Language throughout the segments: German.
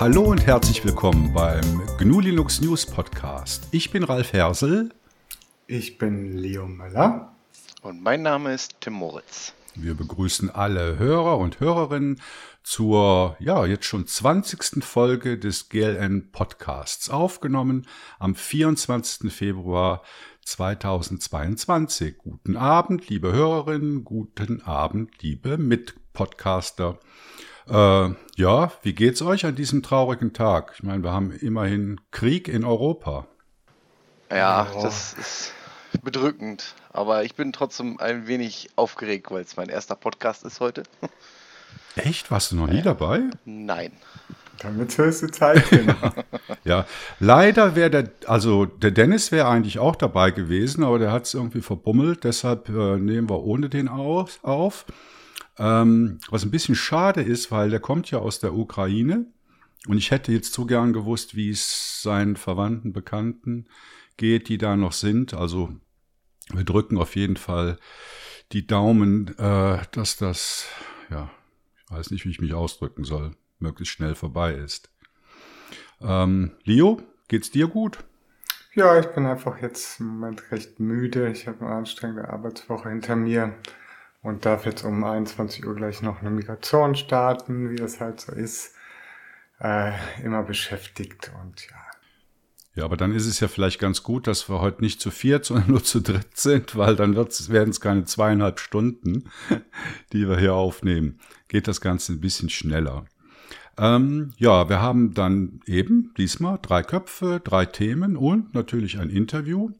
Hallo und herzlich willkommen beim GNU Linux News Podcast. Ich bin Ralf Hersel. Ich bin Leo Möller. Und mein Name ist Tim Moritz. Wir begrüßen alle Hörer und Hörerinnen zur, ja, jetzt schon 20. Folge des GLN Podcasts, aufgenommen am 24. Februar 2022. Guten Abend, liebe Hörerinnen, guten Abend, liebe Mitpodcaster. Äh, ja, wie geht's euch an diesem traurigen Tag? Ich meine, wir haben immerhin Krieg in Europa. Ja, oh. das ist bedrückend. Aber ich bin trotzdem ein wenig aufgeregt, weil es mein erster Podcast ist heute. Echt? Warst du noch nie dabei? Nein. Damit höchste Zeit, genau. ja, leider wäre der, also der Dennis wäre eigentlich auch dabei gewesen, aber der hat es irgendwie verbummelt, deshalb äh, nehmen wir ohne den auf. auf. Ähm, was ein bisschen schade ist, weil der kommt ja aus der Ukraine und ich hätte jetzt so gern gewusst, wie es seinen Verwandten, Bekannten geht, die da noch sind. Also wir drücken auf jeden Fall die Daumen, äh, dass das, ja, ich weiß nicht, wie ich mich ausdrücken soll, möglichst schnell vorbei ist. Ähm, Leo, geht's dir gut? Ja, ich bin einfach jetzt im Moment recht müde. Ich habe eine anstrengende Arbeitswoche hinter mir und darf jetzt um 21 Uhr gleich noch eine Migration starten, wie das halt so ist. Äh, immer beschäftigt und ja. Ja, aber dann ist es ja vielleicht ganz gut, dass wir heute nicht zu viert, sondern nur zu dritt sind, weil dann werden es keine zweieinhalb Stunden, die wir hier aufnehmen. Geht das Ganze ein bisschen schneller. Ähm, ja, wir haben dann eben diesmal drei Köpfe, drei Themen und natürlich ein Interview.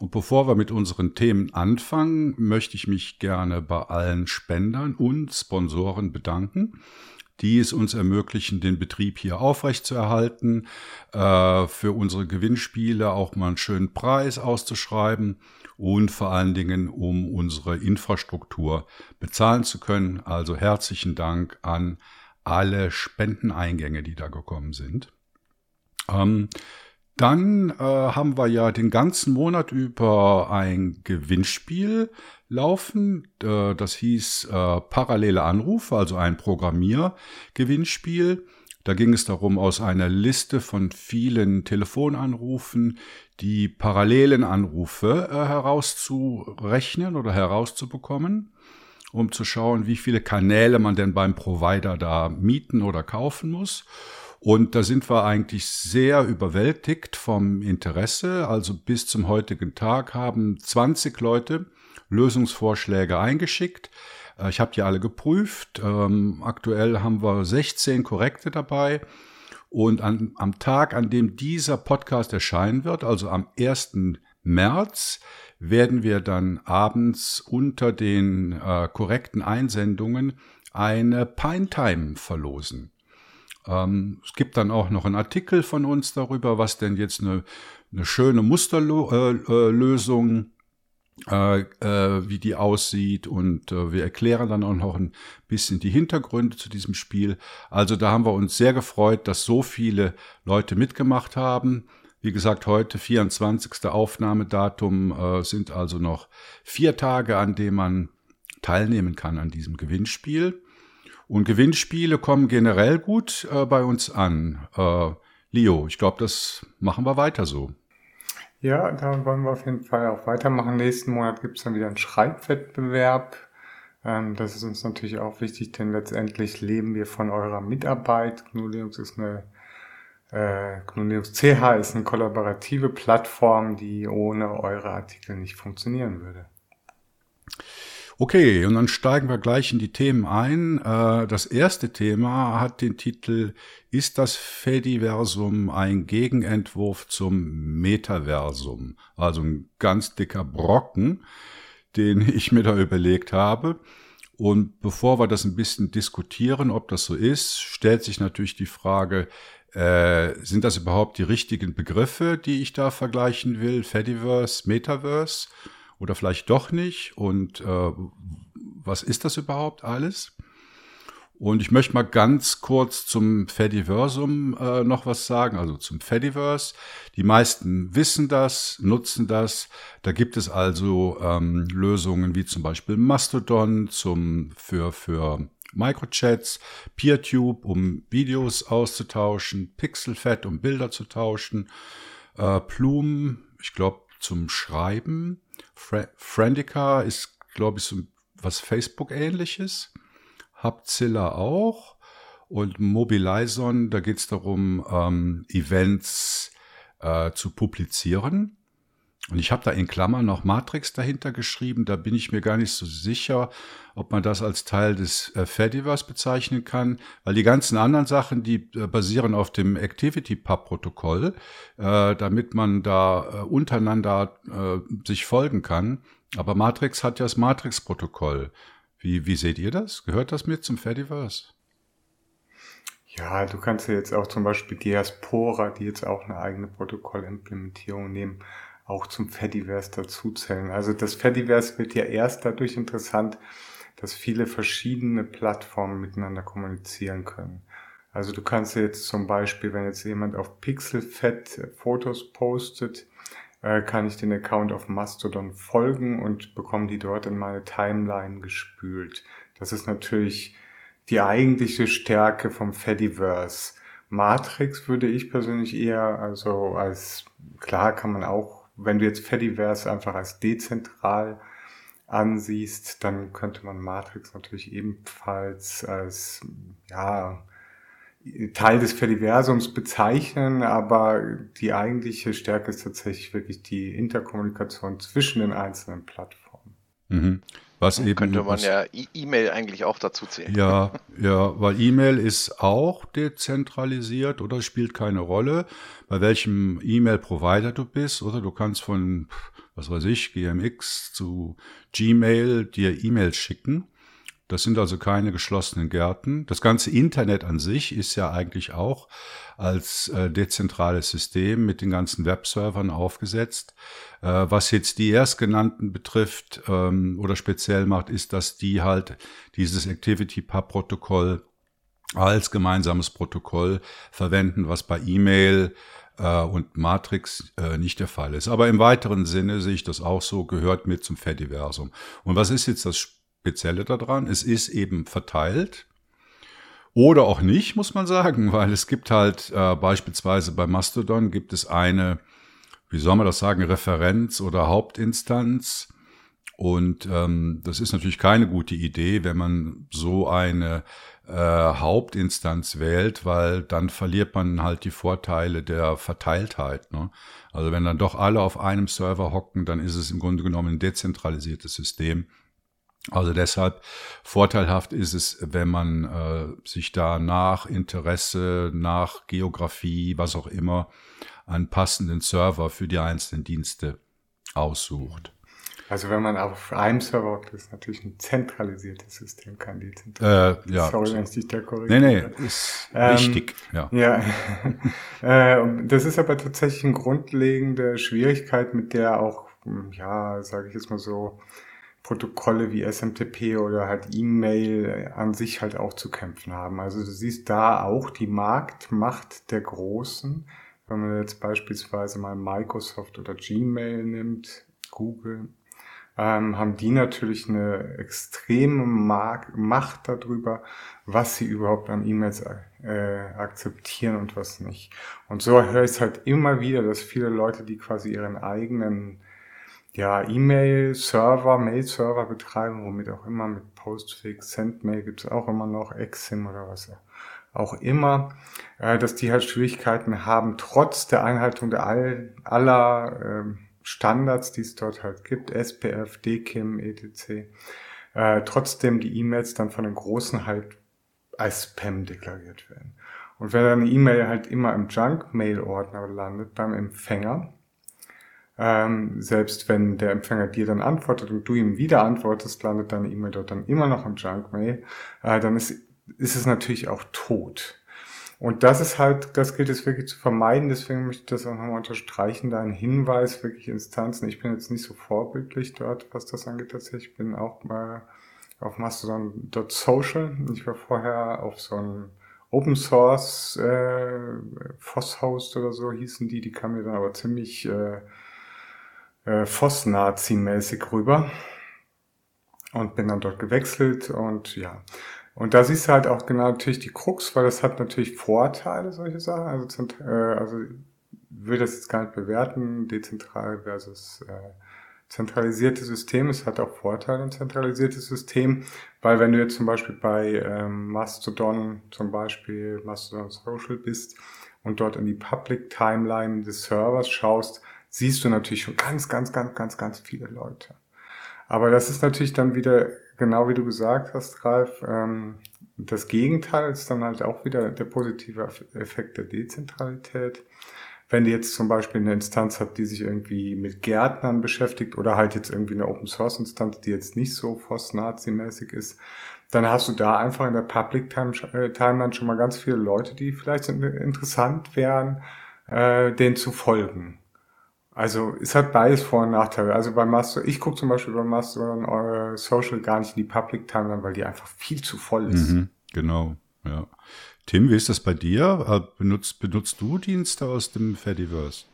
Und bevor wir mit unseren Themen anfangen, möchte ich mich gerne bei allen Spendern und Sponsoren bedanken, die es uns ermöglichen, den Betrieb hier aufrechtzuerhalten, äh, für unsere Gewinnspiele auch mal einen schönen Preis auszuschreiben und vor allen Dingen, um unsere Infrastruktur bezahlen zu können. Also herzlichen Dank an alle Spendeneingänge, die da gekommen sind. Ähm, dann äh, haben wir ja den ganzen Monat über ein Gewinnspiel laufen. Äh, das hieß äh, Parallele Anrufe, also ein Programmiergewinnspiel. Da ging es darum, aus einer Liste von vielen Telefonanrufen die parallelen Anrufe äh, herauszurechnen oder herauszubekommen, um zu schauen, wie viele Kanäle man denn beim Provider da mieten oder kaufen muss. Und da sind wir eigentlich sehr überwältigt vom Interesse. Also bis zum heutigen Tag haben 20 Leute Lösungsvorschläge eingeschickt. Äh, ich habe die alle geprüft. Ähm, aktuell haben wir 16 korrekte dabei. Und an, am Tag, an dem dieser Podcast erscheinen wird, also am 1. März, werden wir dann abends unter den äh, korrekten Einsendungen eine Pine Time verlosen. Ähm, es gibt dann auch noch einen Artikel von uns darüber, was denn jetzt eine, eine schöne Musterlösung, äh, äh, wie die aussieht und äh, wir erklären dann auch noch ein bisschen die Hintergründe zu diesem Spiel. Also da haben wir uns sehr gefreut, dass so viele Leute mitgemacht haben. Wie gesagt, heute 24. Aufnahmedatum äh, sind also noch vier Tage, an denen man teilnehmen kann an diesem Gewinnspiel. Und Gewinnspiele kommen generell gut äh, bei uns an. Äh, Leo, ich glaube, das machen wir weiter so. Ja, da wollen wir auf jeden Fall auch weitermachen. Nächsten Monat gibt es dann wieder einen Schreibwettbewerb. Ähm, das ist uns natürlich auch wichtig, denn letztendlich leben wir von eurer Mitarbeit. GNU Linux ist eine äh, GNU Linux CH ist eine kollaborative Plattform, die ohne eure Artikel nicht funktionieren würde. Okay, und dann steigen wir gleich in die Themen ein. Äh, das erste Thema hat den Titel Ist das Fediversum ein Gegenentwurf zum Metaversum? Also ein ganz dicker Brocken, den ich mir da überlegt habe. Und bevor wir das ein bisschen diskutieren, ob das so ist, stellt sich natürlich die Frage, äh, sind das überhaupt die richtigen Begriffe, die ich da vergleichen will? Fediverse, Metaverse? Oder vielleicht doch nicht und äh, was ist das überhaupt alles? Und ich möchte mal ganz kurz zum Fediversum äh, noch was sagen, also zum Fediverse. Die meisten wissen das, nutzen das. Da gibt es also ähm, Lösungen wie zum Beispiel Mastodon zum, für, für Microchats, PeerTube, um Videos auszutauschen, Pixelfed, um Bilder zu tauschen, äh, Plume, ich glaube, zum Schreiben. Fre Friendica ist, glaube ich, so was Facebook-ähnliches. Hubzilla auch. Und Mobilizon, da geht es darum, ähm, Events äh, zu publizieren. Und ich habe da in Klammern noch Matrix dahinter geschrieben. Da bin ich mir gar nicht so sicher, ob man das als Teil des äh, Fediverse bezeichnen kann, weil die ganzen anderen Sachen, die äh, basieren auf dem ActivityPub-Protokoll, äh, damit man da äh, untereinander äh, sich folgen kann. Aber Matrix hat ja das Matrix-Protokoll. Wie, wie seht ihr das? Gehört das mit zum Fediverse? Ja, du kannst ja jetzt auch zum Beispiel Diaspora, die jetzt auch eine eigene Protokollimplementierung nehmen, auch zum Fediverse dazuzählen. Also das Fediverse wird ja erst dadurch interessant, dass viele verschiedene Plattformen miteinander kommunizieren können. Also du kannst jetzt zum Beispiel, wenn jetzt jemand auf Pixelfed Fotos postet, äh, kann ich den Account auf Mastodon folgen und bekomme die dort in meine Timeline gespült. Das ist natürlich die eigentliche Stärke vom Fediverse. Matrix würde ich persönlich eher, also als, klar kann man auch, wenn du jetzt Fediverse einfach als dezentral ansiehst, dann könnte man Matrix natürlich ebenfalls als, ja, Teil des Fediversums bezeichnen, aber die eigentliche Stärke ist tatsächlich wirklich die Interkommunikation zwischen den einzelnen Plattformen. Mhm. Was eben könnte man ja e- E-Mail eigentlich auch dazu zählen. Ja, ja, weil E-Mail ist auch dezentralisiert oder spielt keine Rolle, bei welchem E-Mail-Provider du bist, oder du kannst von, was weiß ich, GMX zu Gmail dir E-Mails schicken. Das sind also keine geschlossenen Gärten. Das ganze Internet an sich ist ja eigentlich auch als äh, dezentrales System mit den ganzen Webservern aufgesetzt. Äh, was jetzt die erstgenannten betrifft ähm, oder speziell macht, ist, dass die halt dieses ActivityPub-Protokoll als gemeinsames Protokoll verwenden, was bei E-Mail äh, und Matrix äh, nicht der Fall ist. Aber im weiteren Sinne sehe ich das auch so, gehört mit zum Fediversum. Und was ist jetzt das Spezielle daran. Es ist eben verteilt. Oder auch nicht, muss man sagen, weil es gibt halt äh, beispielsweise bei Mastodon gibt es eine, wie soll man das sagen, Referenz oder Hauptinstanz. Und ähm, das ist natürlich keine gute Idee, wenn man so eine äh, Hauptinstanz wählt, weil dann verliert man halt die Vorteile der Verteiltheit. Ne? Also wenn dann doch alle auf einem Server hocken, dann ist es im Grunde genommen ein dezentralisiertes System. Also deshalb vorteilhaft ist es, wenn man äh, sich da nach Interesse, nach Geografie, was auch immer, einen passenden Server für die einzelnen Dienste aussucht. Also wenn man auf einem Server hockt, ist natürlich ein zentralisiertes System, kein dezentralisiertes. Äh, ja. Sorry, wenn ich dich da korrigiere. Nee, nee, ist ähm, wichtig. Ja. ja. äh, das ist aber tatsächlich eine grundlegende Schwierigkeit, mit der auch, ja, sage ich jetzt mal so, Protokolle wie SMTP oder halt E-Mail an sich halt auch zu kämpfen haben. Also du siehst da auch die Marktmacht der Großen. Wenn man jetzt beispielsweise mal Microsoft oder Gmail nimmt, Google, ähm, haben die natürlich eine extreme Mark Macht darüber, was sie überhaupt an E-Mails äh, akzeptieren und was nicht. Und so höre ich es halt immer wieder, dass viele Leute, die quasi ihren eigenen ja, E-Mail-Server, Mail-Server betreiben, womit auch immer, mit Postfix, Sendmail gibt's auch immer noch, Exim oder was auch immer, äh, dass die halt Schwierigkeiten haben, trotz der Einhaltung der all, aller äh, Standards, die es dort halt gibt, SPF, DKIM, etc., äh, trotzdem die E-Mails dann von den Großen halt als Spam deklariert werden. Und wenn dann eine E-Mail halt immer im Junk-Mail-Ordner landet beim Empfänger, ähm, selbst wenn der Empfänger dir dann antwortet und du ihm wieder antwortest, landet deine E-Mail dort dann immer noch im Junk-Mail. Äh, dann ist, ist es natürlich auch tot. Und das ist halt, das gilt es wirklich zu vermeiden. Deswegen möchte ich das auch nochmal unterstreichen, da ein Hinweis, wirklich Instanzen. Ich bin jetzt nicht so vorbildlich dort, was das angeht tatsächlich. Ich bin auch mal auf Mastodon.social. Ich war vorher auf so einem Open Source äh, Foss Host oder so hießen die. Die kamen mir dann aber ziemlich äh, äh, Voss-Nazi-mäßig rüber und bin dann dort gewechselt und ja. Und da siehst du halt auch genau natürlich die Krux, weil das hat natürlich Vorteile, solche Sachen. Also, äh, also will das jetzt gar nicht bewerten, dezentral versus äh, zentralisierte System. Es hat auch Vorteile, ein zentralisiertes System, weil wenn du jetzt zum Beispiel bei ähm, Mastodon, zum Beispiel Mastodon Social bist und dort in die Public Timeline des Servers schaust, siehst du natürlich schon ganz, ganz, ganz, ganz, ganz viele Leute. Aber das ist natürlich dann wieder, genau wie du gesagt hast, Ralf, ähm, das Gegenteil ist dann halt auch wieder der positive Effekt der Dezentralität wenn du jetzt zum Beispiel eine Instanz hast, die sich irgendwie mit Gärtnern beschäftigt oder halt jetzt irgendwie eine Open Source Instanz, die jetzt nicht so FOSS-Nazi-mäßig ist, dann hast du da einfach in der Public äh, Timeline schon mal ganz viele Leute, die vielleicht interessant wären, äh, denen zu folgen. Also es hat beides Vor- und Nachteile. Also bei Master, ich gucke zum Beispiel bei Mastodon äh, Social gar nicht in die Public Timeline, weil die einfach viel zu voll ist. Mhm, genau, ja. Tim, wie ist das bei dir? Äh, benutzt, benutzt du Dienste aus dem Fediverse?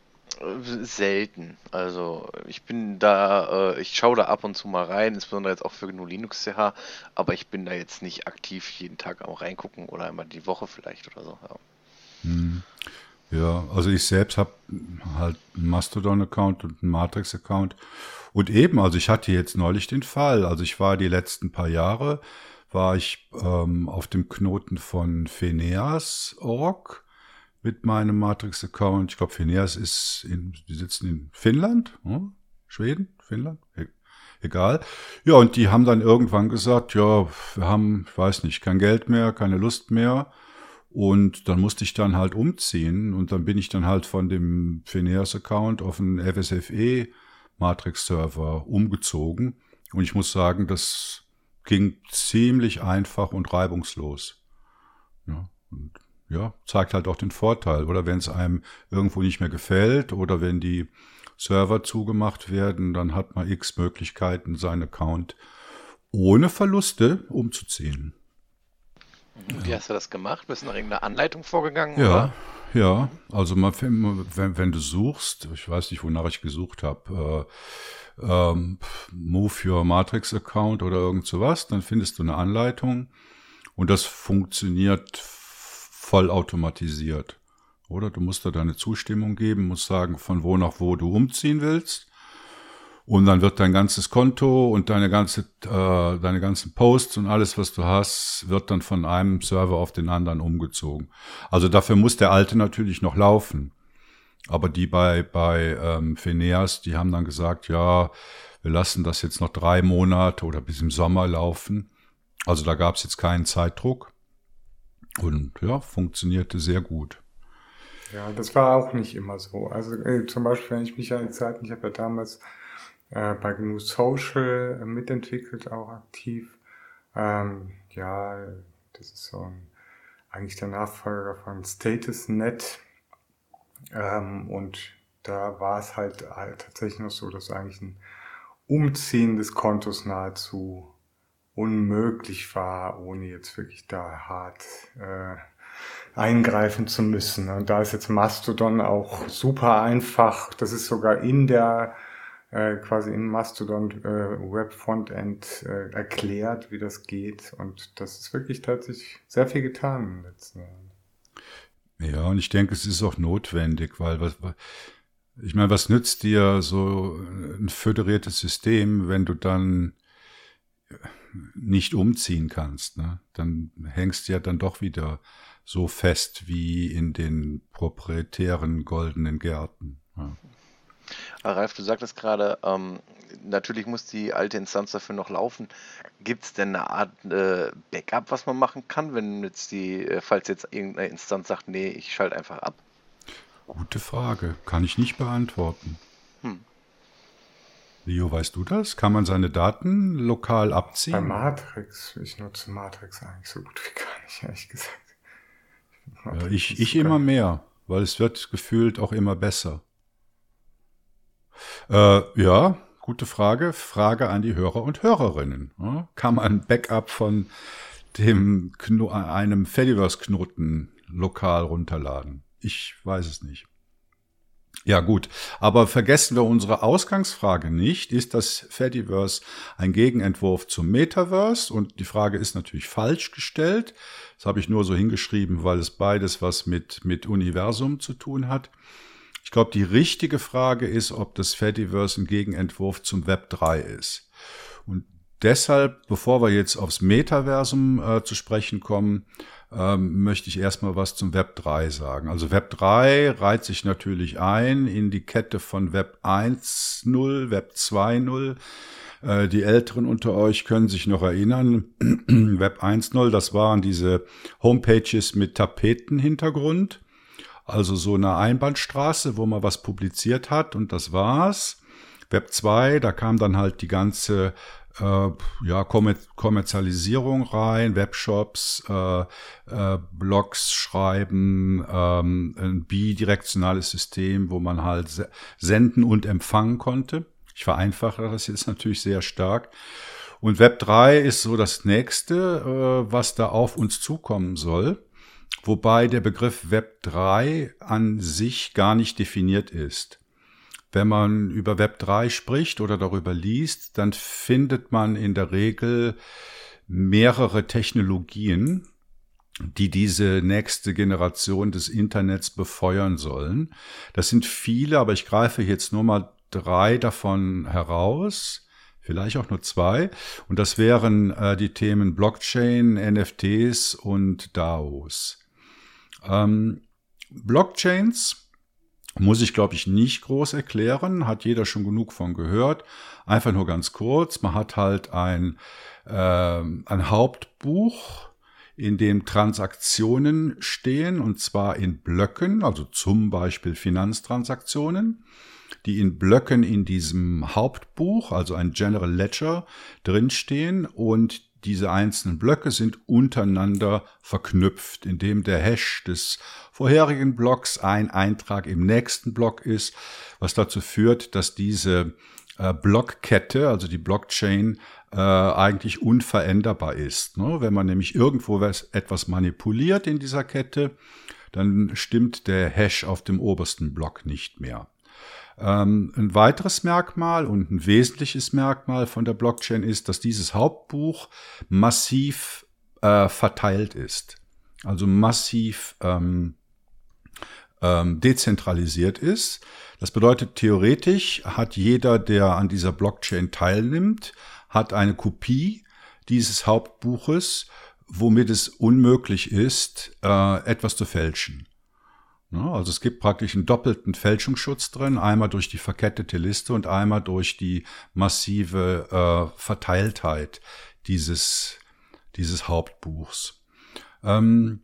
Selten. Also ich bin da, äh, ich schaue da ab und zu mal rein, insbesondere jetzt auch für GNU Linux CH, aber ich bin da jetzt nicht aktiv jeden Tag am reingucken oder einmal die Woche vielleicht oder so. Ja, hm. Ja also ich selbst habe halt einen Mastodon-Account und einen Matrix-Account. Und eben, also ich hatte jetzt neulich den Fall, also ich war die letzten paar Jahre war ich ähm, auf dem Knoten von Phineas.org mit meinem Matrix-Account. Ich glaube, Phineas ist in, die sitzen in Finnland, hm? Schweden, Finnland, e egal. Ja, und die haben dann irgendwann gesagt, ja, wir haben, ich weiß nicht, kein Geld mehr, keine Lust mehr. Und dann musste ich dann halt umziehen und dann bin ich dann halt von dem Phineas-Account auf einen FSFE Matrix-Server umgezogen. Und ich muss sagen, das ging ziemlich einfach und reibungslos. Ja, und ja, zeigt halt auch den Vorteil. Oder wenn es einem irgendwo nicht mehr gefällt oder wenn die Server zugemacht werden, dann hat man x Möglichkeiten, seinen Account ohne Verluste umzuziehen. Wie hast du das gemacht? Bist du nach irgendeiner Anleitung vorgegangen? Ja, oder? ja. Also man, wenn, wenn, du suchst, ich weiß nicht, wonach ich gesucht habe, äh, ähm, Move Your Matrix Account oder irgend sowas, dann findest du eine Anleitung und das funktioniert vollautomatisiert. Oder du musst da deine Zustimmung geben, musst sagen, von wo nach wo du umziehen willst. Und dann wird dein ganzes Konto und deine ganze, äh, deine ganzen Posts und alles, was du hast, wird dann von einem Server auf den anderen umgezogen. Also dafür muss der alte natürlich noch laufen. Aber die bei, bei ähm, Phineas, die haben dann gesagt, ja, wir lassen das jetzt noch drei Monate oder bis im Sommer laufen. Also da gab es jetzt keinen Zeitdruck. Und ja, funktionierte sehr gut. Ja, das war auch nicht immer so. Also äh, zum Beispiel, wenn ich mich an die Zeit, ich habe ja damals äh, bei GNU Social äh, mitentwickelt, auch aktiv. Ähm, ja, das ist so ein, eigentlich der Nachfolger von StatusNet. Ähm, und da war es halt, halt tatsächlich noch so, dass eigentlich ein Umziehen des Kontos nahezu unmöglich war, ohne jetzt wirklich da hart äh, eingreifen zu müssen. Und da ist jetzt Mastodon auch super einfach. Das ist sogar in der äh, quasi in Mastodon äh, Web Frontend äh, erklärt, wie das geht. Und das ist wirklich tatsächlich sehr viel getan in den letzten Jahren. Ja, und ich denke, es ist auch notwendig, weil was, ich meine, was nützt dir so ein föderiertes System, wenn du dann nicht umziehen kannst? Ne? Dann hängst du ja dann doch wieder so fest wie in den proprietären goldenen Gärten. Ja. Ralf, du sagtest gerade, ähm, natürlich muss die alte Instanz dafür noch laufen. Gibt es denn eine Art äh, Backup, was man machen kann, wenn jetzt die, äh, falls jetzt irgendeine Instanz sagt, nee, ich schalte einfach ab? Gute Frage. Kann ich nicht beantworten. Hm. Leo, weißt du das? Kann man seine Daten lokal abziehen? Bei Matrix. Ich nutze Matrix eigentlich so gut wie gar nicht, ehrlich gesagt. Ja, ich ich immer mehr, weil es wird gefühlt auch immer besser. Äh, ja, gute Frage. Frage an die Hörer und Hörerinnen. Ja, kann man Backup von dem Kno einem Fediverse-Knoten lokal runterladen? Ich weiß es nicht. Ja gut, aber vergessen wir unsere Ausgangsfrage nicht. Ist das Fediverse ein Gegenentwurf zum Metaverse? Und die Frage ist natürlich falsch gestellt. Das habe ich nur so hingeschrieben, weil es beides was mit, mit Universum zu tun hat. Ich glaube, die richtige Frage ist, ob das Fediverse ein Gegenentwurf zum Web 3 ist. Und deshalb, bevor wir jetzt aufs Metaversum äh, zu sprechen kommen, ähm, möchte ich erstmal was zum Web 3 sagen. Also Web 3 reiht sich natürlich ein in die Kette von Web 1.0, Web 2.0. Äh, die Älteren unter euch können sich noch erinnern, Web 1.0, das waren diese Homepages mit Tapetenhintergrund. Also so eine Einbahnstraße, wo man was publiziert hat und das war's. Web 2, da kam dann halt die ganze äh, ja, Kommer Kommerzialisierung rein, Webshops, äh, äh, Blogs schreiben, ähm, ein bidirektionales System, wo man halt senden und empfangen konnte. Ich vereinfache das jetzt natürlich sehr stark. Und Web 3 ist so das nächste, äh, was da auf uns zukommen soll. Wobei der Begriff Web 3 an sich gar nicht definiert ist. Wenn man über Web 3 spricht oder darüber liest, dann findet man in der Regel mehrere Technologien, die diese nächste Generation des Internets befeuern sollen. Das sind viele, aber ich greife jetzt nur mal drei davon heraus, vielleicht auch nur zwei. Und das wären äh, die Themen Blockchain, NFTs und DAOs. Ähm, Blockchains muss ich, glaube ich, nicht groß erklären, hat jeder schon genug von gehört. Einfach nur ganz kurz, man hat halt ein, äh, ein Hauptbuch, in dem Transaktionen stehen, und zwar in Blöcken, also zum Beispiel Finanztransaktionen, die in Blöcken in diesem Hauptbuch, also ein General Ledger, drinstehen und diese einzelnen Blöcke sind untereinander verknüpft, indem der Hash des vorherigen Blocks ein Eintrag im nächsten Block ist, was dazu führt, dass diese äh, Blockkette, also die Blockchain, äh, eigentlich unveränderbar ist. Ne? Wenn man nämlich irgendwo was, etwas manipuliert in dieser Kette, dann stimmt der Hash auf dem obersten Block nicht mehr. Ähm, ein weiteres Merkmal und ein wesentliches Merkmal von der Blockchain ist, dass dieses Hauptbuch massiv äh, verteilt ist. Also massiv ähm, ähm, dezentralisiert ist. Das bedeutet, theoretisch hat jeder, der an dieser Blockchain teilnimmt, hat eine Kopie dieses Hauptbuches, womit es unmöglich ist, äh, etwas zu fälschen. Ne? Also es gibt praktisch einen doppelten Fälschungsschutz drin, einmal durch die verkettete Liste und einmal durch die massive äh, Verteiltheit dieses, dieses Hauptbuchs. Ähm,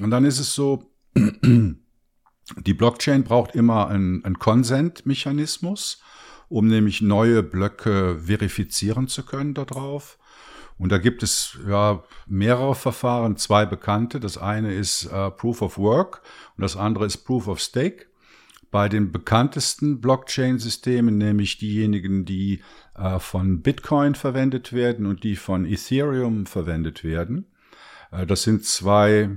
und dann ist es so, die Blockchain braucht immer einen, einen Consent-Mechanismus, um nämlich neue Blöcke verifizieren zu können darauf. Und da gibt es ja mehrere Verfahren, zwei bekannte. Das eine ist äh, Proof of Work und das andere ist Proof of Stake. Bei den bekanntesten Blockchain-Systemen, nämlich diejenigen, die äh, von Bitcoin verwendet werden und die von Ethereum verwendet werden. Äh, das sind zwei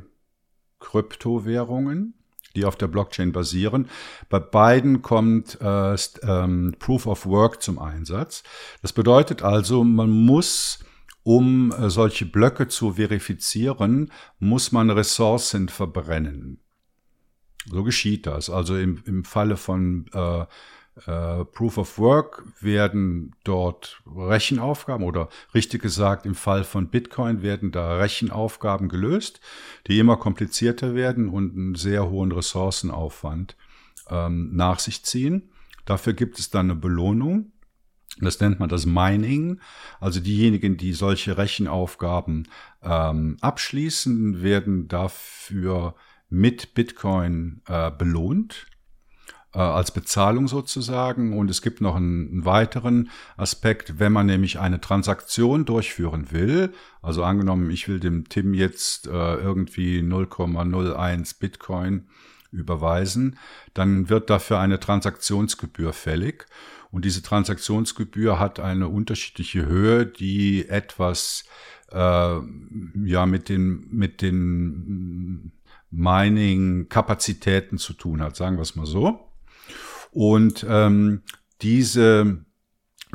Kryptowährungen, die auf der Blockchain basieren. Bei beiden kommt äh, ähm, Proof of Work zum Einsatz. Das bedeutet also, man muss um äh, solche Blöcke zu verifizieren, muss man Ressourcen verbrennen. So geschieht das. Also im, im Falle von äh, äh, Proof of Work werden dort Rechenaufgaben oder richtig gesagt im Fall von Bitcoin werden da Rechenaufgaben gelöst, die immer komplizierter werden und einen sehr hohen Ressourcenaufwand ähm, nach sich ziehen. Dafür gibt es dann eine Belohnung das nennt man das Mining. Also diejenigen, die solche Rechenaufgaben ähm, abschließen, werden dafür mit Bitcoin äh, belohnt äh, als Bezahlung sozusagen. Und es gibt noch einen, weiteren Aspekt, wenn man nämlich eine Transaktion durchführen will. Also angenommen, ich will dem Tim jetzt äh, irgendwie 0,01 Bitcoin überweisen, dann wird dafür eine Transaktionsgebühr fällig. Und diese Transaktionsgebühr hat eine unterschiedliche Höhe, die etwas äh, ja mit den mit den Mining-Kapazitäten zu tun hat, sagen wir es mal so. Und ähm, diese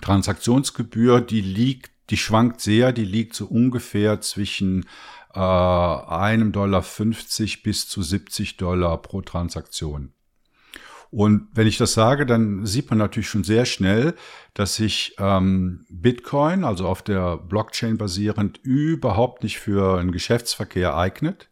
Transaktionsgebühr, die liegt, die schwankt sehr, die liegt so ungefähr zwischen äh, einem Dollar 50 bis zu 70 Dollar pro Transaktion. Und wenn ich das sage, dann sieht man natürlich schon sehr schnell, dass sich ähm, Bitcoin, also auf der Blockchain basierend, überhaupt nicht für einen Geschäftsverkehr eignet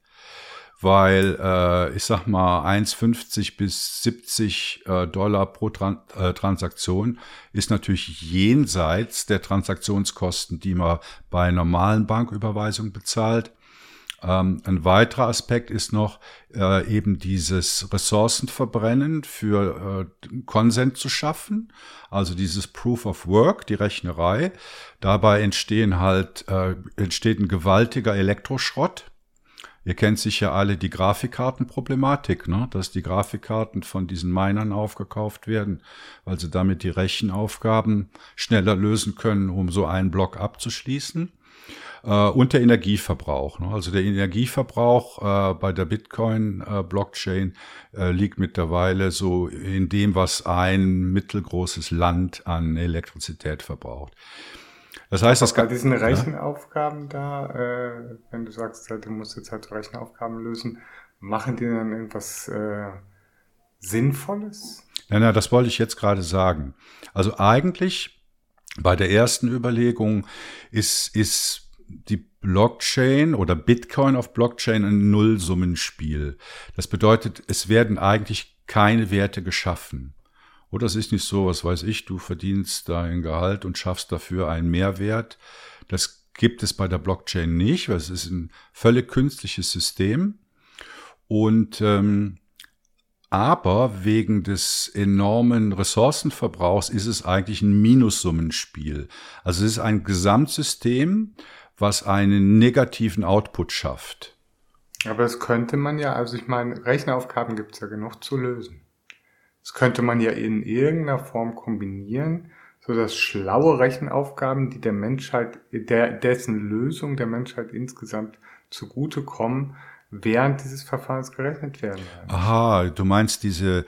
weil äh, ich sag mal 1,50 bis 70 äh, Dollar pro Tran äh, Transaktion ist natürlich jenseits der Transaktionskosten, die man bei normalen Banküberweisungen bezahlt. Ähm, ein weiterer Aspekt ist noch äh, eben dieses Ressourcenverbrennen für äh, Consent zu schaffen, also dieses Proof of Work, die Rechnerei. Dabei entstehen halt äh, entsteht ein gewaltiger Elektroschrott Ihr kennt sicher alle die Grafikkartenproblematik, ne? dass die Grafikkarten von diesen Minern aufgekauft werden, weil sie damit die Rechenaufgaben schneller lösen können, um so einen Block abzuschließen. Äh, und der Energieverbrauch. Ne? Also der Energieverbrauch äh, bei der Bitcoin-Blockchain äh, liegt mittlerweile so in dem, was ein mittelgroßes Land an Elektrizität verbraucht. Das heißt, das bei diesen Rechenaufgaben da, äh, wenn du sagst, du musst jetzt halt Rechenaufgaben lösen, machen die dann irgendwas äh, Sinnvolles? Nein, nein, das wollte ich jetzt gerade sagen. Also eigentlich bei der ersten Überlegung ist, ist die Blockchain oder Bitcoin auf Blockchain ein Nullsummenspiel. Das bedeutet, es werden eigentlich keine Werte geschaffen. Oder es ist nicht so, was weiß ich, du verdienst dein Gehalt und schaffst dafür einen Mehrwert. Das gibt es bei der Blockchain nicht, weil es ist ein völlig künstliches System. Und ähm, aber wegen des enormen Ressourcenverbrauchs ist es eigentlich ein Minussummenspiel. Also es ist ein Gesamtsystem, was einen negativen Output schafft. Aber das könnte man ja, also ich meine, Rechenaufgaben gibt es ja genug zu lösen. Das könnte man ja in irgendeiner Form kombinieren, so dass schlaue Rechenaufgaben, die der Menschheit, der, dessen Lösung der Menschheit insgesamt zugutekommen, während dieses Verfahrens gerechnet werden. Aha, du meinst diese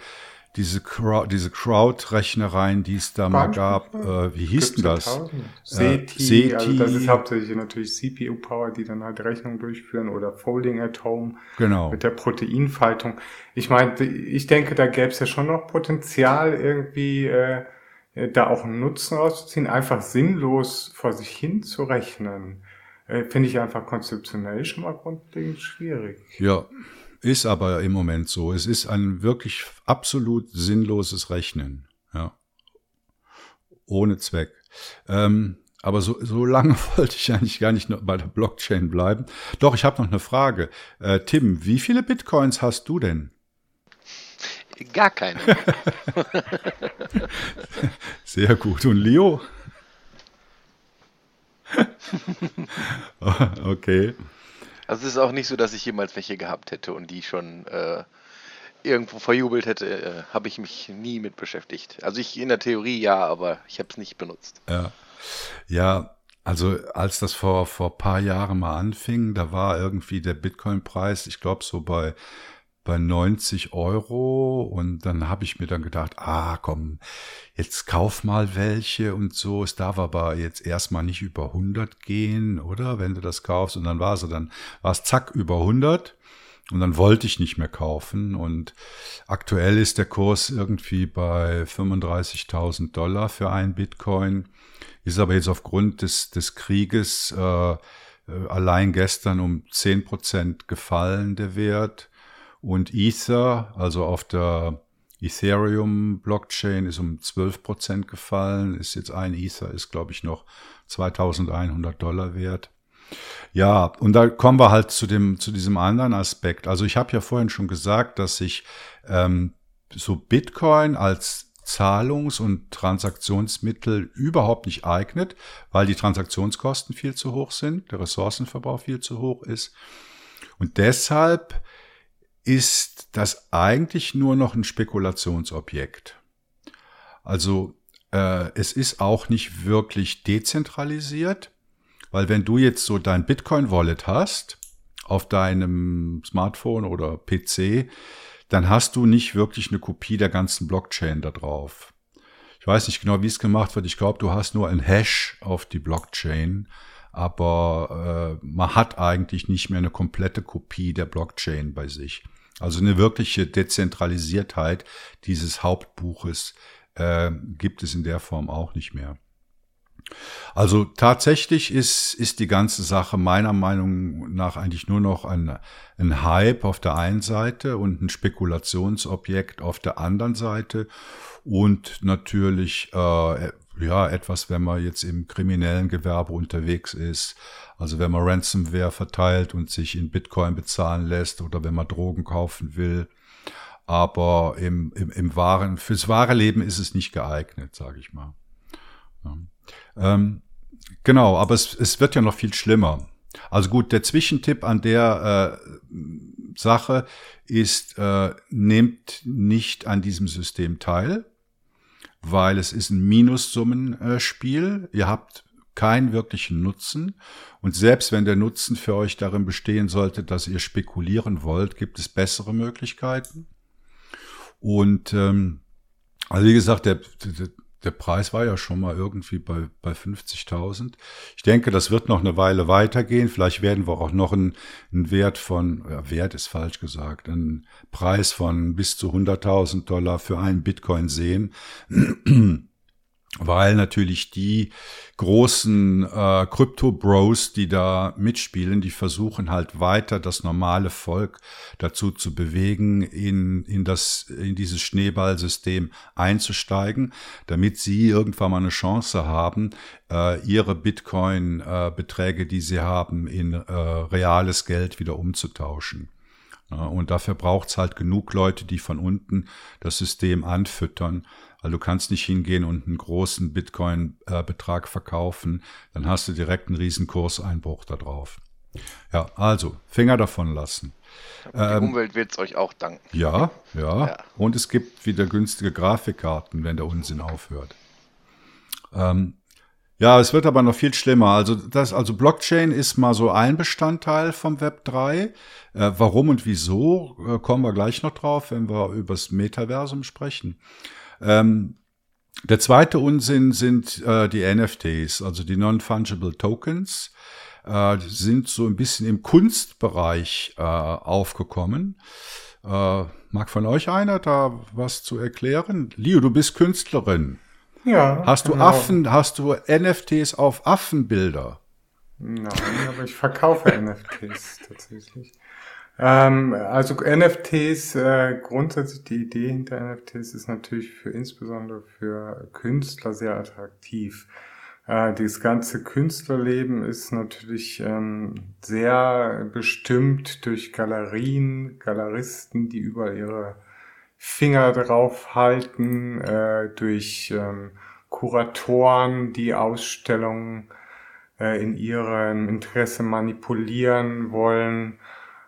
diese, Crowd, diese Crowd-Rechnereien, die es da mal gab, äh, wie hieß denn das? SETI, äh, also das ist hauptsächlich natürlich CPU-Power, die dann halt Rechnungen durchführen oder Folding at Home genau. mit der Proteinfaltung. Ich meine, ich denke, da gäbe es ja schon noch Potenzial, irgendwie äh, da auch einen Nutzen rauszuziehen, einfach sinnlos vor sich hin zu rechnen. Äh, Finde ich einfach konzeptionell schon mal grundlegend schwierig. Ja, ist aber im Moment so. Es ist ein wirklich absolut sinnloses Rechnen. Ja. Ohne Zweck. Ähm, aber so, so lange wollte ich eigentlich gar nicht bei der Blockchain bleiben. Doch, ich habe noch eine Frage. Äh, Tim, wie viele Bitcoins hast du denn? Gar keine. Sehr gut. Und Leo? okay. Also es ist auch nicht so, dass ich jemals welche gehabt hätte und die schon äh, irgendwo verjubelt hätte, äh, habe ich mich nie mit beschäftigt. Also ich in der Theorie ja, aber ich habe es nicht benutzt. Ja. Ja, also als das vor vor paar Jahren mal anfing, da war irgendwie der Bitcoin-Preis, ich glaube so bei bei 90 Euro und dann habe ich mir dann gedacht, ah komm, jetzt kauf mal welche und so. Es darf aber jetzt erstmal nicht über 100 gehen, oder? Wenn du das kaufst und dann war es dann war es zack über 100 und dann wollte ich nicht mehr kaufen und aktuell ist der Kurs irgendwie bei 35.000 Dollar für ein Bitcoin, ist aber jetzt aufgrund des, des Krieges äh, äh allein gestern um 10 Prozent gefallen, der Wert. Und Ether, also auf der Ethereum Blockchain ist um 12 Prozent gefallen, ist jetzt ein Ether, ist glaube ich noch 2100 Dollar wert. Ja, und da kommen wir halt zu dem, zu diesem anderen Aspekt. Also ich habe ja vorhin schon gesagt, dass sich ähm, so Bitcoin als Zahlungs- und Transaktionsmittel überhaupt nicht eignet, weil die Transaktionskosten viel zu hoch sind, der Ressourcenverbrauch viel zu hoch ist. Und deshalb ist das eigentlich nur noch ein Spekulationsobjekt. Also äh, es ist auch nicht wirklich dezentralisiert, weil wenn du jetzt so dein Bitcoin-Wallet hast auf deinem Smartphone oder PC, dann hast du nicht wirklich eine Kopie der ganzen Blockchain da drauf. Ich weiß nicht genau, wie es gemacht wird. Ich glaube, du hast nur ein Hash auf die Blockchain, aber äh, man hat eigentlich nicht mehr eine komplette Kopie der Blockchain bei sich. Also eine wirkliche Dezentralisiertheit dieses Hauptbuches äh, gibt es in der Form auch nicht mehr. Also tatsächlich ist, ist die ganze Sache meiner Meinung nach eigentlich nur noch ein, ein Hype auf der einen Seite und ein Spekulationsobjekt auf der anderen Seite und natürlich äh, ja etwas, wenn man jetzt im kriminellen Gewerbe unterwegs ist, also wenn man Ransomware verteilt und sich in Bitcoin bezahlen lässt oder wenn man Drogen kaufen will. Aber im, im, im wahren, fürs wahre Leben ist es nicht geeignet, sage ich mal. Ja. Ähm, genau, aber es, es wird ja noch viel schlimmer. Also gut, der Zwischentipp an der äh, Sache ist, äh, nehmt nicht an diesem System teil, weil es ist ein Minussummenspiel. Ihr habt keinen wirklichen Nutzen. Und selbst wenn der Nutzen für euch darin bestehen sollte, dass ihr spekulieren wollt, gibt es bessere Möglichkeiten. Und ähm, also wie gesagt, der, der, der Preis war ja schon mal irgendwie bei, bei 50.000. Ich denke, das wird noch eine Weile weitergehen. Vielleicht werden wir auch noch einen, einen Wert von, ja, Wert ist falsch gesagt, einen Preis von bis zu 100.000 Dollar für einen Bitcoin sehen weil natürlich die großen äh, Crypto-Bros, die da mitspielen, die versuchen halt weiter das normale Volk dazu zu bewegen, in, in, das, in dieses Schneeballsystem einzusteigen, damit sie irgendwann mal eine Chance haben, äh, ihre Bitcoin-Beträge, die sie haben, in äh, reales Geld wieder umzutauschen. Und dafür braucht's halt genug Leute, die von unten das System anfüttern weil du kannst nicht hingehen und einen großen Bitcoin-Betrag verkaufen, dann hast du direkt einen riesen Kurseinbruch da drauf. Ja, also Finger davon lassen. Die ähm, Umwelt wird es euch auch danken. Ja, ja, ja, Und es gibt wieder günstige Grafikkarten, wenn der Unsinn aufhört. Ähm, ja, es wird aber noch viel schlimmer. Also das, also Blockchain ist mal so ein Bestandteil vom Web 3. Äh, warum und wieso äh, kommen wir gleich noch drauf, wenn wir über das Metaversum sprechen. Ähm, der zweite Unsinn sind äh, die NFTs, also die Non-Fungible Tokens. Äh, sind so ein bisschen im Kunstbereich äh, aufgekommen. Äh, mag von euch einer da was zu erklären? Leo, du bist Künstlerin. Ja. Hast du genau. Affen, hast du NFTs auf Affenbilder? Nein, aber ich verkaufe NFTs tatsächlich. Ähm, also NFTs, äh, grundsätzlich die Idee hinter NFTs ist natürlich für insbesondere für Künstler sehr attraktiv. Äh, das ganze Künstlerleben ist natürlich ähm, sehr bestimmt durch Galerien, Galeristen, die über ihre Finger drauf halten, äh, durch ähm, Kuratoren, die Ausstellungen äh, in ihrem Interesse manipulieren wollen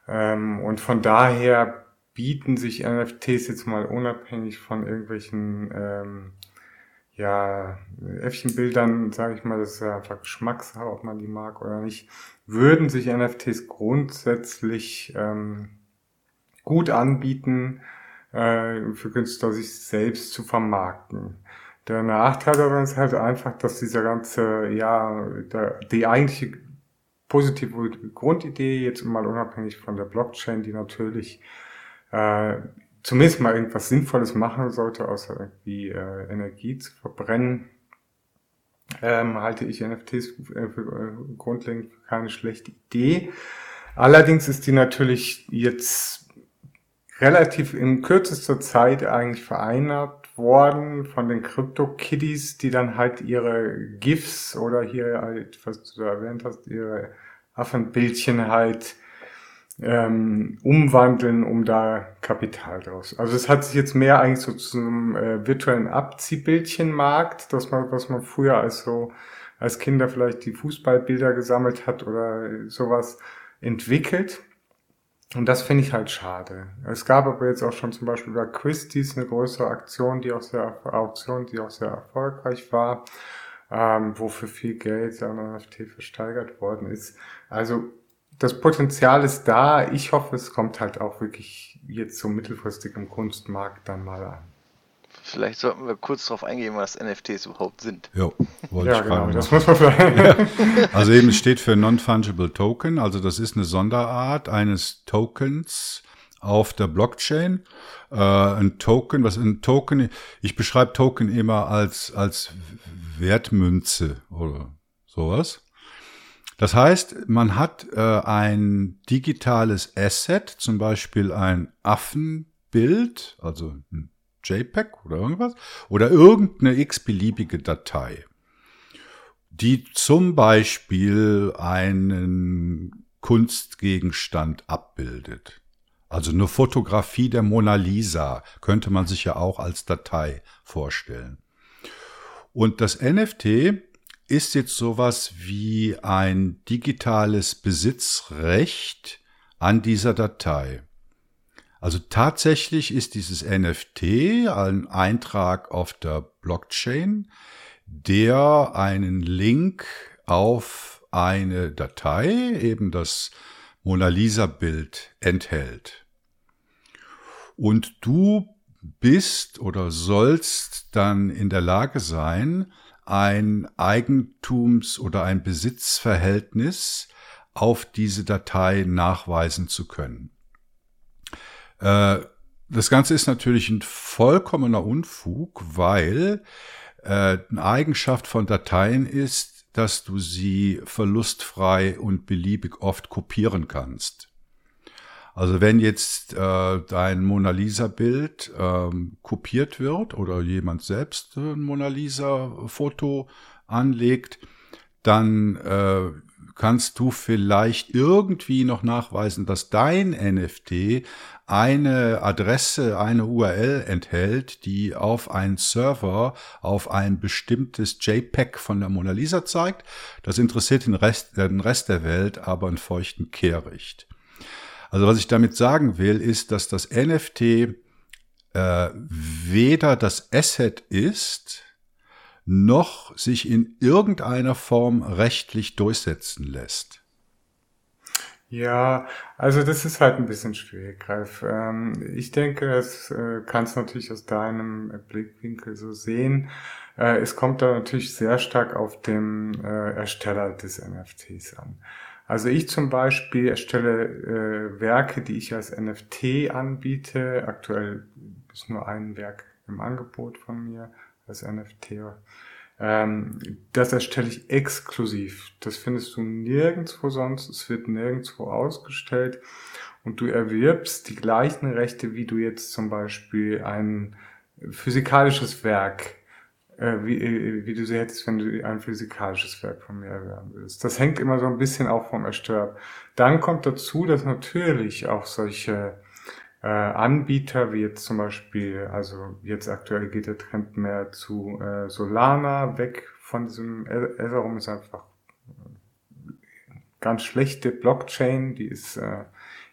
und von daher bieten sich NFTs jetzt mal unabhängig von irgendwelchen ähm, ja, Äffchenbildern, sage ich mal, das ist ja einfach Geschmackssache, ob man die mag oder nicht, würden sich NFTs grundsätzlich ähm, gut anbieten, äh, für Künstler sich selbst zu vermarkten. Der Nachteil daran ist halt einfach, dass dieser ganze, ja, der, die eigentliche positive Grundidee, jetzt mal unabhängig von der Blockchain, die natürlich äh, zumindest mal irgendwas Sinnvolles machen sollte, außer irgendwie äh, Energie zu verbrennen, ähm, halte ich NFTs für, für äh, grundlegend keine schlechte Idee. Allerdings ist die natürlich jetzt relativ in kürzester Zeit eigentlich vereinnahmt worden von den Crypto-Kiddies, die dann halt ihre GIFs oder hier halt, was du erwähnt hast, ihre Affenbildchen halt ähm, umwandeln, um da Kapital draus. Also es hat sich jetzt mehr eigentlich so zu einem äh, virtuellen Abziehbildchenmarkt, dass man, was man früher als so als Kinder vielleicht die Fußballbilder gesammelt hat oder sowas entwickelt. Und das finde ich halt schade. Es gab aber jetzt auch schon zum Beispiel bei Christie's eine größere Aktion, die auch sehr, Auktion, die auch sehr erfolgreich war ähm, wo für viel Geld an NFT versteigert worden ist. Also das Potenzial ist da. Ich hoffe, es kommt halt auch wirklich jetzt so mittelfristig im Kunstmarkt dann mal an. Vielleicht sollten wir kurz darauf eingehen, was NFTs überhaupt sind. Jo, wollte ja, ich genau, das muss man vielleicht. Ja. Also eben steht für Non-Fungible Token, also das ist eine Sonderart eines Tokens auf der Blockchain. Äh, ein Token, was ein Token, ich beschreibe Token immer als, als Wertmünze oder sowas. Das heißt, man hat äh, ein digitales Asset, zum Beispiel ein Affenbild, also ein JPEG oder irgendwas, oder irgendeine x-beliebige Datei, die zum Beispiel einen Kunstgegenstand abbildet. Also eine Fotografie der Mona Lisa könnte man sich ja auch als Datei vorstellen. Und das NFT ist jetzt sowas wie ein digitales Besitzrecht an dieser Datei. Also tatsächlich ist dieses NFT ein Eintrag auf der Blockchain, der einen Link auf eine Datei, eben das Mona Lisa Bild enthält. Und du bist oder sollst dann in der Lage sein, ein Eigentums- oder ein Besitzverhältnis auf diese Datei nachweisen zu können. Äh, das Ganze ist natürlich ein vollkommener Unfug, weil äh, eine Eigenschaft von Dateien ist, dass du sie verlustfrei und beliebig oft kopieren kannst. Also wenn jetzt äh, dein Mona Lisa-Bild ähm, kopiert wird oder jemand selbst ein Mona Lisa-Foto anlegt, dann äh, kannst du vielleicht irgendwie noch nachweisen, dass dein NFT eine Adresse, eine URL enthält, die auf einen Server, auf ein bestimmtes JPEG von der Mona Lisa zeigt. Das interessiert den Rest, den Rest der Welt aber einen feuchten Kehricht. Also was ich damit sagen will, ist, dass das NFT äh, weder das Asset ist, noch sich in irgendeiner Form rechtlich durchsetzen lässt. Ja, also das ist halt ein bisschen schwierig, Ralf. Ähm, ich denke, das äh, kannst natürlich aus deinem Blickwinkel so sehen. Äh, es kommt da natürlich sehr stark auf den äh, Ersteller des NFTs an. Also ich zum Beispiel erstelle Werke, die ich als NFT anbiete. Aktuell ist nur ein Werk im Angebot von mir als NFT. Ähm, das erstelle ich exklusiv. Das findest du nirgendwo sonst. Es wird nirgendwo ausgestellt. Und du erwirbst die gleichen Rechte, wie du jetzt zum Beispiel ein physikalisches Werk, äh, wie, äh, wie du sie hättest, wenn du ein physikalisches Werk von mir erwerben willst. Das hängt immer so ein bisschen auch vom Ersterb. Dann kommt dazu, dass natürlich auch solche äh, Anbieter, wie jetzt zum Beispiel, also jetzt aktuell geht der Trend mehr zu äh, Solana, weg von diesem Ethereum ist einfach ganz schlechte Blockchain, die ist, äh,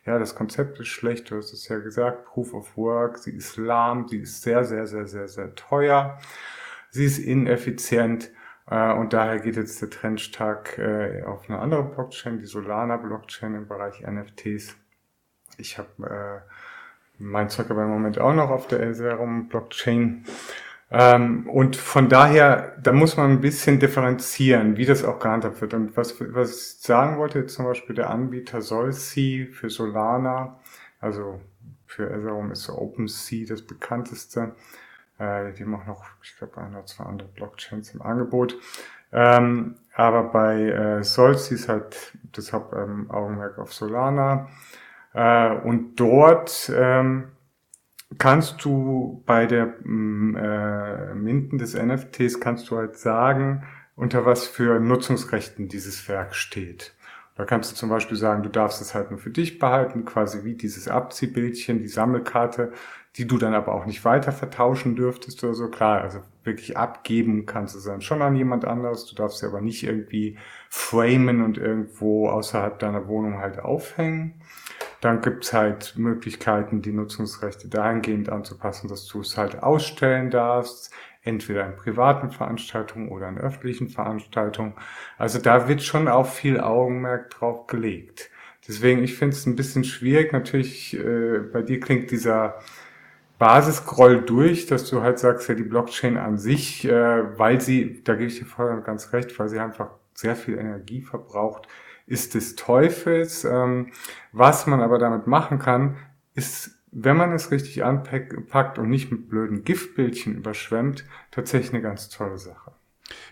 ja, das Konzept ist schlecht, du hast es ja gesagt, Proof of Work, sie ist lahm, sie ist sehr, sehr, sehr, sehr, sehr teuer, sie ist ineffizient äh, und daher geht jetzt der Trend stark äh, auf eine andere Blockchain, die Solana Blockchain im Bereich NFTs. Ich habe äh, mein Zeug aber im Moment auch noch auf der Ethereum Blockchain. Ähm, und von daher, da muss man ein bisschen differenzieren, wie das auch gehandhabt wird. Und was, was ich sagen wollte, zum Beispiel der Anbieter Solsi für Solana, also für Ethereum ist OpenSea das bekannteste. Äh, die machen noch, ich glaube, ein oder zwei andere Blockchains im Angebot. Ähm, aber bei äh, Solsi ist halt das Hauptaugenmerk ähm, auf Solana. Äh, und dort ähm, kannst du bei der mm, äh, Minden des NFTs kannst du halt sagen, unter was für Nutzungsrechten dieses Werk steht. Da kannst du zum Beispiel sagen, du darfst es halt nur für dich behalten, quasi wie dieses Abziehbildchen, die Sammelkarte, die du dann aber auch nicht weiter vertauschen dürftest oder so. Klar, also wirklich abgeben kannst du dann schon an jemand anderes. Du darfst sie aber nicht irgendwie framen und irgendwo außerhalb deiner Wohnung halt aufhängen. Dann gibt's halt Möglichkeiten, die Nutzungsrechte dahingehend anzupassen, dass du es halt ausstellen darfst, entweder in privaten Veranstaltungen oder in öffentlichen Veranstaltungen. Also da wird schon auch viel Augenmerk drauf gelegt. Deswegen, ich finde es ein bisschen schwierig. Natürlich, äh, bei dir klingt dieser Basisgroll durch, dass du halt sagst, ja, die Blockchain an sich, äh, weil sie, da gebe ich dir voll ganz recht, weil sie einfach sehr viel Energie verbraucht, ist des Teufels. Ähm, was man aber damit machen kann, ist, wenn man es richtig anpackt und nicht mit blöden Giftbildchen überschwemmt, tatsächlich eine ganz tolle Sache.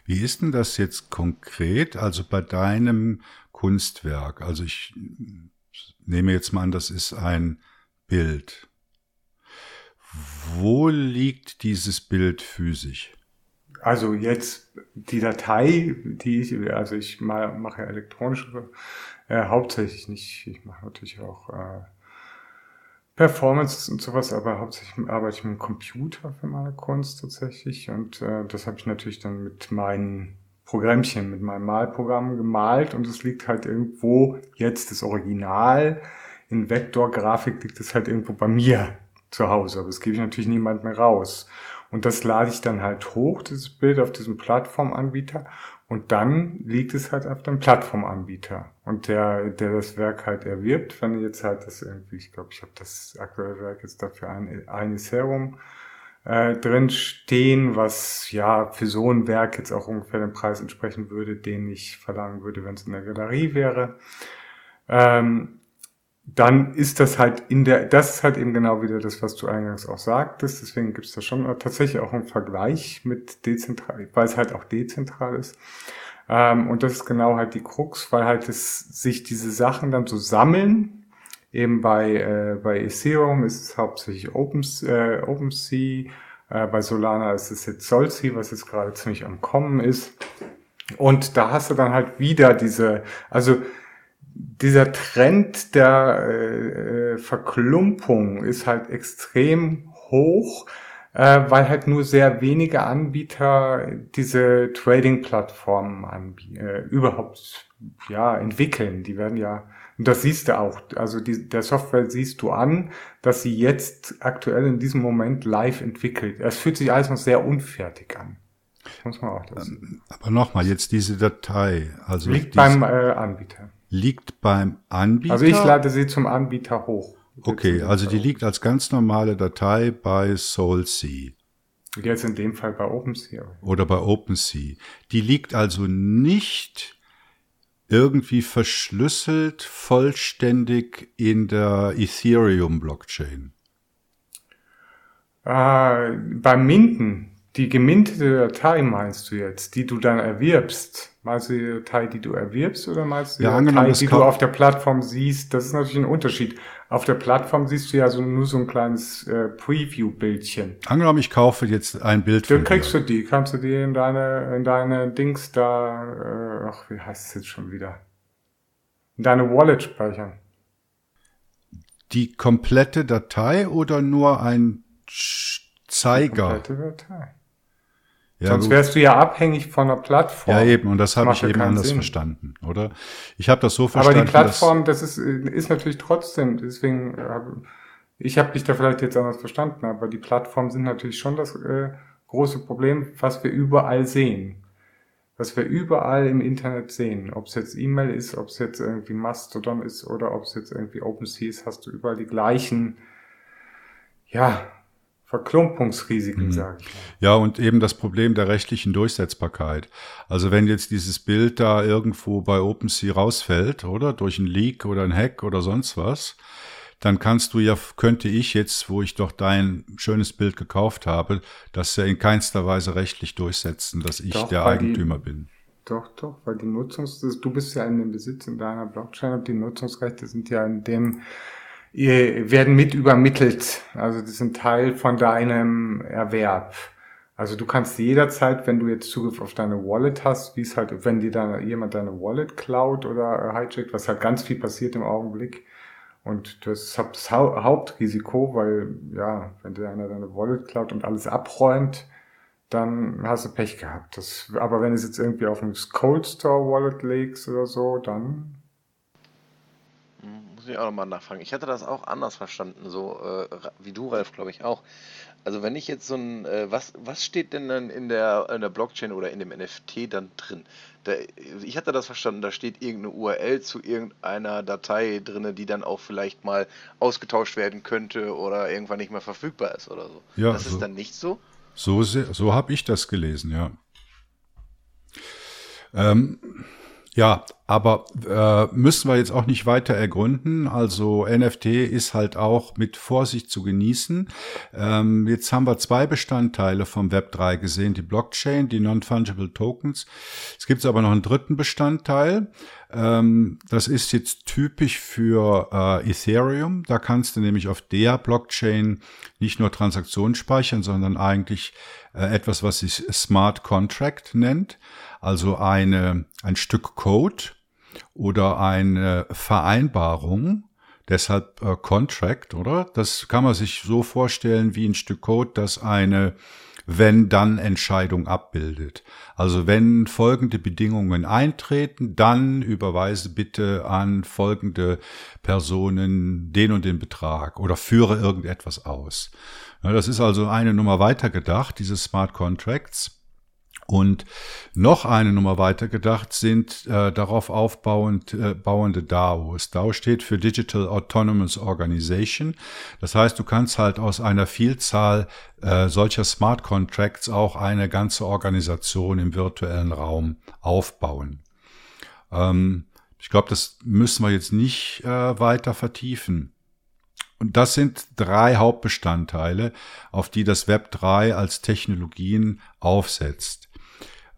Wie ist denn das jetzt konkret, also bei deinem Kunstwerk? Also ich nehme jetzt mal an, das ist ein Bild. Wo liegt dieses Bild physisch? Also jetzt die Datei, die ich, also ich mache ja elektronische, äh, hauptsächlich nicht, ich mache natürlich auch äh, Performance und sowas, aber hauptsächlich arbeite ich mit dem Computer für meine Kunst tatsächlich und äh, das habe ich natürlich dann mit meinen Programmchen, mit meinem Malprogramm gemalt und es liegt halt irgendwo jetzt das Original in Vektorgrafik liegt es halt irgendwo bei mir zu Hause, aber das gebe ich natürlich niemand mehr raus. Und das lade ich dann halt hoch, dieses Bild auf diesem Plattformanbieter und dann liegt es halt auf dem Plattformanbieter. Und der, der das Werk halt erwirbt, wenn jetzt halt das irgendwie, ich glaube, ich habe das aktuelle Werk jetzt dafür ein, ein Serum äh, drin stehen, was ja für so ein Werk jetzt auch ungefähr den Preis entsprechen würde, den ich verlangen würde, wenn es in der Galerie wäre. Ähm, dann ist das halt in der, das ist halt eben genau wieder das, was du eingangs auch sagtest. Deswegen gibt es da schon tatsächlich auch einen Vergleich mit dezentral, weil es halt auch dezentral ist. Ähm, und das ist genau halt die Krux, weil halt es sich diese Sachen dann so sammeln. Eben bei, äh, bei Ethereum ist es hauptsächlich Open, äh, OpenSea, äh, bei Solana ist es jetzt Solsea, was jetzt gerade ziemlich am Kommen ist. Und da hast du dann halt wieder diese, also dieser Trend der äh, Verklumpung ist halt extrem hoch, äh, weil halt nur sehr wenige Anbieter diese Trading-Plattformen äh, überhaupt ja entwickeln. Die werden ja, und das siehst du auch, also die, der Software siehst du an, dass sie jetzt aktuell in diesem Moment live entwickelt. Es fühlt sich alles noch sehr unfertig an. Muss man auch das. Aber nochmal, jetzt diese Datei, also liegt beim äh, Anbieter liegt beim Anbieter. Also ich lade sie zum Anbieter hoch. Okay, also die liegt als ganz normale Datei bei SoulSea. Jetzt in dem Fall bei OpenSea. Oder bei OpenSea. Die liegt also nicht irgendwie verschlüsselt vollständig in der Ethereum-Blockchain. Äh, beim Minden, die gemintete Datei meinst du jetzt, die du dann erwirbst? Meinst du die Datei, die du erwirbst oder meinst du die ja, Datei, die du auf der Plattform siehst? Das ist natürlich ein Unterschied. Auf der Plattform siehst du ja so, nur so ein kleines äh, Preview-Bildchen. Angenommen, ich kaufe jetzt ein Bild Dann kriegst dir. du die, kannst du die in deine, in deine Dings da, äh, ach, wie heißt es jetzt schon wieder? In deine Wallet speichern. Die komplette Datei oder nur ein Zeiger? Die komplette Datei. Ja, Sonst wärst du ja abhängig von der Plattform. Ja, eben, und das habe ich eben anders Sinn. verstanden, oder? Ich habe das so verstanden. Aber die Plattform, das ist, ist natürlich trotzdem, deswegen, ich habe dich da vielleicht jetzt anders verstanden, aber die Plattformen sind natürlich schon das äh, große Problem, was wir überall sehen. Was wir überall im Internet sehen. Ob es jetzt E-Mail ist, ob es jetzt irgendwie Mastodon ist oder ob es jetzt irgendwie OpenSea ist, hast du überall die gleichen, ja, Verklumpungsrisiken, mhm. sage ich. Ja, und eben das Problem der rechtlichen Durchsetzbarkeit. Also wenn jetzt dieses Bild da irgendwo bei OpenSea rausfällt, oder durch einen Leak oder einen Hack oder sonst was, dann kannst du ja, könnte ich jetzt, wo ich doch dein schönes Bild gekauft habe, das ja in keinster Weise rechtlich durchsetzen, dass ich doch, der Eigentümer die, bin. Doch, doch, weil die Nutzungs, du bist ja in dem Besitz in deiner Blockchain und die Nutzungsrechte sind ja in dem werden mit übermittelt. Also das sind Teil von deinem Erwerb. Also du kannst jederzeit, wenn du jetzt Zugriff auf deine Wallet hast, wie es halt, wenn dir dann jemand deine Wallet klaut oder hijackt, was halt ganz viel passiert im Augenblick. Und das ist das Hauptrisiko, weil, ja, wenn dir einer deine Wallet klaut und alles abräumt, dann hast du Pech gehabt. Das, aber wenn du es jetzt irgendwie auf ein Cold Store Wallet legst oder so, dann muss ich auch nochmal nachfragen. Ich hatte das auch anders verstanden, so äh, wie du, Ralf, glaube ich auch. Also wenn ich jetzt so ein, äh, was, was steht denn dann in der, in der Blockchain oder in dem NFT dann drin? Da, ich hatte das verstanden, da steht irgendeine URL zu irgendeiner Datei drin, die dann auch vielleicht mal ausgetauscht werden könnte oder irgendwann nicht mehr verfügbar ist oder so. Ja, das so, ist dann nicht so? So, so habe ich das gelesen, ja. Ähm, ja, aber äh, müssen wir jetzt auch nicht weiter ergründen. Also NFT ist halt auch mit Vorsicht zu genießen. Ähm, jetzt haben wir zwei Bestandteile vom Web 3 gesehen, die Blockchain, die Non-Fungible Tokens. Es gibt aber noch einen dritten Bestandteil. Ähm, das ist jetzt typisch für äh, Ethereum. Da kannst du nämlich auf der Blockchain nicht nur Transaktionen speichern, sondern eigentlich äh, etwas, was sich Smart Contract nennt also eine, ein Stück Code oder eine Vereinbarung, deshalb äh, Contract, oder? Das kann man sich so vorstellen wie ein Stück Code, das eine wenn-dann-Entscheidung abbildet. Also wenn folgende Bedingungen eintreten, dann überweise bitte an folgende Personen den und den Betrag oder führe irgendetwas aus. Das ist also eine Nummer weiter gedacht, diese Smart Contracts. Und noch eine Nummer weiter gedacht sind äh, darauf aufbauend äh, bauende DAOs. DAO steht für Digital Autonomous Organization. Das heißt, du kannst halt aus einer Vielzahl äh, solcher Smart Contracts auch eine ganze Organisation im virtuellen Raum aufbauen. Ähm, ich glaube, das müssen wir jetzt nicht äh, weiter vertiefen. Und das sind drei Hauptbestandteile, auf die das Web 3 als Technologien aufsetzt.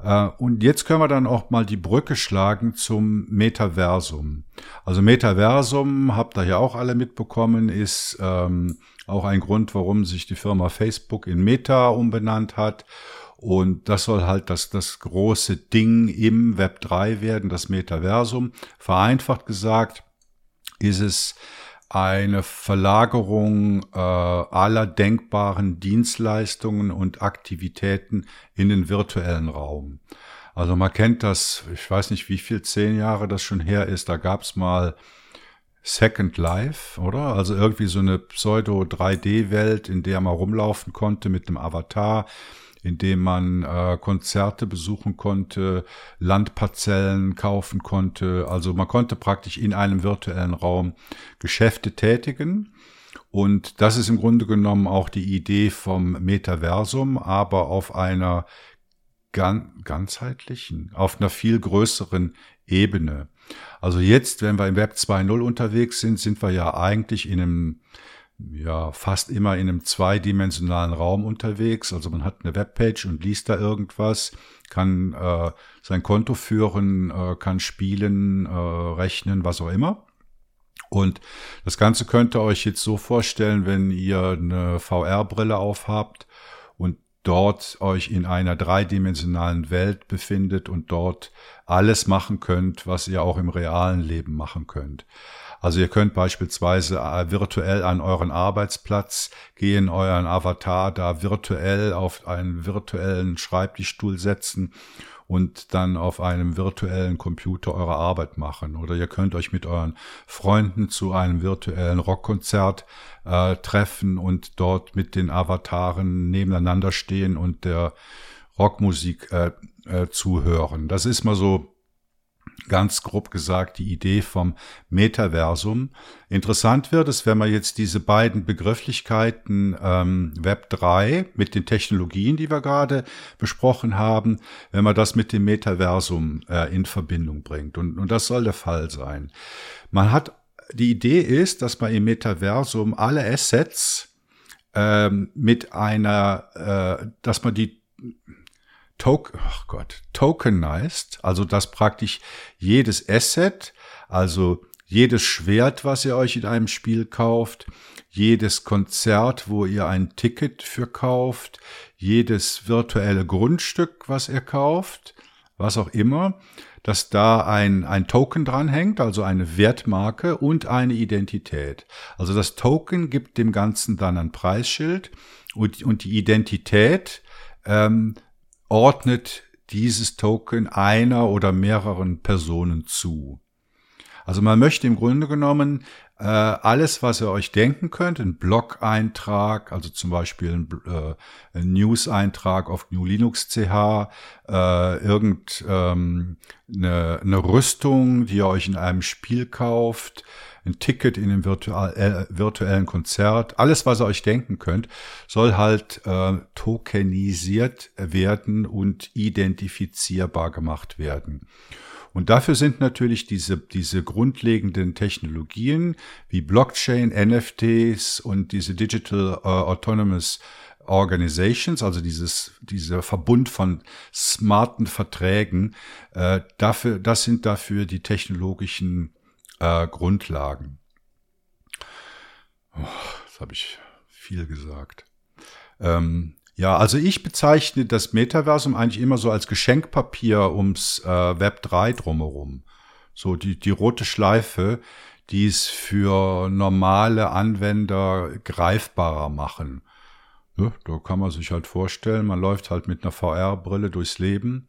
Äh, und jetzt können wir dann auch mal die Brücke schlagen zum Metaversum. Also Metaversum, habt ihr ja auch alle mitbekommen, ist ähm, auch ein Grund, warum sich die Firma Facebook in Meta umbenannt hat. Und das soll halt das, das große Ding im Web 3 werden, das Metaversum. Vereinfacht gesagt ist es eine Verlagerung äh, aller denkbaren Dienstleistungen und Aktivitäten in den virtuellen Raum. Also man kennt das, ich weiß nicht, wie viel, zehn Jahre das schon her ist, da gab's mal Second Life, oder? Also irgendwie so eine Pseudo-3D-Welt, in der man rumlaufen konnte mit einem Avatar in dem man äh, Konzerte besuchen konnte, Landparzellen kaufen konnte. Also man konnte praktisch in einem virtuellen Raum Geschäfte tätigen. Und das ist im Grunde genommen auch die Idee vom Metaversum, aber auf einer gan ganzheitlichen, auf einer viel größeren Ebene. Also jetzt, wenn wir im Web 2.0 unterwegs sind, sind wir ja eigentlich in einem ja fast immer in einem zweidimensionalen Raum unterwegs. Also man hat eine Webpage und liest da irgendwas, kann äh, sein Konto führen, äh, kann spielen, äh, rechnen, was auch immer. Und das Ganze könnt ihr euch jetzt so vorstellen, wenn ihr eine VR-Brille aufhabt und dort euch in einer dreidimensionalen Welt befindet und dort alles machen könnt, was ihr auch im realen Leben machen könnt. Also ihr könnt beispielsweise äh, virtuell an euren Arbeitsplatz gehen, euren Avatar da virtuell auf einen virtuellen Schreibtischstuhl setzen und dann auf einem virtuellen Computer eure Arbeit machen. Oder ihr könnt euch mit euren Freunden zu einem virtuellen Rockkonzert äh, treffen und dort mit den Avataren nebeneinander stehen und der Rockmusik äh, äh, zuhören. Das ist mal so ganz grob gesagt die Idee vom Metaversum. Interessant wird es, wenn man jetzt diese beiden Begrifflichkeiten ähm, Web 3 mit den Technologien, die wir gerade besprochen haben, wenn man das mit dem Metaversum äh, in Verbindung bringt. Und, und das soll der Fall sein. Man hat die Idee ist, dass man im Metaversum alle Assets ähm, mit einer, äh, dass man die Token, ach Gott, tokenized, also dass praktisch jedes Asset, also jedes Schwert, was ihr euch in einem Spiel kauft, jedes Konzert, wo ihr ein Ticket für kauft, jedes virtuelle Grundstück, was ihr kauft, was auch immer, dass da ein, ein Token dranhängt, also eine Wertmarke und eine Identität. Also das Token gibt dem Ganzen dann ein Preisschild und, und die Identität ähm, ordnet dieses Token einer oder mehreren Personen zu. Also man möchte im Grunde genommen äh, alles, was ihr euch denken könnt, ein Blog-Eintrag, also zum Beispiel ein, äh, ein News-Eintrag auf GNU Linux äh, irgend ähm, eine, eine Rüstung, die ihr euch in einem Spiel kauft, ein Ticket in einem virtual, äh, virtuellen Konzert, alles, was ihr euch denken könnt, soll halt äh, tokenisiert werden und identifizierbar gemacht werden. Und dafür sind natürlich diese, diese grundlegenden Technologien wie Blockchain, NFTs und diese Digital uh, Autonomous Organizations, also dieses, dieser Verbund von smarten Verträgen, äh, dafür, das sind dafür die technologischen äh, Grundlagen. Oh, das habe ich viel gesagt. Ähm, ja, also ich bezeichne das Metaversum eigentlich immer so als Geschenkpapier ums äh, Web 3 drumherum. So die, die rote Schleife, die es für normale Anwender greifbarer machen. Ja, da kann man sich halt vorstellen, man läuft halt mit einer VR-Brille durchs Leben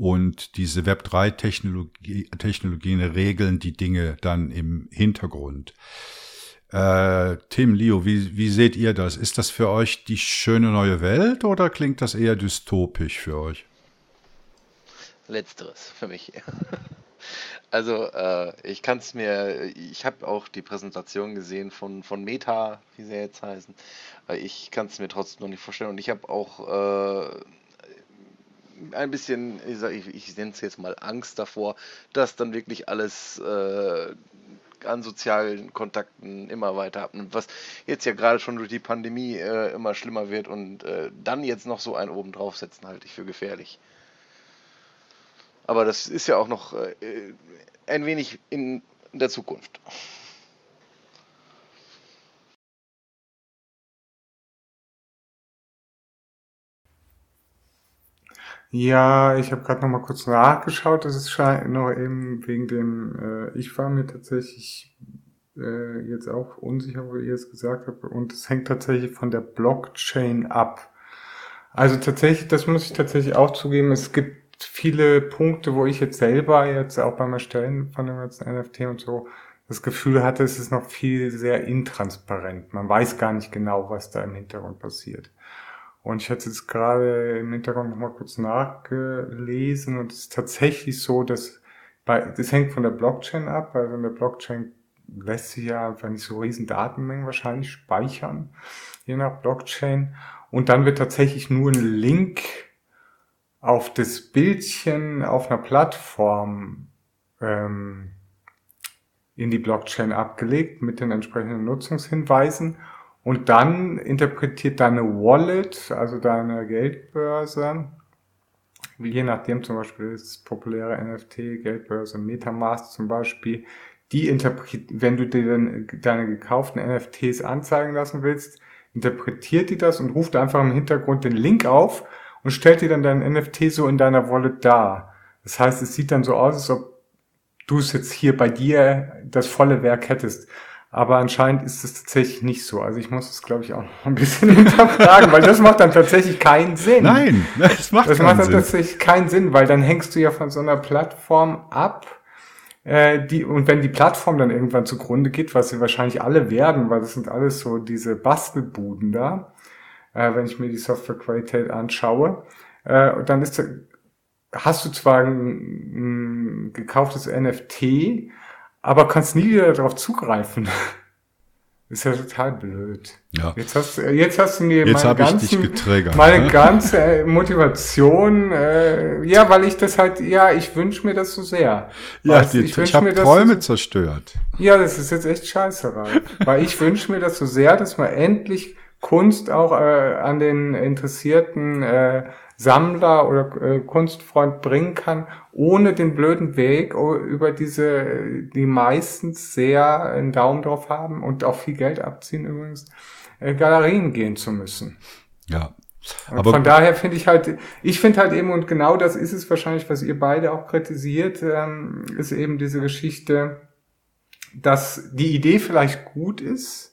und diese Web3-Technologie, Technologien regeln die Dinge dann im Hintergrund. Äh, Tim, Leo, wie, wie seht ihr das? Ist das für euch die schöne neue Welt oder klingt das eher dystopisch für euch? Letzteres für mich. Also äh, ich kann es mir, ich habe auch die Präsentation gesehen von, von Meta, wie sie jetzt heißen. Äh, ich kann es mir trotzdem noch nicht vorstellen und ich habe auch äh, ein bisschen, ich, ich, ich nenne es jetzt mal Angst davor, dass dann wirklich alles äh, an sozialen Kontakten immer weiter abnimmt, was jetzt ja gerade schon durch die Pandemie äh, immer schlimmer wird und äh, dann jetzt noch so einen oben draufsetzen, halte ich für gefährlich. Aber das ist ja auch noch äh, ein wenig in der Zukunft. Ja, ich habe gerade noch mal kurz nachgeschaut. Das ist noch eben wegen dem. Äh, ich war mir tatsächlich äh, jetzt auch unsicher, wo ihr es gesagt habt. Und es hängt tatsächlich von der Blockchain ab. Also tatsächlich, das muss ich tatsächlich auch zugeben. Es gibt viele Punkte, wo ich jetzt selber jetzt auch beim Erstellen von dem ganzen NFT und so das Gefühl hatte, es ist noch viel sehr intransparent. Man weiß gar nicht genau, was da im Hintergrund passiert. Und ich hatte jetzt gerade im Hintergrund nochmal kurz nachgelesen und es ist tatsächlich so, dass bei, das hängt von der Blockchain ab, also in der Blockchain lässt sich ja einfach nicht so riesen Datenmengen wahrscheinlich speichern, je nach Blockchain. Und dann wird tatsächlich nur ein Link auf das Bildchen auf einer Plattform ähm, in die Blockchain abgelegt mit den entsprechenden Nutzungshinweisen. Und dann interpretiert deine Wallet, also deine Geldbörse, je nachdem zum Beispiel das populäre NFT, Geldbörse, Metamask zum Beispiel, die interpretiert, wenn du dir dann deine gekauften NFTs anzeigen lassen willst, interpretiert die das und ruft einfach im Hintergrund den Link auf und stellt dir dann dein NFT so in deiner Wallet dar. Das heißt, es sieht dann so aus, als ob du es jetzt hier bei dir das volle Werk hättest. Aber anscheinend ist es tatsächlich nicht so. Also ich muss es, glaube ich, auch noch ein bisschen hinterfragen, weil das macht dann tatsächlich keinen Sinn. Nein, das macht, das macht dann Sinn. tatsächlich keinen Sinn, weil dann hängst du ja von so einer Plattform ab. Äh, die, und wenn die Plattform dann irgendwann zugrunde geht, was sie wahrscheinlich alle werden, weil das sind alles so diese Bastelbuden da, äh, wenn ich mir die Softwarequalität anschaue, äh, dann ist, hast du zwar ein, ein gekauftes NFT, aber kannst nie wieder darauf zugreifen. Ist ja total blöd. Ja. Jetzt hast, jetzt hast du mir jetzt meine, ganzen, getriggert, meine ne? ganze äh, Motivation, äh, ja, weil ich das halt, ja, ich wünsche mir das so sehr. Ja, weißt, die, ich, ich habe Träume so, zerstört. Ja, das ist jetzt echt scheiße, Ralf. weil ich wünsche mir das so sehr, dass man endlich Kunst auch äh, an den interessierten äh, Sammler oder äh, Kunstfreund bringen kann, ohne den blöden Weg über diese, die meistens sehr einen Daumen drauf haben und auch viel Geld abziehen übrigens, äh, Galerien gehen zu müssen. Ja. aber von daher finde ich halt, ich finde halt eben, und genau das ist es wahrscheinlich, was ihr beide auch kritisiert, ähm, ist eben diese Geschichte, dass die Idee vielleicht gut ist,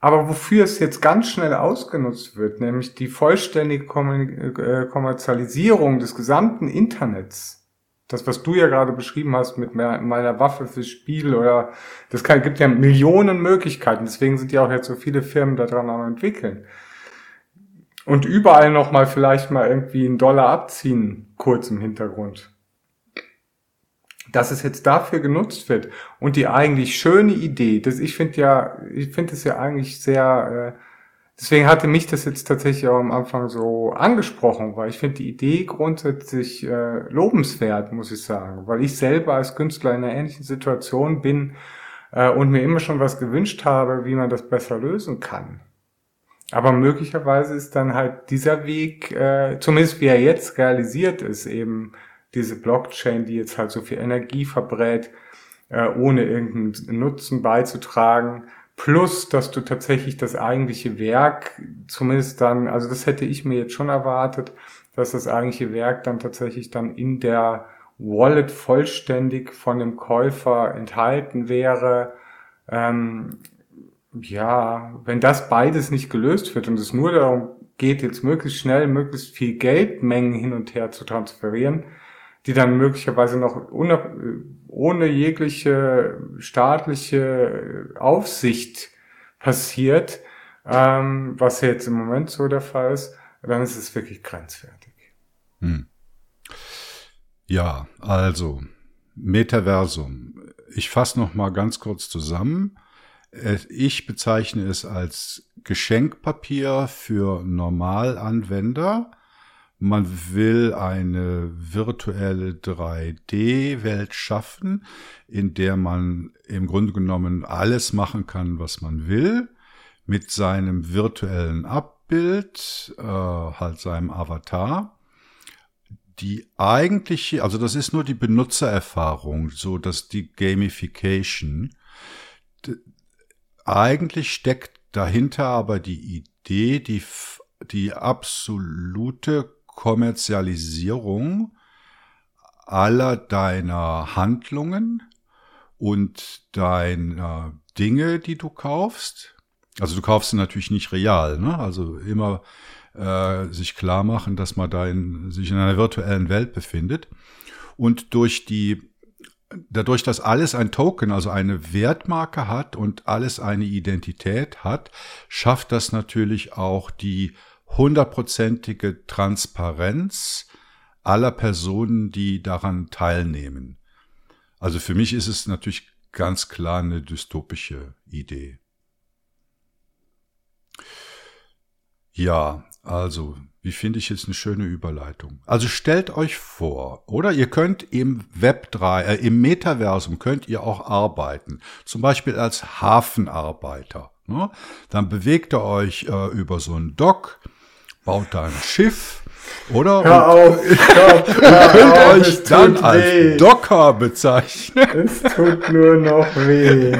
aber wofür es jetzt ganz schnell ausgenutzt wird, nämlich die vollständige äh, Kommerzialisierung des gesamten Internets, das, was du ja gerade beschrieben hast mit meiner Waffe fürs Spiel oder das kann, gibt ja Millionen Möglichkeiten. Deswegen sind ja auch jetzt so viele Firmen daran am entwickeln. Und überall noch mal vielleicht mal irgendwie einen Dollar abziehen, kurz im Hintergrund. Dass es jetzt dafür genutzt wird und die eigentlich schöne Idee, das ich finde ja, ich finde es ja eigentlich sehr äh, Deswegen hatte mich das jetzt tatsächlich auch am Anfang so angesprochen, weil ich finde die Idee grundsätzlich äh, lobenswert, muss ich sagen, weil ich selber als Künstler in einer ähnlichen Situation bin äh, und mir immer schon was gewünscht habe, wie man das besser lösen kann. Aber möglicherweise ist dann halt dieser Weg, äh, zumindest wie er jetzt realisiert ist, eben diese Blockchain, die jetzt halt so viel Energie verbrät, äh, ohne irgendeinen Nutzen beizutragen, Plus, dass du tatsächlich das eigentliche Werk, zumindest dann, also das hätte ich mir jetzt schon erwartet, dass das eigentliche Werk dann tatsächlich dann in der Wallet vollständig von dem Käufer enthalten wäre. Ähm, ja, wenn das beides nicht gelöst wird und es nur darum geht, jetzt möglichst schnell, möglichst viel Geldmengen hin und her zu transferieren, die dann möglicherweise noch ohne jegliche staatliche Aufsicht passiert, ähm, was jetzt im Moment so der Fall ist, dann ist es wirklich grenzwertig. Hm. Ja, also Metaversum. Ich fasse noch mal ganz kurz zusammen. Äh, ich bezeichne es als Geschenkpapier für Normalanwender man will eine virtuelle 3D-Welt schaffen, in der man im Grunde genommen alles machen kann, was man will, mit seinem virtuellen Abbild, äh, halt seinem Avatar. Die eigentliche, also das ist nur die Benutzererfahrung, so dass die Gamification. Eigentlich steckt dahinter aber die Idee, die, die absolute Kommerzialisierung aller deiner Handlungen und deiner Dinge, die du kaufst. Also du kaufst sie natürlich nicht real, ne? Also immer äh, sich klar machen, dass man da in, sich in einer virtuellen Welt befindet. Und durch die dadurch, dass alles ein Token, also eine Wertmarke hat und alles eine Identität hat, schafft das natürlich auch die hundertprozentige Transparenz aller Personen, die daran teilnehmen. Also für mich ist es natürlich ganz klar eine dystopische Idee. Ja, also, wie finde ich jetzt eine schöne Überleitung? Also stellt euch vor, oder ihr könnt im Web 3, äh, im Metaversum könnt ihr auch arbeiten. Zum Beispiel als Hafenarbeiter. Ne? Dann bewegt ihr euch äh, über so ein Dock, baut da ein Schiff, oder? Hör auf, stopp, hör könnt auf, euch dann als weh. Docker bezeichnen. Es tut nur noch weh.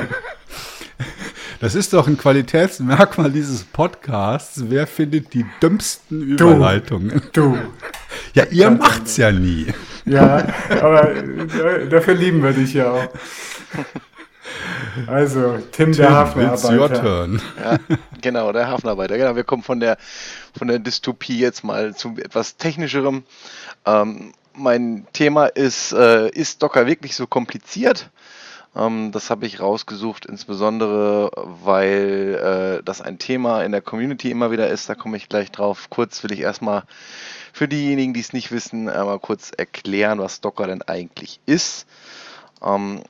Das ist doch ein Qualitätsmerkmal dieses Podcasts. Wer findet die dümmsten Überleitungen? Du. Ja, ihr macht's ja nie. Ja, aber dafür lieben wir dich ja auch. Also, Tim, Tim der Hafenarbeiter. Your turn. Ja, genau, der Hafenarbeiter. Genau, wir kommen von der, von der Dystopie jetzt mal zu etwas Technischerem. Ähm, mein Thema ist, äh, ist Docker wirklich so kompliziert? Ähm, das habe ich rausgesucht, insbesondere weil äh, das ein Thema in der Community immer wieder ist. Da komme ich gleich drauf. Kurz will ich erstmal für diejenigen, die es nicht wissen, einmal kurz erklären, was Docker denn eigentlich ist. Ähm,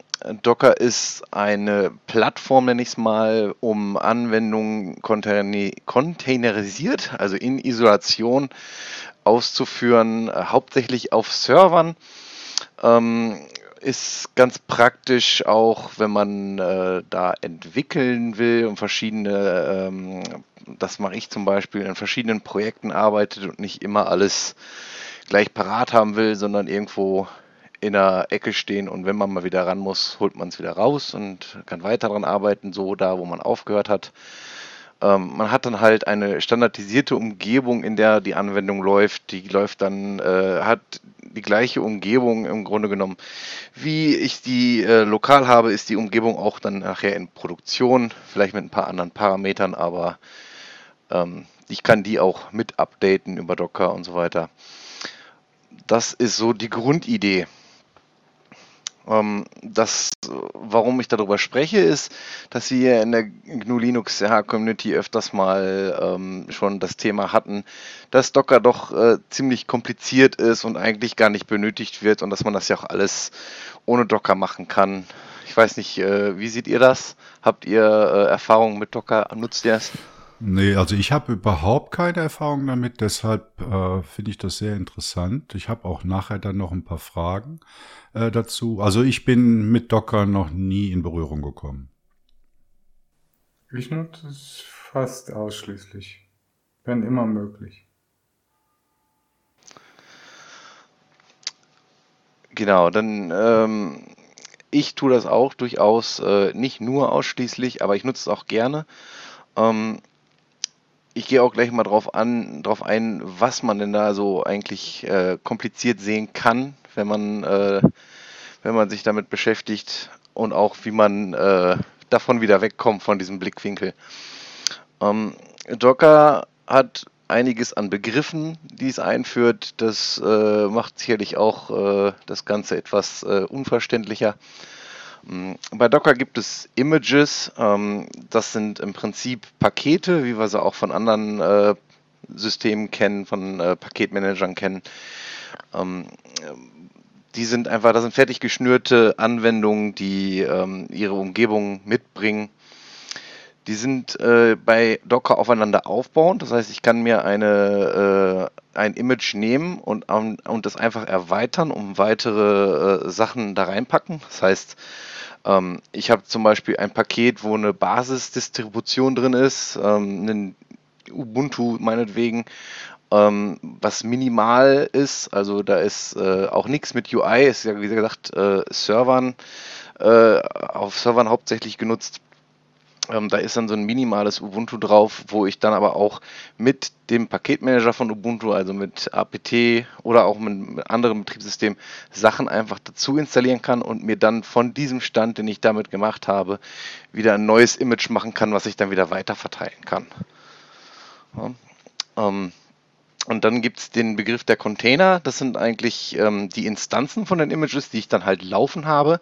Docker ist eine Plattform, nenne ich es mal, um Anwendungen containerisiert, also in Isolation auszuführen, äh, hauptsächlich auf Servern. Ähm, ist ganz praktisch auch, wenn man äh, da entwickeln will und verschiedene, ähm, das mache ich zum Beispiel, in verschiedenen Projekten arbeitet und nicht immer alles gleich parat haben will, sondern irgendwo in der Ecke stehen und wenn man mal wieder ran muss, holt man es wieder raus und kann weiter daran arbeiten, so da, wo man aufgehört hat. Ähm, man hat dann halt eine standardisierte Umgebung, in der die Anwendung läuft. Die läuft dann, äh, hat die gleiche Umgebung im Grunde genommen. Wie ich die äh, lokal habe, ist die Umgebung auch dann nachher in Produktion, vielleicht mit ein paar anderen Parametern, aber ähm, ich kann die auch mit updaten über Docker und so weiter. Das ist so die Grundidee. Ähm, das, warum ich darüber spreche, ist, dass wir in der GNU Linux Community öfters mal ähm, schon das Thema hatten, dass Docker doch äh, ziemlich kompliziert ist und eigentlich gar nicht benötigt wird und dass man das ja auch alles ohne Docker machen kann. Ich weiß nicht, äh, wie seht ihr das? Habt ihr äh, Erfahrungen mit Docker? Nutzt ihr es? Nee, also ich habe überhaupt keine Erfahrung damit, deshalb äh, finde ich das sehr interessant. Ich habe auch nachher dann noch ein paar Fragen äh, dazu. Also ich bin mit Docker noch nie in Berührung gekommen. Ich nutze es fast ausschließlich, wenn immer möglich. Genau, dann ähm, ich tue das auch durchaus, äh, nicht nur ausschließlich, aber ich nutze es auch gerne. Ähm, ich gehe auch gleich mal drauf an, drauf ein, was man denn da so eigentlich äh, kompliziert sehen kann, wenn man, äh, wenn man sich damit beschäftigt und auch wie man äh, davon wieder wegkommt von diesem Blickwinkel. Ähm, Docker hat einiges an Begriffen, die es einführt. Das äh, macht sicherlich auch äh, das Ganze etwas äh, unverständlicher. Mm, bei Docker gibt es Images, ähm, das sind im Prinzip Pakete, wie wir sie auch von anderen äh, Systemen kennen, von äh, Paketmanagern kennen. Ähm, die sind einfach, das sind fertig geschnürte Anwendungen, die ähm, ihre Umgebung mitbringen. Die sind äh, bei Docker aufeinander aufbauend. Das heißt, ich kann mir eine, äh, ein Image nehmen und, und das einfach erweitern, um weitere äh, Sachen da reinpacken. Das heißt, ähm, ich habe zum Beispiel ein Paket, wo eine Basisdistribution drin ist, ähm, ein Ubuntu meinetwegen, ähm, was minimal ist. Also da ist äh, auch nichts mit UI, ist ja wie gesagt äh, Servern, äh, auf Servern hauptsächlich genutzt. Ähm, da ist dann so ein minimales Ubuntu drauf, wo ich dann aber auch mit dem Paketmanager von Ubuntu, also mit apt oder auch mit anderen Betriebssystemen, Sachen einfach dazu installieren kann und mir dann von diesem Stand, den ich damit gemacht habe, wieder ein neues Image machen kann, was ich dann wieder weiter verteilen kann. Ja, ähm, und dann gibt es den Begriff der Container. Das sind eigentlich ähm, die Instanzen von den Images, die ich dann halt laufen habe.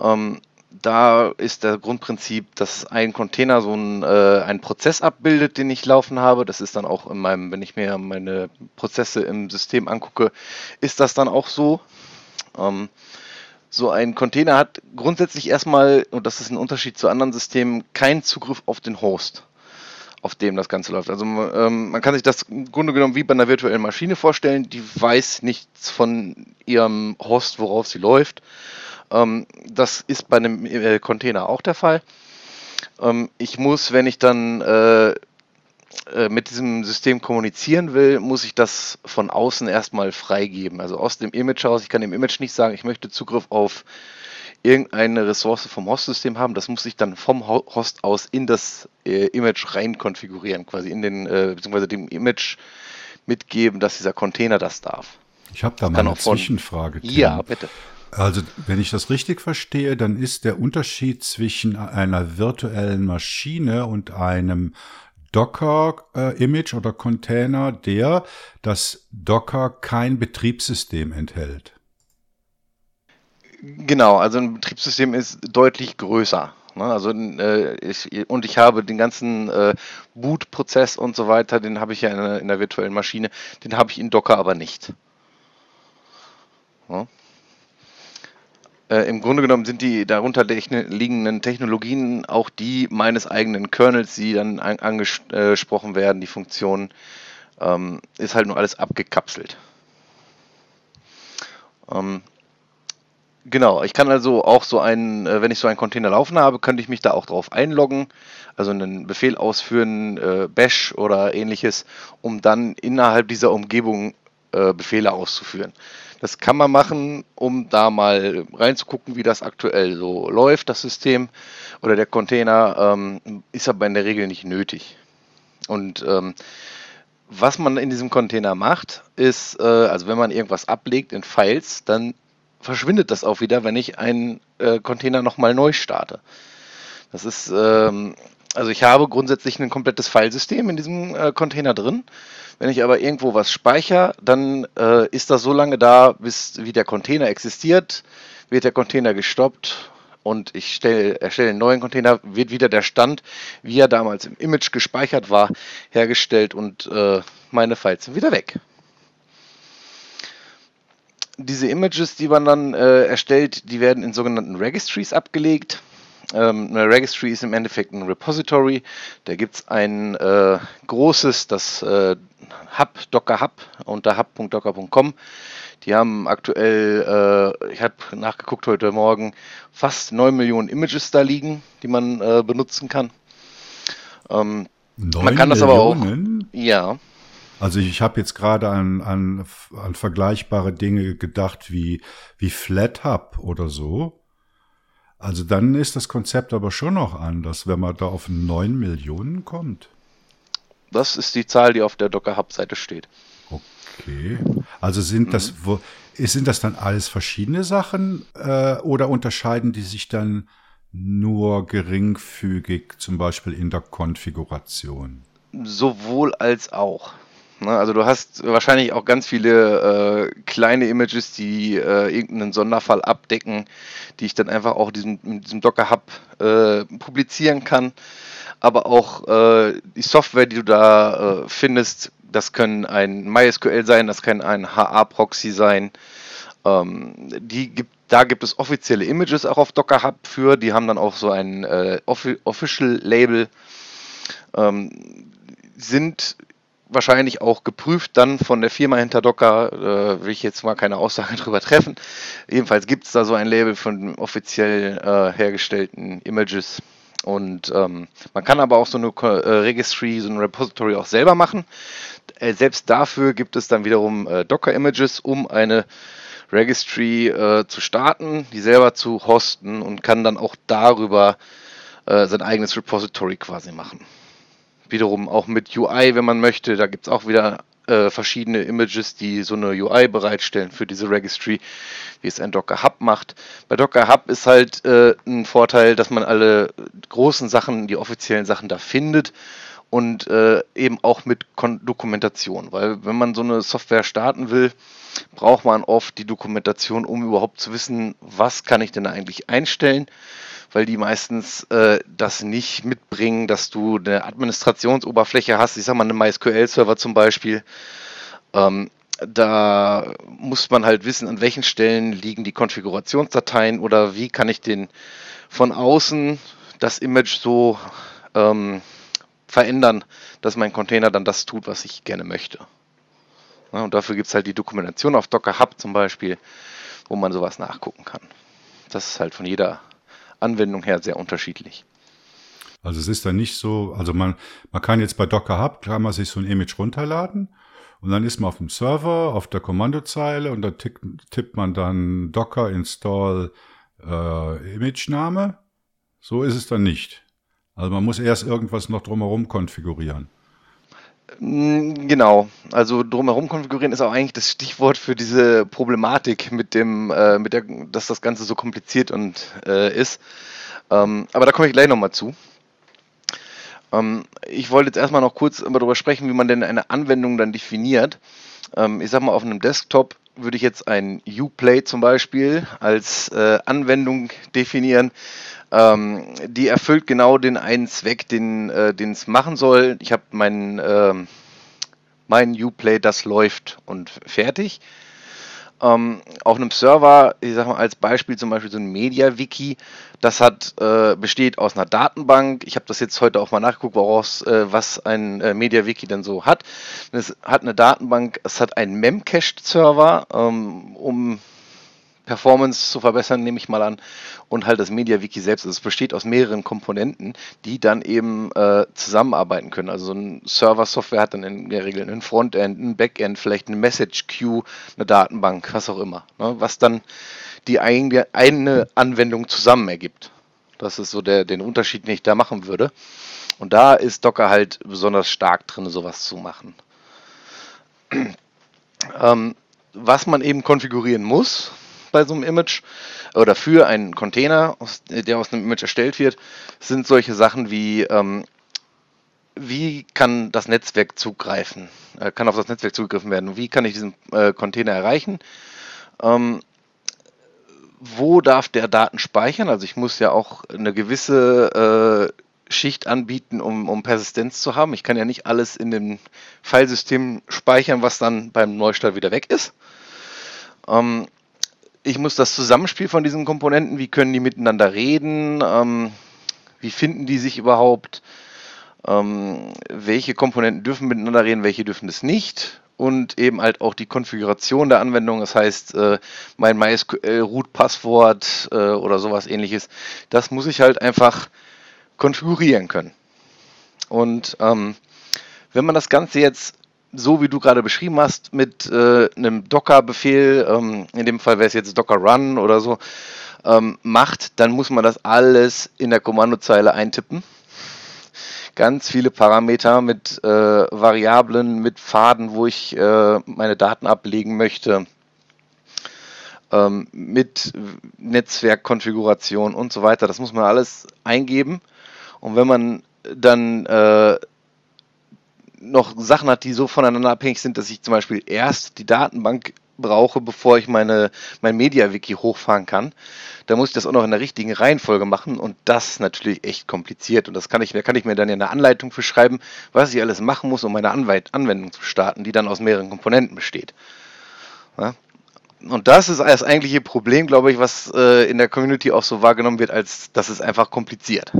Ähm, da ist der Grundprinzip, dass ein Container so ein, äh, einen Prozess abbildet, den ich laufen habe. Das ist dann auch in meinem, wenn ich mir meine Prozesse im System angucke, ist das dann auch so. Ähm, so ein Container hat grundsätzlich erstmal, und das ist ein Unterschied zu anderen Systemen, keinen Zugriff auf den Host, auf dem das Ganze läuft. Also ähm, man kann sich das im Grunde genommen wie bei einer virtuellen Maschine vorstellen, die weiß nichts von ihrem Host, worauf sie läuft. Ähm, das ist bei einem äh, Container auch der Fall. Ähm, ich muss, wenn ich dann äh, äh, mit diesem System kommunizieren will, muss ich das von außen erstmal freigeben. Also aus dem Image aus. Ich kann dem Image nicht sagen, ich möchte Zugriff auf irgendeine Ressource vom Host-System haben. Das muss ich dann vom Host aus in das äh, Image rein konfigurieren, quasi in den, äh, beziehungsweise dem Image mitgeben, dass dieser Container das darf. Ich habe da mal eine Zwischenfrage. Tim. Ja, bitte. Also, wenn ich das richtig verstehe, dann ist der Unterschied zwischen einer virtuellen Maschine und einem Docker-Image äh, oder Container der, dass Docker kein Betriebssystem enthält. Genau, also ein Betriebssystem ist deutlich größer. Ne? Also äh, ich, und ich habe den ganzen äh, Boot-Prozess und so weiter, den habe ich ja in, in der virtuellen Maschine, den habe ich in Docker aber nicht. Ja? Äh, Im Grunde genommen sind die darunter liegenden Technologien auch die meines eigenen Kernels, die dann an, angesprochen werden, die Funktion, ähm, ist halt nur alles abgekapselt. Ähm, genau, ich kann also auch so einen, äh, wenn ich so einen Container laufen habe, könnte ich mich da auch drauf einloggen, also einen Befehl ausführen, äh, Bash oder ähnliches, um dann innerhalb dieser Umgebung äh, Befehle auszuführen. Das kann man machen, um da mal reinzugucken, wie das aktuell so läuft, das System oder der Container, ähm, ist aber in der Regel nicht nötig. Und ähm, was man in diesem Container macht, ist, äh, also wenn man irgendwas ablegt in Files, dann verschwindet das auch wieder, wenn ich einen äh, Container nochmal neu starte. Das ist, ähm, also ich habe grundsätzlich ein komplettes Filesystem in diesem äh, Container drin wenn ich aber irgendwo was speichere, dann äh, ist das so lange da, bis wie der Container existiert, wird der Container gestoppt und ich stelle, erstelle einen neuen Container, wird wieder der Stand, wie er damals im Image gespeichert war, hergestellt und äh, meine Files sind wieder weg. Diese Images, die man dann äh, erstellt, die werden in sogenannten Registries abgelegt. Ähm, eine Registry ist im Endeffekt ein Repository. Da gibt es ein äh, großes, das äh, Hub, Docker Hub unter hub.docker.com. Die haben aktuell, äh, ich habe nachgeguckt heute Morgen, fast 9 Millionen Images da liegen, die man äh, benutzen kann. Ähm, man kann das Millionen? aber auch. Ja. Also ich habe jetzt gerade an, an, an vergleichbare Dinge gedacht wie, wie FlatHub oder so. Also dann ist das Konzept aber schon noch anders, wenn man da auf 9 Millionen kommt. Das ist die Zahl, die auf der Docker Hub Seite steht. Okay. Also sind das mhm. wo, sind das dann alles verschiedene Sachen äh, oder unterscheiden die sich dann nur geringfügig, zum Beispiel in der Konfiguration? Sowohl als auch. Ne, also du hast wahrscheinlich auch ganz viele äh, kleine Images, die äh, irgendeinen Sonderfall abdecken, die ich dann einfach auch diesem, in diesem Docker Hub äh, publizieren kann. Aber auch äh, die Software, die du da äh, findest, das können ein MySQL sein, das kann ein HA-Proxy sein. Ähm, die gibt, da gibt es offizielle Images auch auf Docker Hub für. Die haben dann auch so ein äh, Official Label. Ähm, sind wahrscheinlich auch geprüft dann von der Firma hinter Docker, äh, will ich jetzt mal keine Aussage drüber treffen. Jedenfalls gibt es da so ein Label von offiziell äh, hergestellten Images. Und ähm, man kann aber auch so eine äh, Registry, so ein Repository auch selber machen. Äh, selbst dafür gibt es dann wiederum äh, Docker-Images, um eine Registry äh, zu starten, die selber zu hosten und kann dann auch darüber sein eigenes Repository quasi machen wiederum auch mit UI, wenn man möchte. Da gibt es auch wieder äh, verschiedene Images, die so eine UI bereitstellen für diese Registry, wie es ein Docker Hub macht. Bei Docker Hub ist halt äh, ein Vorteil, dass man alle großen Sachen, die offiziellen Sachen da findet und äh, eben auch mit Kon Dokumentation, weil wenn man so eine Software starten will, braucht man oft die Dokumentation, um überhaupt zu wissen, was kann ich denn eigentlich einstellen weil die meistens äh, das nicht mitbringen, dass du eine Administrationsoberfläche hast. Ich sage mal, einen MySQL-Server zum Beispiel. Ähm, da muss man halt wissen, an welchen Stellen liegen die Konfigurationsdateien oder wie kann ich den von außen das Image so ähm, verändern, dass mein Container dann das tut, was ich gerne möchte. Ja, und dafür gibt es halt die Dokumentation auf Docker Hub zum Beispiel, wo man sowas nachgucken kann. Das ist halt von jeder Anwendung her sehr unterschiedlich. Also es ist dann nicht so, also man, man kann jetzt bei Docker Hub, kann man sich so ein Image runterladen und dann ist man auf dem Server, auf der Kommandozeile und da tippt, tippt man dann Docker install äh, Image-Name. So ist es dann nicht. Also man muss erst irgendwas noch drumherum konfigurieren. Mm, genau, also drumherum konfigurieren ist auch eigentlich das Stichwort für diese Problematik mit dem, äh, mit der, dass das Ganze so kompliziert und äh, ist. Ähm, aber da komme ich gleich nochmal zu. Ähm, ich wollte jetzt erstmal noch kurz darüber sprechen, wie man denn eine Anwendung dann definiert. Ähm, ich sag mal, auf einem Desktop würde ich jetzt ein Uplay zum Beispiel als äh, Anwendung definieren. Ähm, die erfüllt genau den einen Zweck, den äh, es machen soll. Ich habe meinen äh, mein Uplay, das läuft und fertig. Ähm, auf einem Server, ich sag mal als Beispiel zum Beispiel so ein MediaWiki, das hat, äh, besteht aus einer Datenbank. Ich habe das jetzt heute auch mal nachgeguckt, woraus äh, was ein äh, MediaWiki denn so hat. Es hat eine Datenbank, es hat einen Memcached-Server, ähm, um Performance zu verbessern, nehme ich mal an, und halt das MediaWiki selbst. Also es besteht aus mehreren Komponenten, die dann eben äh, zusammenarbeiten können. Also so ein Server-Software hat dann in der Regel ein Frontend, ein Backend, vielleicht eine Message Queue, eine Datenbank, was auch immer, ne? was dann die eigene eine Anwendung zusammen ergibt. Das ist so der den Unterschied, den ich da machen würde. Und da ist Docker halt besonders stark drin, sowas zu machen. ähm, was man eben konfigurieren muss, bei so einem Image oder für einen Container, der aus einem Image erstellt wird, sind solche Sachen wie, ähm, wie kann das Netzwerk zugreifen, äh, kann auf das Netzwerk zugegriffen werden, wie kann ich diesen äh, Container erreichen. Ähm, wo darf der Daten speichern? Also ich muss ja auch eine gewisse äh, Schicht anbieten, um, um Persistenz zu haben. Ich kann ja nicht alles in dem Filesystem speichern, was dann beim Neustart wieder weg ist. Ähm, ich muss das Zusammenspiel von diesen Komponenten, wie können die miteinander reden, ähm, wie finden die sich überhaupt, ähm, welche Komponenten dürfen miteinander reden, welche dürfen es nicht und eben halt auch die Konfiguration der Anwendung, das heißt äh, mein MySQL-Root-Passwort äh, oder sowas ähnliches, das muss ich halt einfach konfigurieren können. Und ähm, wenn man das Ganze jetzt so wie du gerade beschrieben hast, mit äh, einem Docker-Befehl, ähm, in dem Fall wäre es jetzt Docker Run oder so, ähm, macht, dann muss man das alles in der Kommandozeile eintippen. Ganz viele Parameter mit äh, Variablen, mit Pfaden, wo ich äh, meine Daten ablegen möchte, ähm, mit Netzwerkkonfiguration und so weiter. Das muss man alles eingeben. Und wenn man dann äh, noch Sachen hat, die so voneinander abhängig sind, dass ich zum Beispiel erst die Datenbank brauche, bevor ich meine, mein MediaWiki hochfahren kann. Da muss ich das auch noch in der richtigen Reihenfolge machen und das ist natürlich echt kompliziert. Und das kann ich, da kann ich mir dann ja eine Anleitung für schreiben, was ich alles machen muss, um meine Anwendung zu starten, die dann aus mehreren Komponenten besteht. Ja? Und das ist das eigentliche Problem, glaube ich, was äh, in der Community auch so wahrgenommen wird, als das ist einfach kompliziert.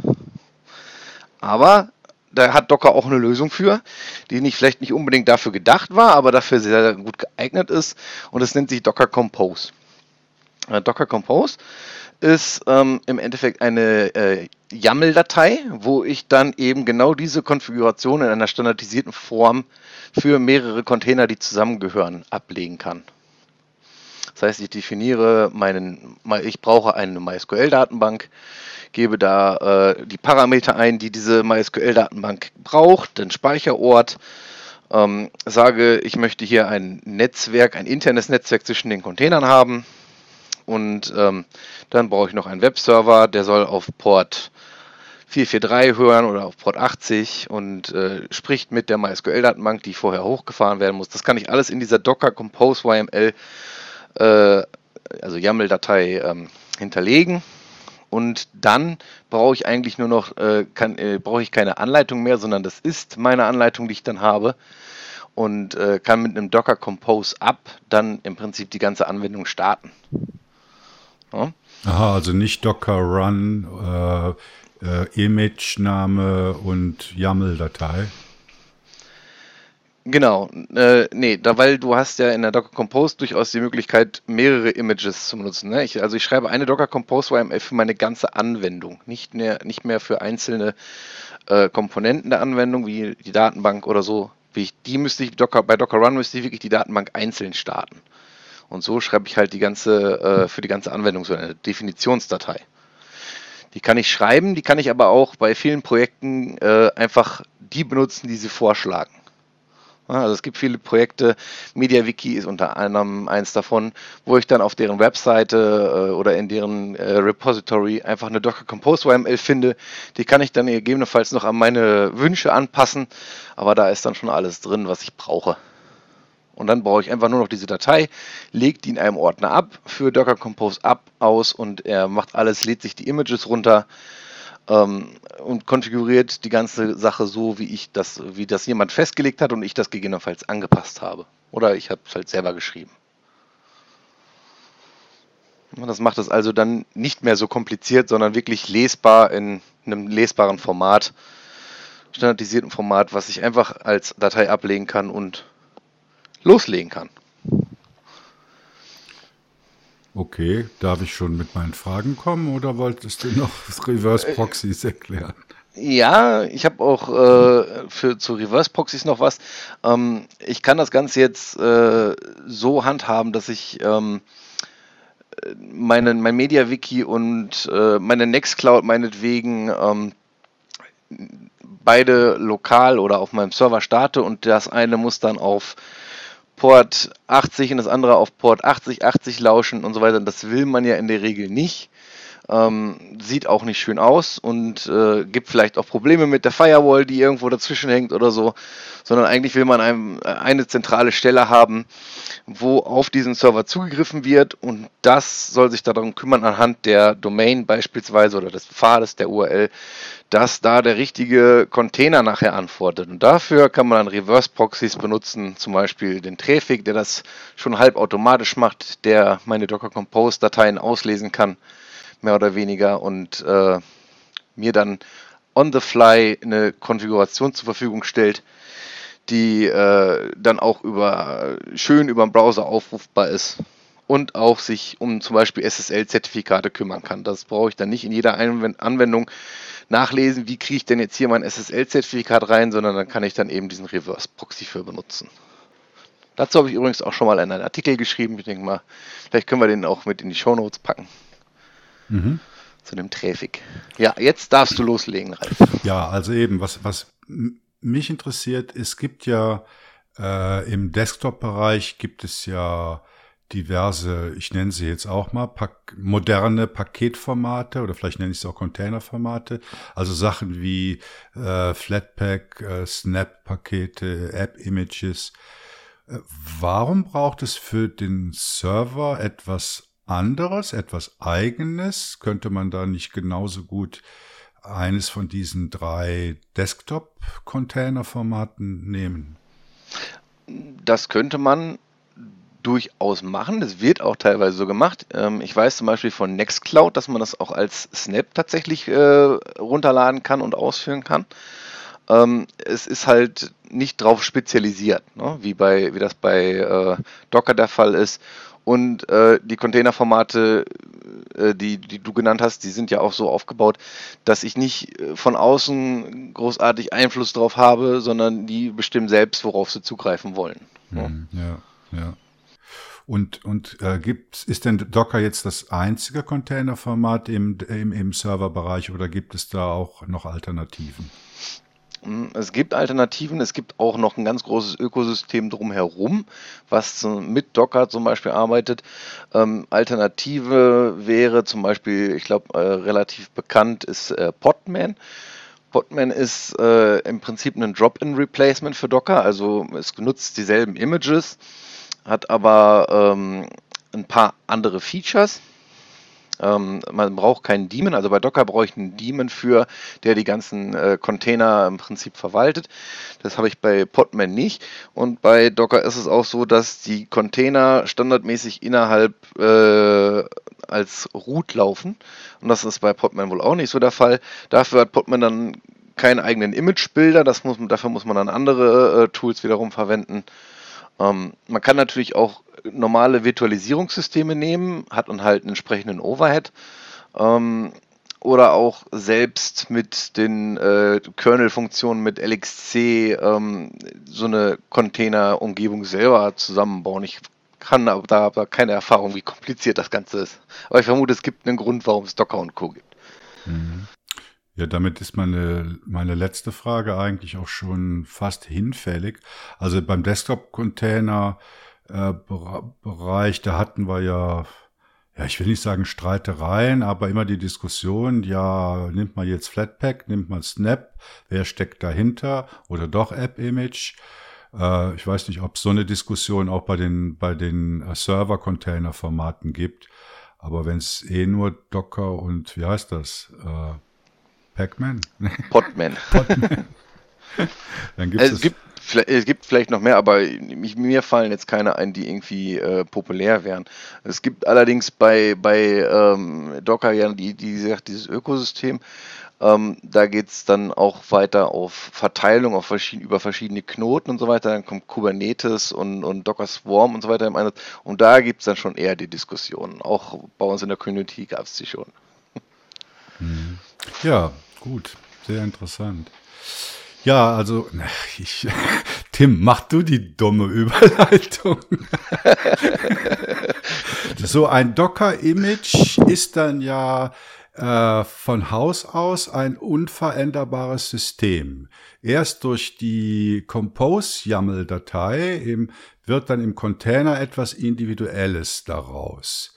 Aber da hat Docker auch eine Lösung für, die nicht vielleicht nicht unbedingt dafür gedacht war, aber dafür sehr, gut geeignet ist. Und es nennt sich Docker Compose. Äh, Docker Compose ist ähm, im Endeffekt eine äh, YAML-Datei, wo ich dann eben genau diese Konfiguration in einer standardisierten Form für mehrere Container, die zusammengehören, ablegen kann. Das heißt, ich definiere meinen, ich brauche eine MySQL-Datenbank, gebe da äh, die Parameter ein, die diese MySQL-Datenbank braucht, den Speicherort, ähm, sage, ich möchte hier ein Netzwerk, ein internes Netzwerk zwischen den Containern haben und ähm, dann brauche ich noch einen Webserver, der soll auf Port 443 hören oder auf Port 80 und äh, spricht mit der MySQL-Datenbank, die vorher hochgefahren werden muss. Das kann ich alles in dieser Docker Compose YML äh, also YAML-Datei ähm, hinterlegen. Und dann brauche ich eigentlich nur noch, äh, äh, brauche ich keine Anleitung mehr, sondern das ist meine Anleitung, die ich dann habe. Und äh, kann mit einem Docker Compose Up dann im Prinzip die ganze Anwendung starten. Ja. Aha, also nicht Docker Run, äh, äh, Image-Name und YAML-Datei. Genau, äh, nee, da, weil du hast ja in der Docker Compose durchaus die Möglichkeit, mehrere Images zu benutzen. Ne? Ich, also ich schreibe eine Docker Compose YML für meine ganze Anwendung, nicht mehr, nicht mehr für einzelne äh, Komponenten der Anwendung, wie die Datenbank oder so. Ich, die müsste ich Docker, bei Docker Run müsste ich wirklich die Datenbank einzeln starten. Und so schreibe ich halt die ganze, äh, für die ganze Anwendung so eine Definitionsdatei. Die kann ich schreiben, die kann ich aber auch bei vielen Projekten äh, einfach die benutzen, die sie vorschlagen. Also es gibt viele Projekte, MediaWiki ist unter anderem eins davon, wo ich dann auf deren Webseite äh, oder in deren äh, Repository einfach eine Docker Compose YML finde. Die kann ich dann gegebenenfalls noch an meine Wünsche anpassen, aber da ist dann schon alles drin, was ich brauche. Und dann brauche ich einfach nur noch diese Datei, lege die in einem Ordner ab, für Docker Compose ab aus und er macht alles, lädt sich die Images runter ähm, und konfiguriert die ganze Sache so, wie ich das, wie das jemand festgelegt hat und ich das gegebenenfalls angepasst habe. Oder ich habe es halt selber geschrieben. Das macht es also dann nicht mehr so kompliziert, sondern wirklich lesbar in einem lesbaren Format, standardisierten Format, was ich einfach als Datei ablegen kann und loslegen kann. Okay, darf ich schon mit meinen Fragen kommen oder wolltest du noch Reverse Proxys erklären? Ja, ich habe auch äh, für zu Reverse Proxys noch was. Ähm, ich kann das Ganze jetzt äh, so handhaben, dass ich ähm, meine, mein MediaWiki und äh, meine Nextcloud meinetwegen ähm, beide lokal oder auf meinem Server starte und das eine muss dann auf Port 80 und das andere auf Port 80, 80 lauschen und so weiter. Das will man ja in der Regel nicht. Ähm, sieht auch nicht schön aus und äh, gibt vielleicht auch Probleme mit der Firewall, die irgendwo dazwischen hängt oder so, sondern eigentlich will man einem, äh, eine zentrale Stelle haben, wo auf diesen Server zugegriffen wird und das soll sich darum kümmern anhand der Domain beispielsweise oder des Pfades der URL, dass da der richtige Container nachher antwortet. Und dafür kann man dann Reverse Proxys benutzen, zum Beispiel den Traffic, der das schon halb automatisch macht, der meine Docker Compose Dateien auslesen kann mehr oder weniger, und äh, mir dann on the fly eine Konfiguration zur Verfügung stellt, die äh, dann auch über schön über den Browser aufrufbar ist und auch sich um zum Beispiel SSL-Zertifikate kümmern kann. Das brauche ich dann nicht in jeder Anwendung nachlesen, wie kriege ich denn jetzt hier mein SSL-Zertifikat rein, sondern dann kann ich dann eben diesen Reverse-Proxy für benutzen. Dazu habe ich übrigens auch schon mal einen Artikel geschrieben. Ich denke mal, vielleicht können wir den auch mit in die Show Notes packen. Mhm. Zu dem Traffic. Ja, jetzt darfst du loslegen, Ralf. Ja, also eben, was, was mich interessiert, es gibt ja äh, im Desktop-Bereich gibt es ja diverse, ich nenne sie jetzt auch mal, Pak moderne Paketformate oder vielleicht nenne ich sie auch Containerformate. Also Sachen wie äh, Flatpak, äh, Snap-Pakete, App-Images. Äh, warum braucht es für den Server etwas anderes, etwas eigenes? Könnte man da nicht genauso gut eines von diesen drei Desktop-Container-Formaten nehmen? Das könnte man durchaus machen. Das wird auch teilweise so gemacht. Ähm, ich weiß zum Beispiel von Nextcloud, dass man das auch als Snap tatsächlich äh, runterladen kann und ausführen kann. Ähm, es ist halt nicht drauf spezialisiert, ne? wie, bei, wie das bei äh, Docker der Fall ist. Und äh, die Containerformate, äh, die, die du genannt hast, die sind ja auch so aufgebaut, dass ich nicht äh, von außen großartig Einfluss drauf habe, sondern die bestimmen selbst, worauf sie zugreifen wollen. Mhm, ja, ja. Und, und äh, gibt, ist denn Docker jetzt das einzige Containerformat im, im, im Serverbereich oder gibt es da auch noch Alternativen? Hm, es gibt Alternativen, es gibt auch noch ein ganz großes Ökosystem drumherum, was mit Docker zum Beispiel arbeitet. Ähm, Alternative wäre zum Beispiel, ich glaube, äh, relativ bekannt ist äh, Podman. Podman ist äh, im Prinzip ein Drop-in-Replacement für Docker, also es nutzt dieselben Images, hat aber ähm, ein paar andere Features. Ähm, man braucht keinen Daemon, also bei Docker brauche ich einen Daemon für, der die ganzen äh, Container im Prinzip verwaltet. Das habe ich bei Podman nicht. Und bei Docker ist es auch so, dass die Container standardmäßig innerhalb äh, als Root laufen. Und das ist bei Podman wohl auch nicht so der Fall. Dafür hat Podman dann keinen eigenen Image-Bilder. Muss, dafür muss man dann andere äh, Tools wiederum verwenden. Ähm, man kann natürlich auch normale Virtualisierungssysteme nehmen, hat dann halt einen entsprechenden Overhead. Ähm, oder auch selbst mit den äh, Kernel-Funktionen mit LXC ähm, so eine Container-Umgebung selber zusammenbauen. Ich kann aber da aber keine Erfahrung, wie kompliziert das Ganze ist. Aber ich vermute, es gibt einen Grund, warum es Docker und Co. gibt. Mhm. Ja, damit ist meine, meine letzte Frage eigentlich auch schon fast hinfällig. Also beim Desktop-Container äh, da hatten wir ja, ja, ich will nicht sagen Streitereien, aber immer die Diskussion, ja, nimmt man jetzt Flatpak, nimmt man Snap, wer steckt dahinter oder doch App-Image? Äh, ich weiß nicht, ob es so eine Diskussion auch bei den, bei den äh, Server-Container-Formaten gibt. Aber wenn es eh nur Docker und wie heißt das? Äh, Pac-Man? Podman. Podman. Dann gibt's also es gibt es gibt vielleicht noch mehr, aber mir fallen jetzt keine ein, die irgendwie äh, populär wären. Es gibt allerdings bei, bei ähm, Docker ja die, die, sagt, dieses Ökosystem. Ähm, da geht es dann auch weiter auf Verteilung auf verschieden, über verschiedene Knoten und so weiter. Dann kommt Kubernetes und, und Docker Swarm und so weiter im Einsatz. Und da gibt es dann schon eher die Diskussionen. Auch bei uns in der Community gab es die schon. Ja, gut. Sehr interessant. Ja, also ich, Tim, mach du die dumme Überleitung. so ein Docker-Image ist dann ja äh, von Haus aus ein unveränderbares System. Erst durch die Compose-YAML-Datei wird dann im Container etwas Individuelles daraus.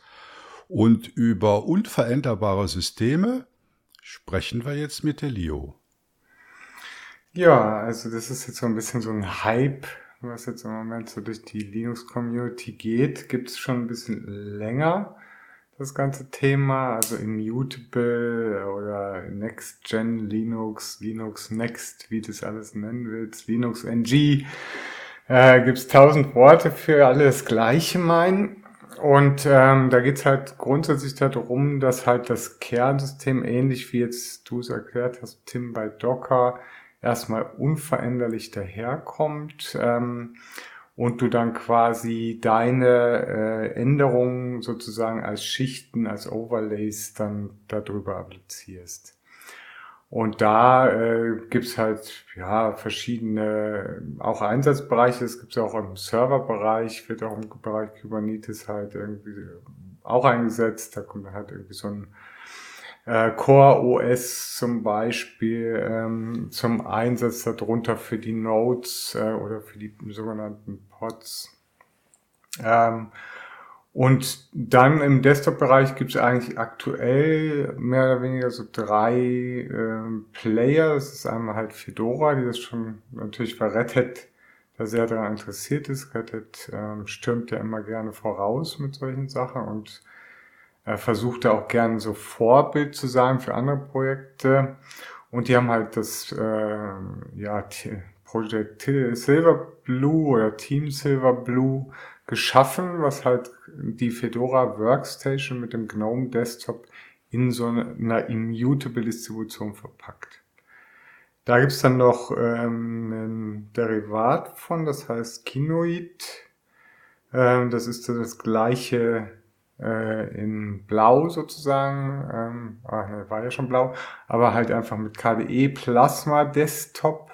Und über unveränderbare Systeme sprechen wir jetzt mit der Leo. Ja, also das ist jetzt so ein bisschen so ein Hype, was jetzt im Moment so durch die Linux-Community geht. Gibt es schon ein bisschen länger das ganze Thema, also Immutable oder Next Gen Linux, Linux Next, wie du das alles nennen willst, Linux NG. Äh, Gibt es tausend Worte für alles Gleiche meinen. Und ähm, da geht's halt grundsätzlich darum, dass halt das Kernsystem, ähnlich wie jetzt du es erklärt hast, Tim, bei Docker, erstmal unveränderlich daherkommt ähm, und du dann quasi deine äh, Änderungen sozusagen als Schichten, als Overlays dann darüber applizierst. Und da äh, gibt's halt ja verschiedene auch Einsatzbereiche. Es gibt auch im Serverbereich, wird auch im Bereich Kubernetes halt irgendwie auch eingesetzt. Da kommt halt irgendwie so ein äh, Core OS zum Beispiel ähm, zum Einsatz darunter für die Nodes äh, oder für die sogenannten Pods. Ähm, und dann im Desktop-Bereich gibt es eigentlich aktuell mehr oder weniger so drei äh, Player. Das ist einmal halt Fedora, die das schon natürlich bei Red Hat da sehr daran interessiert ist. Red Hat ähm, stürmt ja immer gerne voraus mit solchen Sachen und äh, versucht da auch gerne so Vorbild zu sein für andere Projekte. Und die haben halt das äh, ja, Projekt Silverblue oder Team Silverblue geschaffen, was halt die Fedora Workstation mit dem GNOME Desktop in so einer Immutable Distribution verpackt. Da gibt's dann noch ähm, ein Derivat von, das heißt Kinoid. Ähm, das ist das gleiche äh, in Blau sozusagen. Ähm, ah, ne, war ja schon blau, aber halt einfach mit KDE Plasma Desktop.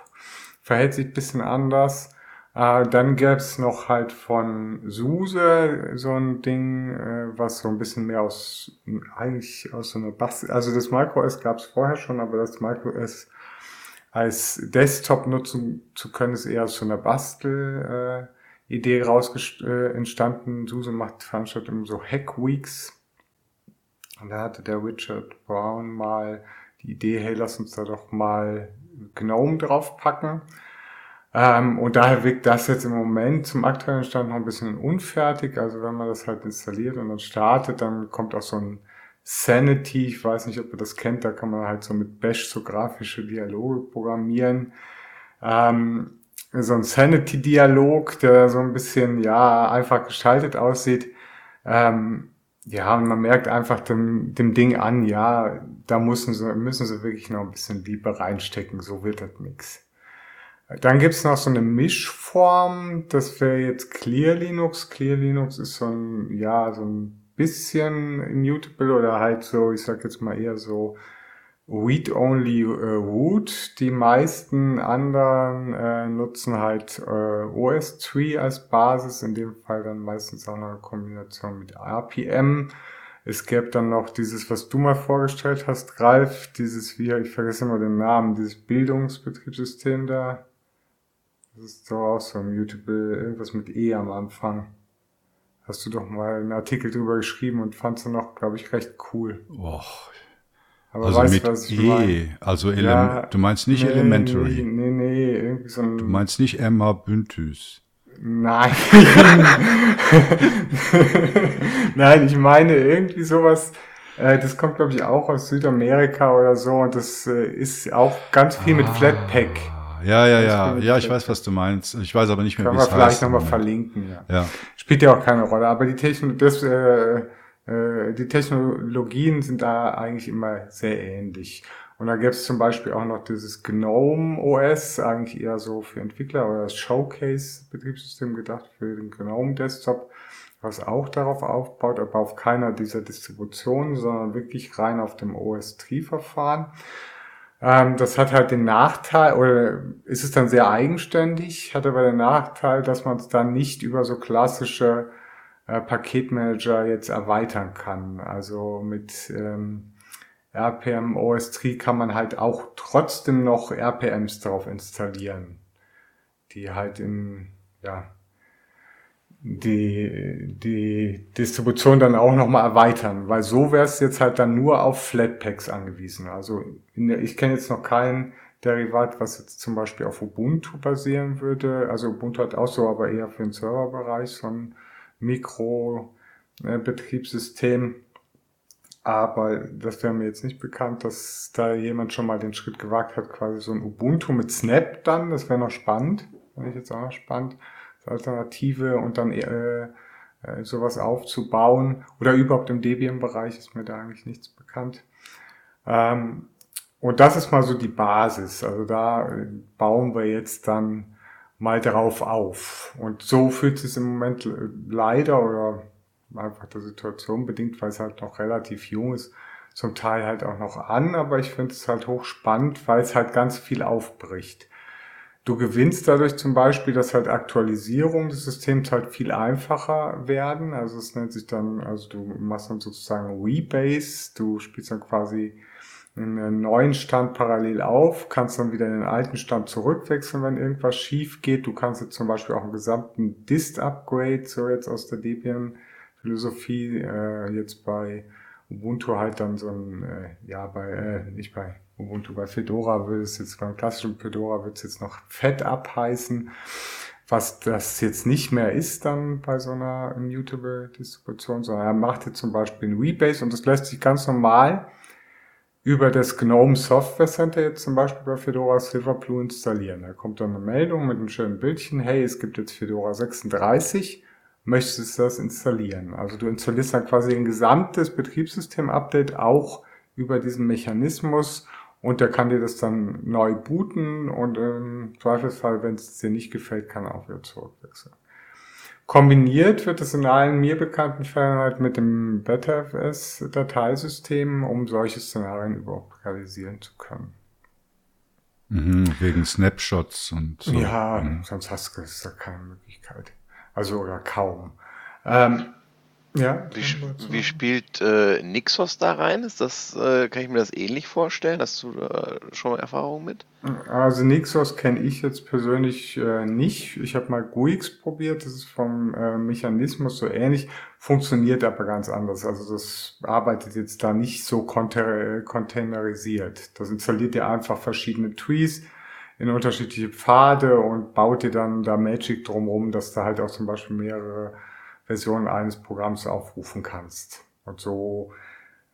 Verhält sich bisschen anders. Äh, dann gäbe es noch halt von SUSE so ein Ding, äh, was so ein bisschen mehr aus, eigentlich aus so einer Bastel, also das MicroS gab es vorher schon, aber das MicroS als Desktop nutzen zu können, ist eher aus so einer Bastel äh, Idee raus äh, entstanden. SUSE macht Veranstaltungen so Hack Weeks. Und da hatte der Richard Brown mal die Idee, hey, lass uns da doch mal GNOME draufpacken. Ähm, und daher wirkt das jetzt im Moment zum aktuellen Stand noch ein bisschen unfertig. Also wenn man das halt installiert und dann startet, dann kommt auch so ein Sanity, ich weiß nicht, ob ihr das kennt, da kann man halt so mit Bash so grafische Dialoge programmieren. Ähm, so ein Sanity-Dialog, der so ein bisschen, ja, einfach gestaltet aussieht. Ähm, ja, und man merkt einfach dem, dem Ding an, ja, da müssen sie, müssen sie wirklich noch ein bisschen Liebe reinstecken, so wird das nix. Dann gibt's noch so eine Mischform, das wäre jetzt Clear Linux. Clear Linux ist so ein, ja, so ein bisschen immutable oder halt so, ich sag jetzt mal eher so Read-Only äh, Root. Die meisten anderen äh, nutzen halt äh, OS3 als Basis, in dem Fall dann meistens auch noch eine Kombination mit RPM. Es gäbe dann noch dieses, was du mal vorgestellt hast, Ralf, dieses, wie, ich vergesse immer den Namen, dieses Bildungsbetriebssystem da. Das ist doch auch so Mutable, irgendwas mit E am Anfang. Hast du doch mal einen Artikel drüber geschrieben und fandst du noch, glaube ich, recht cool. Och. Aber also weißt, mit was ich E, mein? also Ele ja, du meinst nicht nee, Elementary. Nee, nee, irgendwie so ein... Du meinst nicht Emma Bündüs. Nein. Nein, ich meine irgendwie sowas, äh, das kommt glaube ich auch aus Südamerika oder so und das äh, ist auch ganz viel mit ah. Flatpak. Ja, ja, ja. Ja, ich weiß, was du meinst. Ich weiß aber nicht mehr, wie es heißt. Können wir vielleicht nochmal verlinken, ja. ja. Spielt ja auch keine Rolle. Aber die, Techno das, äh, äh, die Technologien sind da eigentlich immer sehr ähnlich. Und da gäbe es zum Beispiel auch noch dieses GNOME OS, eigentlich eher so für Entwickler oder das Showcase-Betriebssystem gedacht für den GNOME Desktop, was auch darauf aufbaut, aber auf keiner dieser Distributionen, sondern wirklich rein auf dem OS-Tree-Verfahren. Ähm, das hat halt den Nachteil, oder ist es dann sehr eigenständig, hat aber den Nachteil, dass man es dann nicht über so klassische äh, Paketmanager jetzt erweitern kann. Also mit ähm, RPM OS 3 kann man halt auch trotzdem noch RPMs drauf installieren, die halt in, ja, die, die Distribution dann auch nochmal erweitern, weil so wäre es jetzt halt dann nur auf Flatpaks angewiesen. Also der, ich kenne jetzt noch kein Derivat, was jetzt zum Beispiel auf Ubuntu basieren würde. Also Ubuntu hat auch so, aber eher für den Serverbereich so ein Mikro-Betriebssystem. Aber das wäre mir jetzt nicht bekannt, dass da jemand schon mal den Schritt gewagt hat, quasi so ein Ubuntu mit Snap dann. Das wäre noch spannend. Fand ich jetzt auch noch spannend. Alternative und dann äh, äh, sowas aufzubauen. Oder überhaupt im Debian-Bereich ist mir da eigentlich nichts bekannt. Ähm, und das ist mal so die Basis. Also da äh, bauen wir jetzt dann mal drauf auf. Und so fühlt es im Moment leider oder einfach der Situation bedingt, weil es halt noch relativ jung ist, zum Teil halt auch noch an, aber ich finde es halt hochspannend, weil es halt ganz viel aufbricht. Du gewinnst dadurch zum Beispiel, dass halt Aktualisierung des Systems halt viel einfacher werden. Also es nennt sich dann, also du machst dann sozusagen Rebase, du spielst dann quasi einen neuen Stand parallel auf, kannst dann wieder in den alten Stand zurückwechseln, wenn irgendwas schief geht. Du kannst jetzt zum Beispiel auch einen gesamten Dist-Upgrade, so jetzt aus der Debian Philosophie äh, jetzt bei Ubuntu halt dann so ein, äh, ja, bei, äh, nicht bei Ubuntu, bei Fedora würde es jetzt, beim klassischen Fedora wird es jetzt noch Fett abheißen, was das jetzt nicht mehr ist dann bei so einer immutable Distribution, sondern er macht jetzt zum Beispiel ein Rebase und das lässt sich ganz normal über das GNOME Software Center jetzt zum Beispiel bei Fedora Silverblue installieren. Da kommt dann eine Meldung mit einem schönen Bildchen, hey, es gibt jetzt Fedora 36 möchtest du das installieren. Also du installierst dann quasi ein gesamtes Betriebssystem-Update auch über diesen Mechanismus und der kann dir das dann neu booten und im Zweifelsfall, wenn es dir nicht gefällt, kann er auch wieder zurückwechseln. Kombiniert wird es in allen mir bekannten Fällen halt mit dem BetterFS-Dateisystem, um solche Szenarien überhaupt realisieren zu können. Mhm, wegen Snapshots und so. Ja, mhm. sonst hast du da keine Möglichkeit. Also oder kaum. Ähm, ja. Wie, wie spielt äh, Nixos da rein? Ist das, äh, kann ich mir das ähnlich vorstellen? Hast du da schon mal Erfahrung mit? Also Nixos kenne ich jetzt persönlich äh, nicht. Ich habe mal GUIX probiert, das ist vom äh, Mechanismus so ähnlich, funktioniert aber ganz anders. Also das arbeitet jetzt da nicht so containerisiert. Das installiert ihr einfach verschiedene Trees in unterschiedliche Pfade und baut dir dann da Magic drumherum, dass du halt auch zum Beispiel mehrere Versionen eines Programms aufrufen kannst. Und so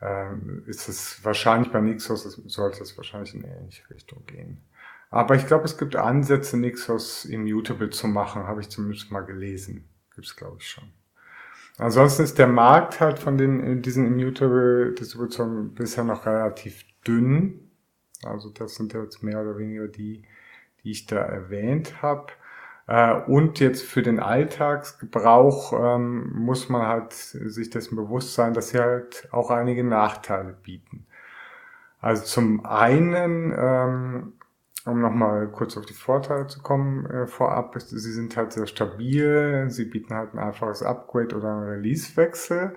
ähm, ist es wahrscheinlich bei Nixos, sollte es wahrscheinlich in eine ähnliche Richtung gehen. Aber ich glaube, es gibt Ansätze, Nixos immutable zu machen, habe ich zumindest mal gelesen. Gibt es, glaube ich, schon. Ansonsten ist der Markt halt von den, diesen immutable Distributionen bisher noch relativ dünn. Also das sind jetzt mehr oder weniger die, die ich da erwähnt habe. Äh, und jetzt für den Alltagsgebrauch ähm, muss man halt sich dessen bewusst sein, dass sie halt auch einige Nachteile bieten. Also zum einen, ähm, um nochmal kurz auf die Vorteile zu kommen, äh, vorab, sie sind halt sehr stabil, sie bieten halt ein einfaches Upgrade oder einen Releasewechsel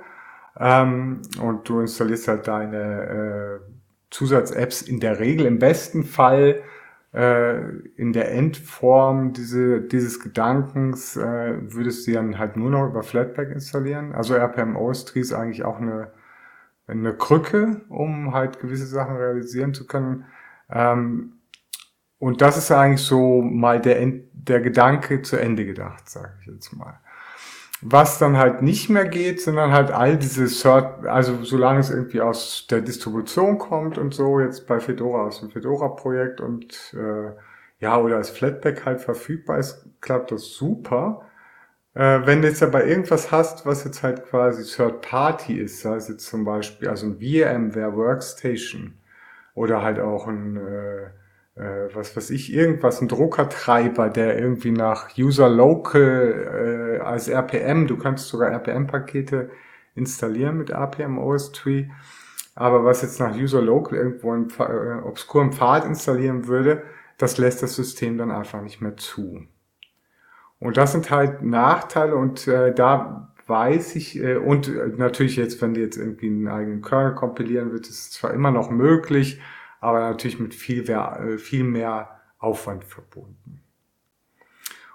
ähm, und du installierst halt deine äh, Zusatz-Apps in der Regel im besten Fall in der Endform diese, dieses Gedankens äh, würdest du dann halt nur noch über Flatpak installieren. Also RPM OS ist eigentlich auch eine, eine Krücke, um halt gewisse Sachen realisieren zu können. Ähm, und das ist eigentlich so mal der, der Gedanke zu Ende gedacht, sage ich jetzt mal. Was dann halt nicht mehr geht, sondern halt all diese Cert, also solange es irgendwie aus der Distribution kommt und so, jetzt bei Fedora aus dem Fedora-Projekt und äh, ja, oder als Flatpak halt verfügbar ist, klappt das super. Äh, wenn du jetzt aber irgendwas hast, was jetzt halt quasi Third Party ist, sei es jetzt zum Beispiel, also ein VMware Workstation oder halt auch ein äh, äh, was weiß ich, irgendwas, ein Druckertreiber, der irgendwie nach User Local äh, als RPM, du kannst sogar RPM-Pakete installieren mit RPM OS Tree, aber was jetzt nach User Local irgendwo einen äh, obskuren Pfad installieren würde, das lässt das System dann einfach nicht mehr zu. Und das sind halt Nachteile und äh, da weiß ich, äh, und äh, natürlich jetzt, wenn du jetzt irgendwie einen eigenen Kernel kompilieren willst, ist es zwar immer noch möglich, aber natürlich mit viel mehr, äh, viel mehr Aufwand verbunden.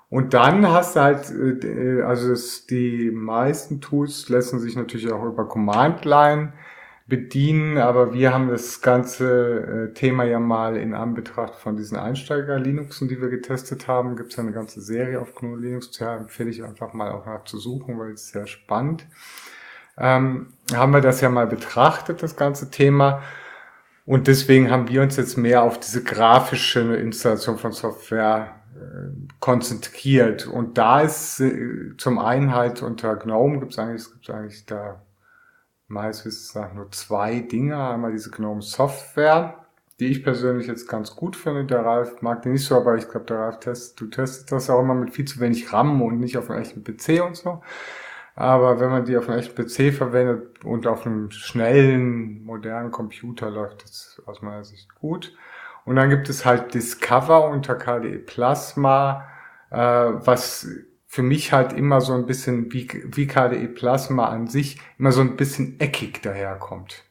Und dann hast du halt, äh, also das, die meisten Tools lassen sich natürlich auch über Command Line bedienen, aber wir haben das ganze äh, Thema ja mal in Anbetracht von diesen Einsteiger-Linuxen, die wir getestet haben, gibt es ja eine ganze Serie auf GNU Linux, ja, empfehle ich einfach mal auch nach zu suchen, weil es sehr spannend. Ähm, haben wir das ja mal betrachtet, das ganze Thema. Und deswegen haben wir uns jetzt mehr auf diese grafische Installation von Software äh, konzentriert. Und da ist äh, zum einen halt unter GNOME gibt es eigentlich, es gibt eigentlich da meines Wissens nach nur zwei Dinge. Einmal diese GNOME Software, die ich persönlich jetzt ganz gut finde. Der Ralf mag die nicht so, aber ich glaube, der Ralf testet, du testest das auch immer mit viel zu wenig RAM und nicht auf einem echten PC und so. Aber wenn man die auf einem echten PC verwendet und auf einem schnellen, modernen Computer läuft das aus meiner Sicht gut. Und dann gibt es halt Discover unter KDE Plasma, äh, was für mich halt immer so ein bisschen wie, wie KDE Plasma an sich immer so ein bisschen eckig daherkommt.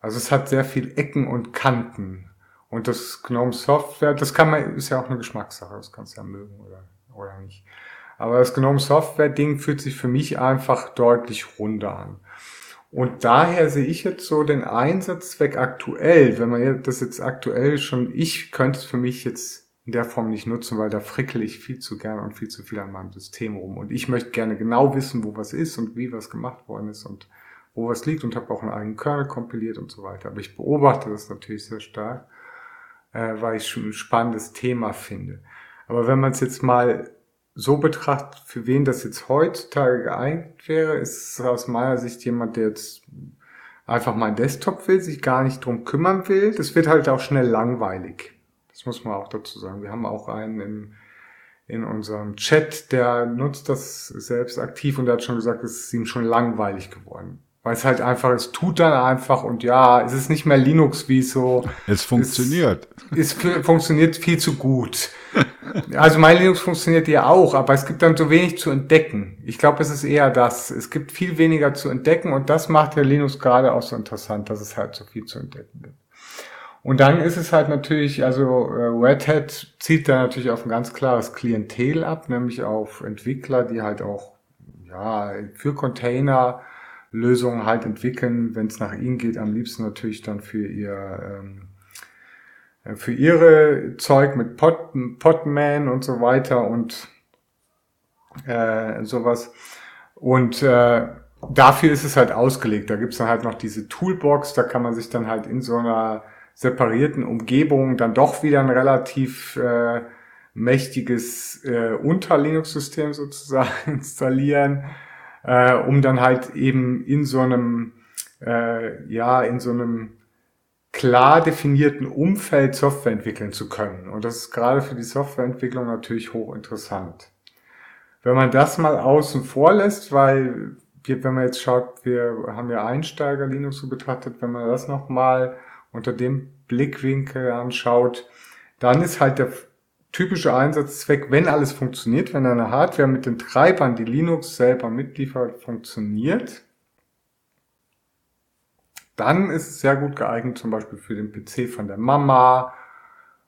Also es hat sehr viel Ecken und Kanten. Und das GNOME Software, das kann man, ist ja auch eine Geschmackssache, das kannst du ja mögen oder, oder nicht. Aber das GNOME Software Ding fühlt sich für mich einfach deutlich runder an. Und daher sehe ich jetzt so den Einsatzzweck aktuell, wenn man das jetzt aktuell schon, ich könnte es für mich jetzt in der Form nicht nutzen, weil da frickel ich viel zu gern und viel zu viel an meinem System rum. Und ich möchte gerne genau wissen, wo was ist und wie was gemacht worden ist und wo was liegt und habe auch einen eigenen Kernel kompiliert und so weiter. Aber ich beobachte das natürlich sehr stark, äh, weil ich schon ein spannendes Thema finde. Aber wenn man es jetzt mal so betrachtet, für wen das jetzt heutzutage geeignet wäre, ist aus meiner Sicht jemand, der jetzt einfach mal einen Desktop will, sich gar nicht drum kümmern will. Das wird halt auch schnell langweilig. Das muss man auch dazu sagen. Wir haben auch einen im, in unserem Chat, der nutzt das selbst aktiv und der hat schon gesagt, es ist ihm schon langweilig geworden. Weil es halt einfach, es tut dann einfach und ja, es ist nicht mehr Linux wie so. Es funktioniert. Es, es funktioniert viel zu gut. Also mein Linux funktioniert ja auch, aber es gibt dann so wenig zu entdecken. Ich glaube, es ist eher das. Es gibt viel weniger zu entdecken und das macht der Linux gerade auch so interessant, dass es halt so viel zu entdecken gibt. Und dann ist es halt natürlich, also äh, Red Hat zieht da natürlich auf ein ganz klares Klientel ab, nämlich auf Entwickler, die halt auch ja für Container Lösungen halt entwickeln, wenn es nach ihnen geht, am liebsten natürlich dann für ihr ähm, äh, für ihre Zeug mit Pot, Potman und so weiter und äh, sowas. Und äh, dafür ist es halt ausgelegt. Da gibt's dann halt noch diese Toolbox, da kann man sich dann halt in so einer separierten Umgebungen dann doch wieder ein relativ äh, mächtiges äh, Unter-Linux-System sozusagen installieren, äh, um dann halt eben in so einem, äh, ja, in so einem klar definierten Umfeld Software entwickeln zu können. Und das ist gerade für die Softwareentwicklung natürlich hochinteressant. Wenn man das mal außen vor lässt, weil wenn man jetzt schaut, wir haben ja Einsteiger Linux so betrachtet, wenn man das nochmal unter dem Blickwinkel anschaut, dann ist halt der typische Einsatzzweck, wenn alles funktioniert, wenn eine Hardware mit den Treibern, die Linux selber mitliefert, funktioniert, dann ist es sehr gut geeignet, zum Beispiel für den PC von der Mama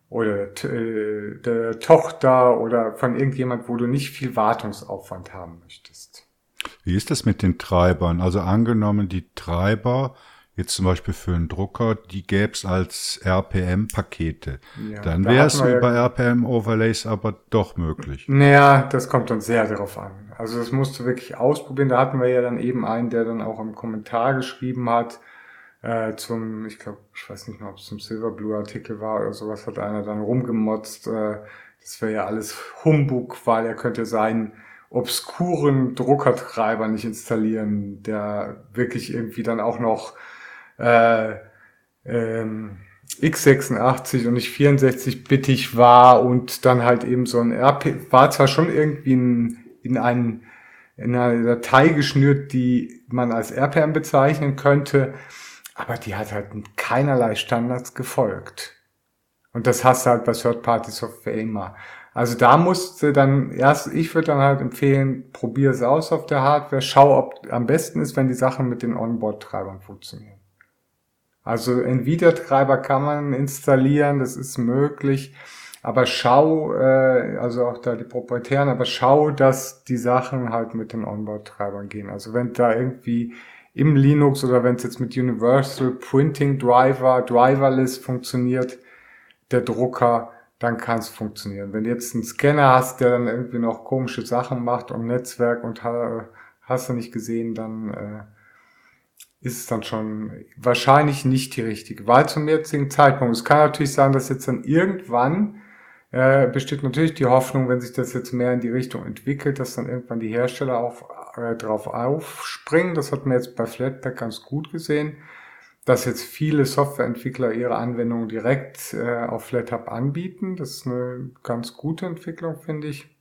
oder äh, der Tochter oder von irgendjemand, wo du nicht viel Wartungsaufwand haben möchtest. Wie ist das mit den Treibern? Also angenommen, die Treiber jetzt zum Beispiel für einen Drucker, die gäbe es als RPM-Pakete. Ja, dann wäre es über ja, RPM-Overlays aber doch möglich. Naja, das kommt dann sehr darauf an. Also das musst du wirklich ausprobieren. Da hatten wir ja dann eben einen, der dann auch im Kommentar geschrieben hat, äh, zum, ich glaube, ich weiß nicht mehr, ob es zum Silverblue-Artikel war oder sowas, hat einer dann rumgemotzt. Äh, das wäre ja alles Humbug, weil er könnte seinen obskuren Druckertreiber nicht installieren, der wirklich irgendwie dann auch noch äh, ähm, x86 und nicht 64-bittig war und dann halt eben so ein RP, war zwar schon irgendwie in, in, einen, in eine Datei geschnürt, die man als RPM bezeichnen könnte, aber die hat halt keinerlei Standards gefolgt. Und das hast du halt bei Third-Party-Software immer. Also da musste dann erst, ich würde dann halt empfehlen, probier es aus auf der Hardware, schau, ob am besten ist, wenn die Sachen mit den Onboard-Treibern funktionieren. Also Nvidia-Treiber kann man installieren, das ist möglich. aber schau, äh, also auch da die proprietären, aber schau, dass die Sachen halt mit den Onboard-Treibern gehen. Also wenn da irgendwie im Linux oder wenn es jetzt mit Universal Printing Driver, Driverless funktioniert, der Drucker, dann kann es funktionieren. Wenn du jetzt einen Scanner hast, der dann irgendwie noch komische Sachen macht um Netzwerk und hast du nicht gesehen, dann äh, ist es dann schon wahrscheinlich nicht die richtige Wahl zum jetzigen Zeitpunkt. Es kann natürlich sein, dass jetzt dann irgendwann äh, besteht natürlich die Hoffnung, wenn sich das jetzt mehr in die Richtung entwickelt, dass dann irgendwann die Hersteller auf, äh, drauf aufspringen. Das hat man jetzt bei Flatpak ganz gut gesehen, dass jetzt viele Softwareentwickler ihre Anwendungen direkt äh, auf FlatHub anbieten. Das ist eine ganz gute Entwicklung, finde ich.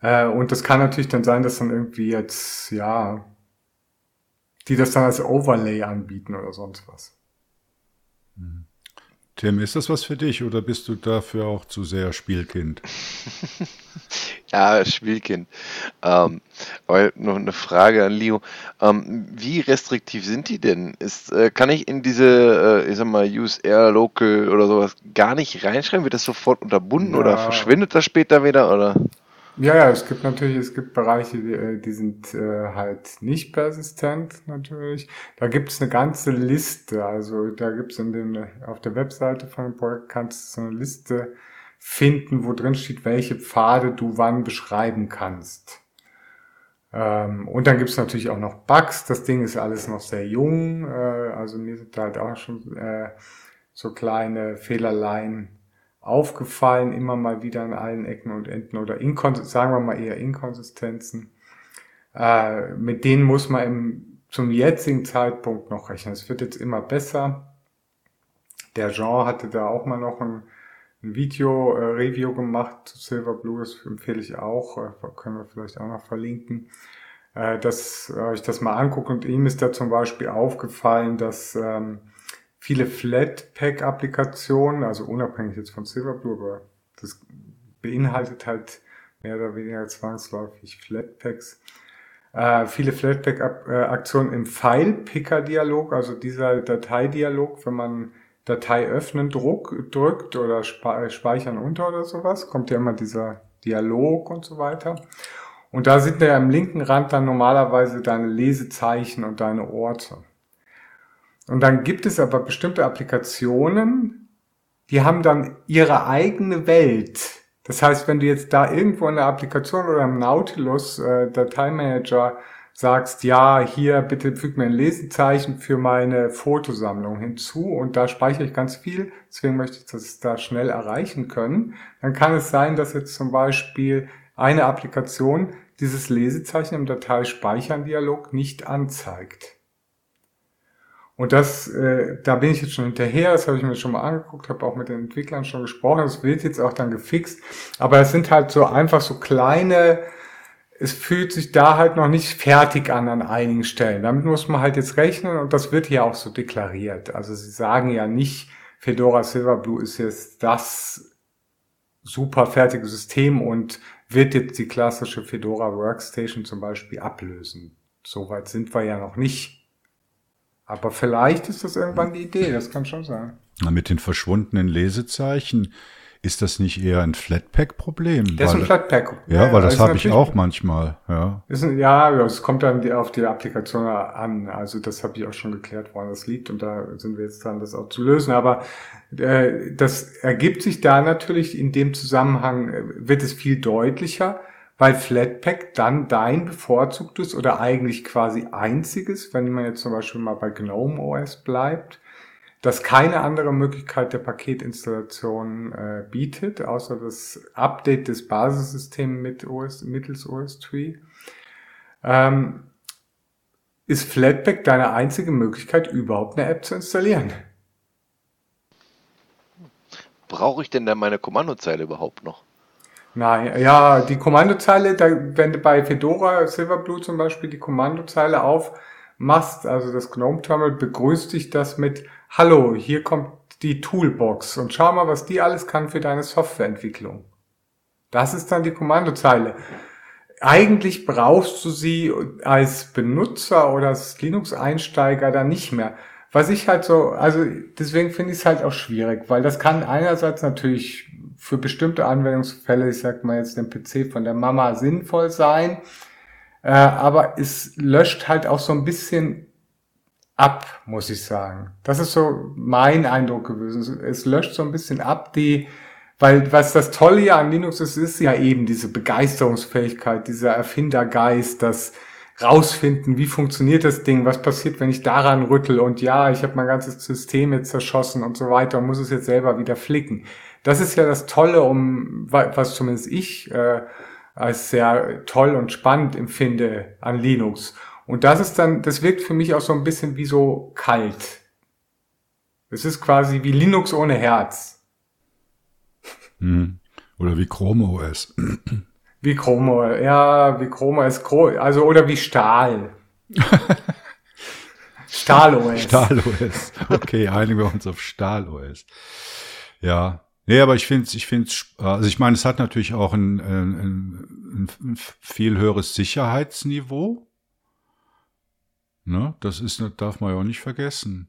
Äh, und das kann natürlich dann sein, dass dann irgendwie jetzt, ja, die das dann als Overlay anbieten oder sonst was. Tim, ist das was für dich oder bist du dafür auch zu sehr Spielkind? ja, Spielkind. Ähm, aber noch eine Frage an Leo. Ähm, wie restriktiv sind die denn? Ist, äh, kann ich in diese, äh, ich sag mal, Use Air Local oder sowas gar nicht reinschreiben? Wird das sofort unterbunden ja. oder verschwindet das später wieder? Oder? Ja, ja, es gibt natürlich, es gibt Bereiche, die, äh, die sind äh, halt nicht persistent natürlich. Da gibt es eine ganze Liste. Also da gibt es in den, auf der Webseite von dem Projekt kannst du so eine Liste finden, wo drin steht, welche Pfade du wann beschreiben kannst. Ähm, und dann gibt es natürlich auch noch Bugs. Das Ding ist alles noch sehr jung. Äh, also mir sind halt auch schon äh, so kleine Fehlerlein aufgefallen, immer mal wieder an allen Ecken und Enden oder Inkons sagen wir mal eher Inkonsistenzen. Äh, mit denen muss man im, zum jetzigen Zeitpunkt noch rechnen. Es wird jetzt immer besser. Der Jean hatte da auch mal noch ein, ein Video-Review äh, gemacht zu Silverblue, das empfehle ich auch, äh, können wir vielleicht auch noch verlinken, äh, dass äh, ich das mal angucke und ihm ist da zum Beispiel aufgefallen, dass ähm, viele Flatpak-Applikationen, also unabhängig jetzt von Silverblue, aber das beinhaltet halt mehr oder weniger zwangsläufig Flatpaks. Äh, viele Flatpak-Aktionen im File-Picker-Dialog, also dieser Dateidialog, wenn man Datei öffnen Druck, drückt oder speichern unter oder sowas, kommt ja immer dieser Dialog und so weiter. Und da sind ja am linken Rand dann normalerweise deine Lesezeichen und deine Orte. Und dann gibt es aber bestimmte Applikationen, die haben dann ihre eigene Welt. Das heißt, wenn du jetzt da irgendwo in der Applikation oder im Nautilus äh, Dateimanager sagst, ja, hier bitte füg mir ein Lesezeichen für meine Fotosammlung hinzu und da speichere ich ganz viel, deswegen möchte ich das da schnell erreichen können, dann kann es sein, dass jetzt zum Beispiel eine Applikation dieses Lesezeichen im Dateispeichern-Dialog nicht anzeigt. Und das, äh, da bin ich jetzt schon hinterher, das habe ich mir schon mal angeguckt, habe auch mit den Entwicklern schon gesprochen, das wird jetzt auch dann gefixt. Aber es sind halt so einfach so kleine, es fühlt sich da halt noch nicht fertig an an einigen Stellen. Damit muss man halt jetzt rechnen und das wird hier auch so deklariert. Also sie sagen ja nicht, Fedora Silverblue ist jetzt das super fertige System und wird jetzt die klassische Fedora Workstation zum Beispiel ablösen. Soweit sind wir ja noch nicht. Aber vielleicht ist das irgendwann die Idee, das kann schon sein. Na, mit den verschwundenen Lesezeichen, ist das nicht eher ein Flatpak-Problem? Das ist ein Flatpak. Ja, ja weil das habe ich auch manchmal. Ja, ein, ja, es kommt dann auf die Applikation an. Also das habe ich auch schon geklärt, woran das liegt. Und da sind wir jetzt dran, das auch zu lösen. Aber äh, das ergibt sich da natürlich in dem Zusammenhang, äh, wird es viel deutlicher weil Flatpak dann dein bevorzugtes oder eigentlich quasi einziges, wenn man jetzt zum Beispiel mal bei GNOME OS bleibt, das keine andere Möglichkeit der Paketinstallation äh, bietet, außer das Update des Basissystems mit OS, mittels OS3, ähm, ist Flatpak deine einzige Möglichkeit, überhaupt eine App zu installieren. Brauche ich denn dann meine Kommandozeile überhaupt noch? Nein, ja, die Kommandozeile, da, wenn du bei Fedora Silverblue zum Beispiel die Kommandozeile aufmachst, also das GNOME Terminal begrüßt dich das mit Hallo, hier kommt die Toolbox und schau mal, was die alles kann für deine Softwareentwicklung. Das ist dann die Kommandozeile. Eigentlich brauchst du sie als Benutzer oder als Linux-Einsteiger dann nicht mehr. Was ich halt so, also deswegen finde ich es halt auch schwierig, weil das kann einerseits natürlich für bestimmte Anwendungsfälle, ich sag mal jetzt den PC von der Mama, sinnvoll sein. Äh, aber es löscht halt auch so ein bisschen ab, muss ich sagen. Das ist so mein Eindruck gewesen. Es löscht so ein bisschen ab die, weil was das Tolle ja an Linux ist, ist ja eben diese Begeisterungsfähigkeit, dieser Erfindergeist, das rausfinden, wie funktioniert das Ding, was passiert, wenn ich daran rüttel und ja, ich habe mein ganzes System jetzt zerschossen und so weiter und muss es jetzt selber wieder flicken. Das ist ja das Tolle, um was zumindest ich äh, als sehr toll und spannend empfinde an Linux. Und das ist dann, das wirkt für mich auch so ein bisschen wie so kalt. Es ist quasi wie Linux ohne Herz. Hm. Oder wie Chrome OS. Wie Chrome, ja, wie Chrome ist also oder wie Stahl. Stahl OS. Stahl OS. Okay, einigen wir uns auf Stahl OS. Ja, Nee, aber ich finde ich finde also ich meine, es hat natürlich auch ein, ein, ein viel höheres Sicherheitsniveau. Ne? Das ist, darf man ja auch nicht vergessen.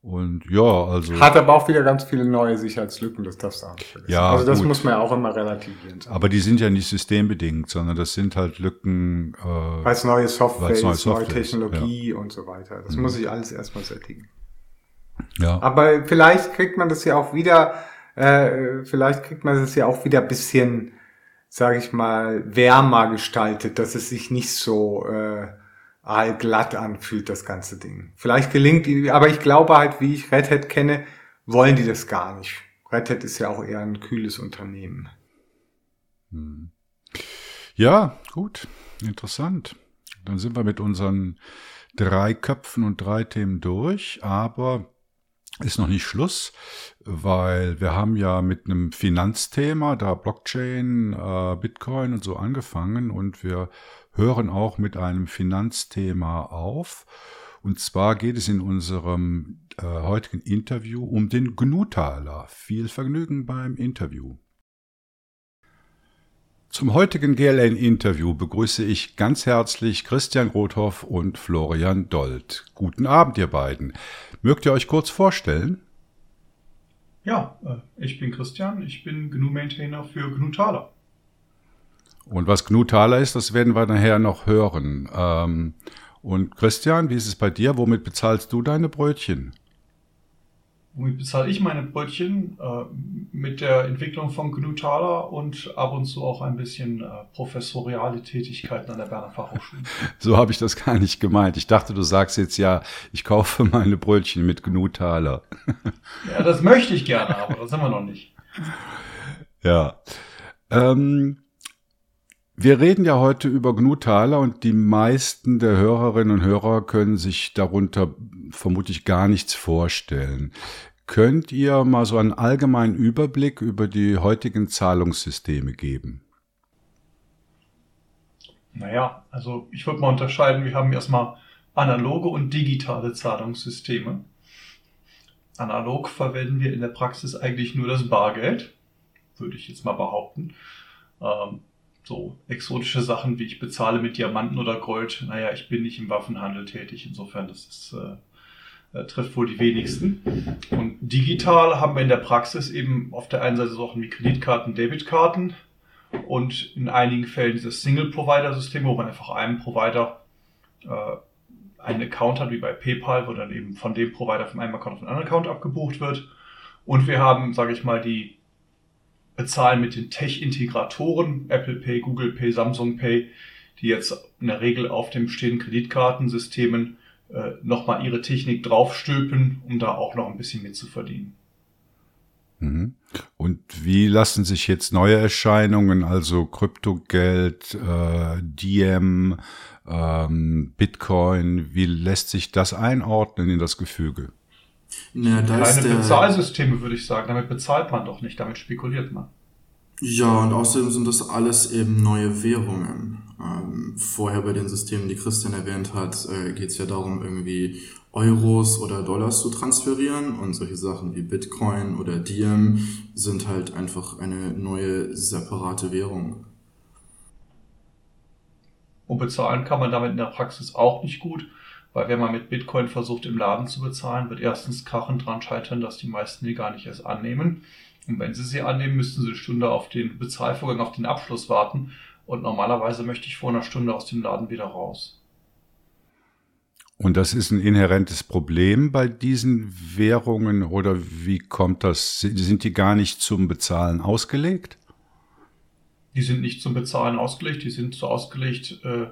Und ja, also. Hat aber auch wieder ganz viele neue Sicherheitslücken, das darfst du auch nicht vergessen. Ja, also das gut. muss man ja auch immer relativieren. Aber die sind ja nicht systembedingt, sondern das sind halt Lücken. Äh, weil es neue Software ist, neue, Software neue Technologie ja. und so weiter. Das mhm. muss ich alles erstmal sättigen. Ja. Aber vielleicht kriegt man das ja auch wieder äh, vielleicht kriegt man es ja auch wieder bisschen, sage ich mal, wärmer gestaltet, dass es sich nicht so äh, allglatt anfühlt, das ganze Ding. Vielleicht gelingt, aber ich glaube halt, wie ich Red Hat kenne, wollen die das gar nicht. Red Hat ist ja auch eher ein kühles Unternehmen. Hm. Ja, gut, interessant. Dann sind wir mit unseren drei Köpfen und drei Themen durch, aber ist noch nicht Schluss, weil wir haben ja mit einem Finanzthema, da Blockchain, äh, Bitcoin und so angefangen und wir hören auch mit einem Finanzthema auf. Und zwar geht es in unserem äh, heutigen Interview um den Gnutaler. Viel Vergnügen beim Interview. Zum heutigen GLN-Interview begrüße ich ganz herzlich Christian Rothoff und Florian Dold. Guten Abend, ihr beiden. Mögt ihr euch kurz vorstellen? Ja, äh, ich bin Christian, ich bin GNU-Maintainer für GNU Taler. Und was GNU Taler ist, das werden wir nachher noch hören. Ähm, und Christian, wie ist es bei dir? Womit bezahlst du deine Brötchen? Womit bezahle ich meine Brötchen? Äh, mit der Entwicklung von GNU und ab und zu auch ein bisschen äh, professoriale Tätigkeiten an der Berner Fachhochschule. So habe ich das gar nicht gemeint. Ich dachte, du sagst jetzt ja, ich kaufe meine Brötchen mit GNU Taler. ja, das möchte ich gerne, aber das sind wir noch nicht. Ja. Ähm, wir reden ja heute über GNU Taler und die meisten der Hörerinnen und Hörer können sich darunter vermutlich gar nichts vorstellen. Könnt ihr mal so einen allgemeinen Überblick über die heutigen Zahlungssysteme geben? Naja, also ich würde mal unterscheiden, wir haben erstmal analoge und digitale Zahlungssysteme. Analog verwenden wir in der Praxis eigentlich nur das Bargeld, würde ich jetzt mal behaupten. Ähm, so exotische Sachen wie ich bezahle mit Diamanten oder Gold, naja, ich bin nicht im Waffenhandel tätig, insofern das ist, äh, äh, trifft wohl die wenigsten. Und digital haben wir in der Praxis eben auf der einen Seite Sachen wie Kreditkarten, Debitkarten und in einigen Fällen dieses Single-Provider-System, wo man einfach einem Provider äh, einen Account hat, wie bei PayPal, wo dann eben von dem Provider von einem Account auf einen anderen Account abgebucht wird. Und wir haben, sage ich mal, die bezahlen mit den Tech-Integratoren, Apple Pay, Google Pay, Samsung Pay, die jetzt in der Regel auf den bestehenden Kreditkartensystemen äh, nochmal ihre Technik draufstülpen, um da auch noch ein bisschen mitzuverdienen. Mhm. Und wie lassen sich jetzt neue Erscheinungen, also Kryptogeld, äh, Diem, ähm, Bitcoin, wie lässt sich das einordnen in das Gefüge? Na, da Keine Bezahlsysteme, würde ich sagen. Damit bezahlt man doch nicht, damit spekuliert man. Ja, und außerdem sind das alles eben neue Währungen. Ähm, vorher bei den Systemen, die Christian erwähnt hat, äh, geht es ja darum, irgendwie Euros oder Dollars zu transferieren und solche Sachen wie Bitcoin oder Diem sind halt einfach eine neue separate Währung. Und bezahlen kann man damit in der Praxis auch nicht gut. Weil wenn man mit Bitcoin versucht, im Laden zu bezahlen, wird erstens Krachen dran scheitern, dass die meisten die gar nicht erst annehmen. Und wenn Sie sie annehmen, müssten Sie eine Stunde auf den Bezahlvorgang, auf den Abschluss warten. Und normalerweise möchte ich vor einer Stunde aus dem Laden wieder raus. Und das ist ein inhärentes Problem bei diesen Währungen oder wie kommt das? Sind die gar nicht zum Bezahlen ausgelegt? Die sind nicht zum Bezahlen ausgelegt, die sind so ausgelegt, äh,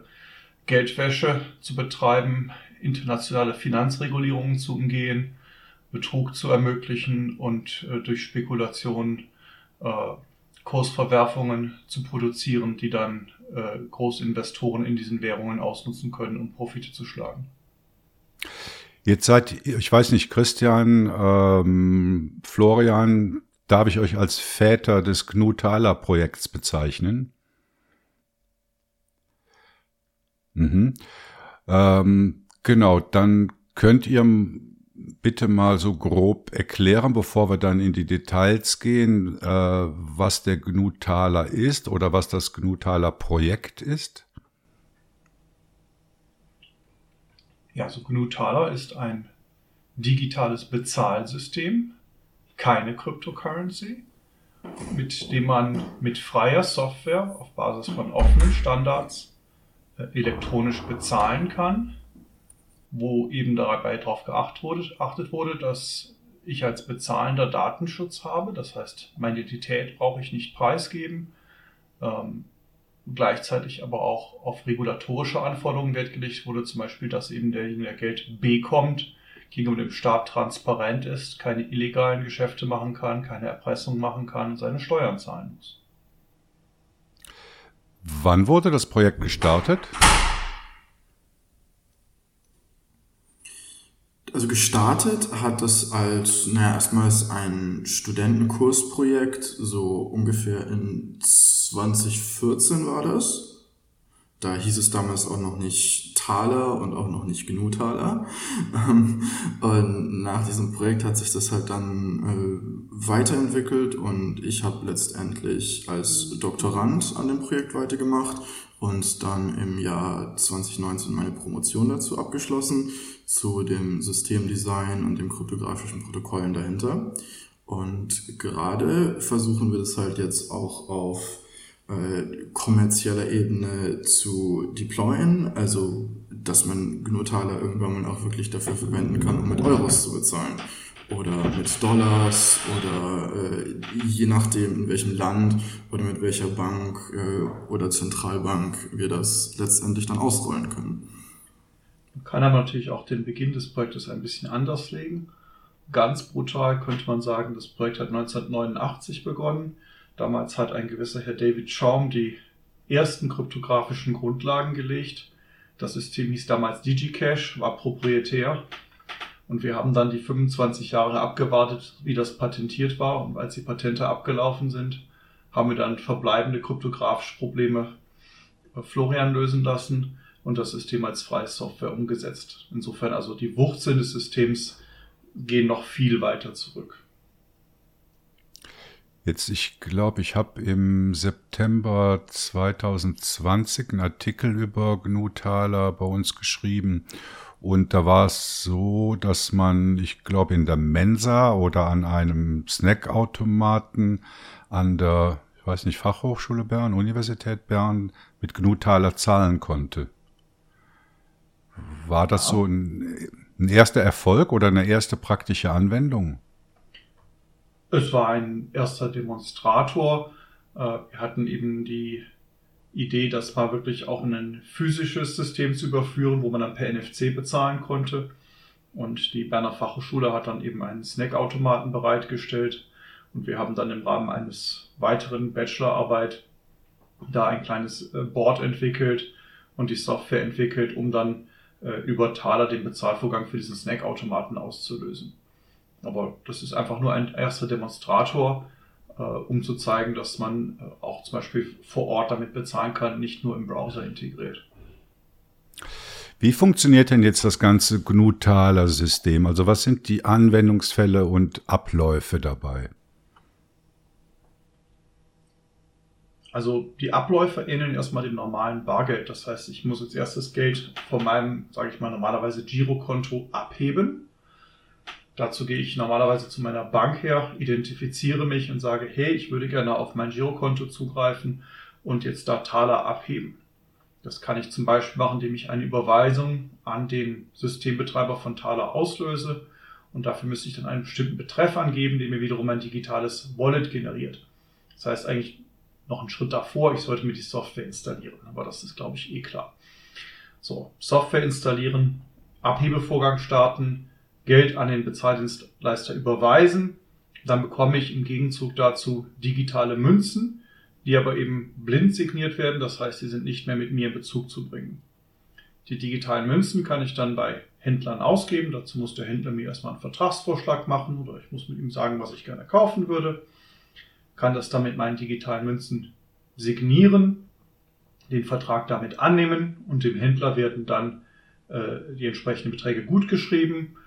Geldwäsche zu betreiben, internationale Finanzregulierungen zu umgehen, Betrug zu ermöglichen und äh, durch Spekulation äh, Kursverwerfungen zu produzieren, die dann äh, Großinvestoren in diesen Währungen ausnutzen können, um Profite zu schlagen. Jetzt seid, ich weiß nicht, Christian, ähm, Florian, darf ich euch als Väter des GNU Thaler Projekts bezeichnen? Mhm. Ähm, genau, dann könnt ihr bitte mal so grob erklären, bevor wir dann in die Details gehen, äh, was der GNU Thaler ist oder was das GNU Thaler Projekt ist? Ja, also GNU Thaler ist ein digitales Bezahlsystem, keine Cryptocurrency, mit dem man mit freier Software auf Basis von offenen Standards äh, elektronisch bezahlen kann, wo eben dabei darauf geachtet wurde, dass ich als Bezahlender Datenschutz habe. Das heißt, meine Identität brauche ich nicht preisgeben. Ähm, gleichzeitig aber auch auf regulatorische Anforderungen Wert gelegt wurde, zum Beispiel, dass eben derjenige, der Geld bekommt, gegenüber dem Staat transparent ist, keine illegalen Geschäfte machen kann, keine Erpressung machen kann und seine Steuern zahlen muss. Wann wurde das Projekt gestartet? Also gestartet hat das als, naja, erstmals ein Studentenkursprojekt, so ungefähr in 2014 war das. Da hieß es damals auch noch nicht Thaler und auch noch nicht GNU-Thaler. Und nach diesem Projekt hat sich das halt dann äh, weiterentwickelt und ich habe letztendlich als Doktorand an dem Projekt weitergemacht und dann im Jahr 2019 meine Promotion dazu abgeschlossen, zu dem Systemdesign und den kryptografischen Protokollen dahinter. Und gerade versuchen wir das halt jetzt auch auf äh, kommerzieller Ebene zu deployen, also dass man GNU-Taler irgendwann mal auch wirklich dafür verwenden kann, um mit Euros zu bezahlen oder mit Dollars oder äh, je nachdem in welchem Land oder mit welcher Bank äh, oder Zentralbank wir das letztendlich dann ausrollen können. Man kann aber natürlich auch den Beginn des Projektes ein bisschen anders legen. Ganz brutal könnte man sagen, das Projekt hat 1989 begonnen. Damals hat ein gewisser Herr David Schaum die ersten kryptografischen Grundlagen gelegt. Das System hieß damals DigiCash, war proprietär und wir haben dann die 25 Jahre abgewartet, wie das patentiert war. Und als die Patente abgelaufen sind, haben wir dann verbleibende kryptografische Probleme Florian lösen lassen und das System als freie Software umgesetzt. Insofern also die Wurzeln des Systems gehen noch viel weiter zurück. Jetzt, ich glaube, ich habe im September 2020 einen Artikel über GNU Thaler bei uns geschrieben und da war es so, dass man, ich glaube, in der Mensa oder an einem Snackautomaten an der, ich weiß nicht, Fachhochschule Bern, Universität Bern mit GNU-Taler zahlen konnte. War das so ein, ein erster Erfolg oder eine erste praktische Anwendung? Es war ein erster Demonstrator. Äh, wir hatten eben die Idee, das mal wirklich auch in ein physisches System zu überführen, wo man dann per NFC bezahlen konnte. Und die Berner Fachhochschule hat dann eben einen Snackautomaten bereitgestellt. Und wir haben dann im Rahmen eines weiteren Bachelorarbeit da ein kleines äh, Board entwickelt und die Software entwickelt, um dann äh, über Thaler den Bezahlvorgang für diesen Snackautomaten auszulösen. Aber das ist einfach nur ein erster Demonstrator äh, um zu zeigen, dass man äh, auch zum Beispiel vor Ort damit bezahlen kann, nicht nur im Browser integriert. Wie funktioniert denn jetzt das ganze GNU-Taler-System? Also was sind die Anwendungsfälle und Abläufe dabei? Also die Abläufe ähneln erstmal dem normalen Bargeld. Das heißt, ich muss jetzt erst das Geld von meinem, sage ich mal, normalerweise Girokonto abheben Dazu gehe ich normalerweise zu meiner Bank her, identifiziere mich und sage, hey, ich würde gerne auf mein Girokonto zugreifen und jetzt da Taler abheben. Das kann ich zum Beispiel machen, indem ich eine Überweisung an den Systembetreiber von Taler auslöse und dafür müsste ich dann einen bestimmten Betreff angeben, der mir wiederum ein digitales Wallet generiert. Das heißt eigentlich noch einen Schritt davor, ich sollte mir die Software installieren, aber das ist, glaube ich, eh klar. So, Software installieren, Abhebevorgang starten, Geld an den Bezahldienstleister überweisen, dann bekomme ich im Gegenzug dazu digitale Münzen, die aber eben blind signiert werden, das heißt, sie sind nicht mehr mit mir in Bezug zu bringen. Die digitalen Münzen kann ich dann bei Händlern ausgeben. Dazu muss der Händler mir erstmal einen Vertragsvorschlag machen oder ich muss mit ihm sagen, was ich gerne kaufen würde. Kann das dann mit meinen digitalen Münzen signieren, den Vertrag damit annehmen und dem Händler werden dann äh, die entsprechenden Beträge gutgeschrieben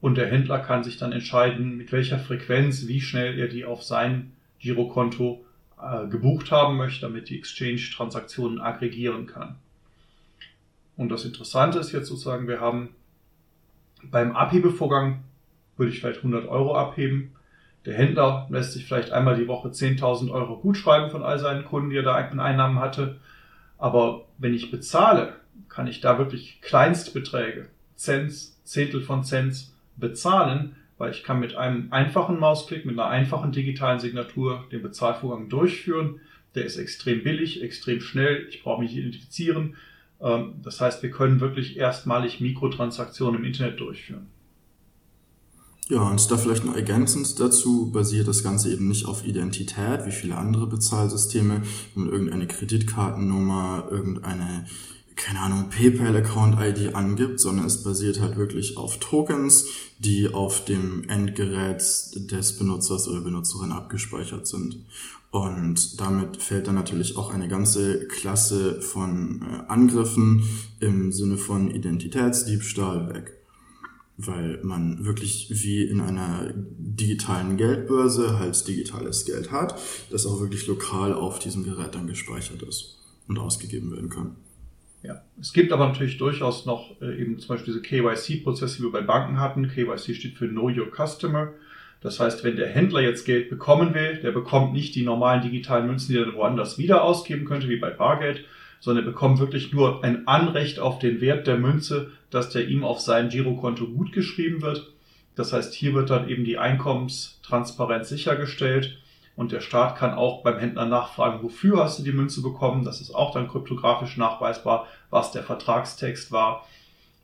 und der Händler kann sich dann entscheiden, mit welcher Frequenz, wie schnell er die auf sein Girokonto äh, gebucht haben möchte, damit die Exchange-Transaktionen aggregieren kann. Und das Interessante ist jetzt sozusagen, wir haben beim Abhebevorgang würde ich vielleicht 100 Euro abheben. Der Händler lässt sich vielleicht einmal die Woche 10.000 Euro gutschreiben von all seinen Kunden, die er da in Einnahmen hatte. Aber wenn ich bezahle, kann ich da wirklich Kleinstbeträge, Cents, Zehntel von Cents bezahlen, weil ich kann mit einem einfachen Mausklick, mit einer einfachen digitalen Signatur den Bezahlvorgang durchführen. Der ist extrem billig, extrem schnell. Ich brauche mich identifizieren. Ähm, das heißt, wir können wirklich erstmalig Mikrotransaktionen im Internet durchführen. Ja, und da vielleicht noch ergänzend dazu basiert das Ganze eben nicht auf Identität, wie viele andere Bezahlsysteme, wo man irgendeine Kreditkartennummer, irgendeine, keine Ahnung, PayPal-Account-ID angibt, sondern es basiert halt wirklich auf Tokens, die auf dem Endgerät des Benutzers oder Benutzerin abgespeichert sind. Und damit fällt dann natürlich auch eine ganze Klasse von äh, Angriffen im Sinne von Identitätsdiebstahl weg. Weil man wirklich wie in einer digitalen Geldbörse halt digitales Geld hat, das auch wirklich lokal auf diesem Gerät dann gespeichert ist und ausgegeben werden kann. Ja, es gibt aber natürlich durchaus noch äh, eben zum Beispiel diese KYC-Prozesse, die wir bei Banken hatten. KYC steht für Know Your Customer. Das heißt, wenn der Händler jetzt Geld bekommen will, der bekommt nicht die normalen digitalen Münzen, die er woanders wieder ausgeben könnte, wie bei Bargeld, sondern er bekommt wirklich nur ein Anrecht auf den Wert der Münze, dass der ihm auf sein Girokonto gut geschrieben wird. Das heißt, hier wird dann eben die Einkommenstransparenz sichergestellt und der Staat kann auch beim Händler nachfragen, wofür hast du die Münze bekommen? Das ist auch dann kryptografisch nachweisbar, was der Vertragstext war.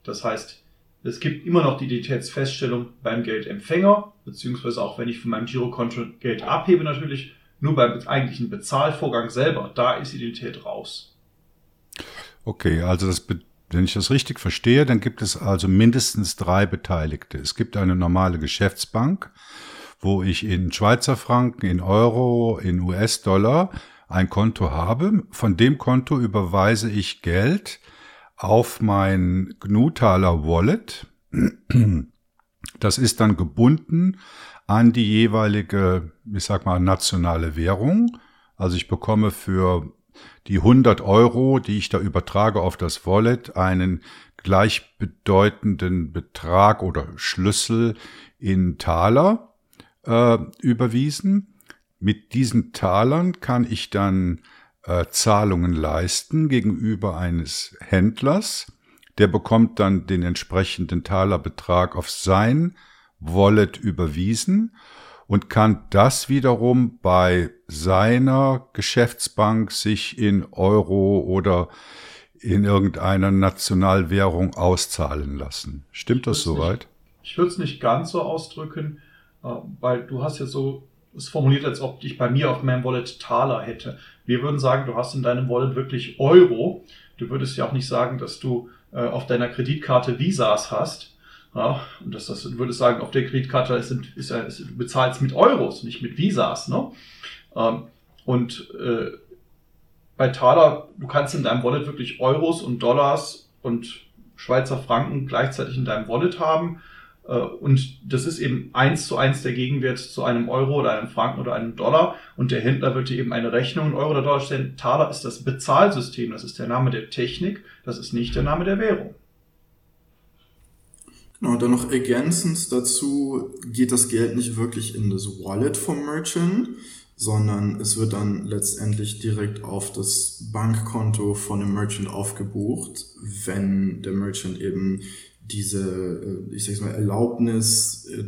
Das heißt, es gibt immer noch die Identitätsfeststellung beim Geldempfänger, beziehungsweise auch wenn ich von meinem Girokonto Geld abhebe, natürlich nur beim eigentlichen Bezahlvorgang selber. Da ist Identität raus. Okay, also das, wenn ich das richtig verstehe, dann gibt es also mindestens drei Beteiligte. Es gibt eine normale Geschäftsbank, wo ich in Schweizer Franken, in Euro, in US-Dollar ein Konto habe. Von dem Konto überweise ich Geld auf mein Gnutaler Wallet. Das ist dann gebunden an die jeweilige, ich sag mal, nationale Währung. Also ich bekomme für die 100 Euro, die ich da übertrage auf das Wallet, einen gleichbedeutenden Betrag oder Schlüssel in Taler äh, überwiesen. Mit diesen Talern kann ich dann äh, Zahlungen leisten gegenüber eines Händlers. Der bekommt dann den entsprechenden Talerbetrag auf sein Wallet überwiesen und kann das wiederum bei seiner Geschäftsbank sich in Euro oder in irgendeiner Nationalwährung auszahlen lassen. Stimmt das soweit? ich würde es nicht ganz so ausdrücken, äh, weil du hast ja so es formuliert, als ob ich bei mir auf meinem Wallet Taler hätte. Wir würden sagen, du hast in deinem Wallet wirklich Euro. Du würdest ja auch nicht sagen, dass du äh, auf deiner Kreditkarte Visas hast. Ja, und das, das du würdest sagen, auf der Kreditkarte ist, ist, ist, du bezahlst mit Euros, nicht mit Visas. Ne? Ähm, und äh, bei Taler, du kannst in deinem Wallet wirklich Euros und Dollars und Schweizer Franken gleichzeitig in deinem Wallet haben. Äh, und das ist eben eins zu eins der Gegenwert zu einem Euro oder einem Franken oder einem Dollar. Und der Händler wird dir eben eine Rechnung in Euro oder Dollar stellen. Taler ist das Bezahlsystem. Das ist der Name der Technik. Das ist nicht der Name der Währung. Genau, dann noch ergänzend dazu geht das Geld nicht wirklich in das Wallet vom Merchant, sondern es wird dann letztendlich direkt auf das Bankkonto von dem Merchant aufgebucht, wenn der Merchant eben diese, äh, ich sag's mal, Erlaubnis, äh,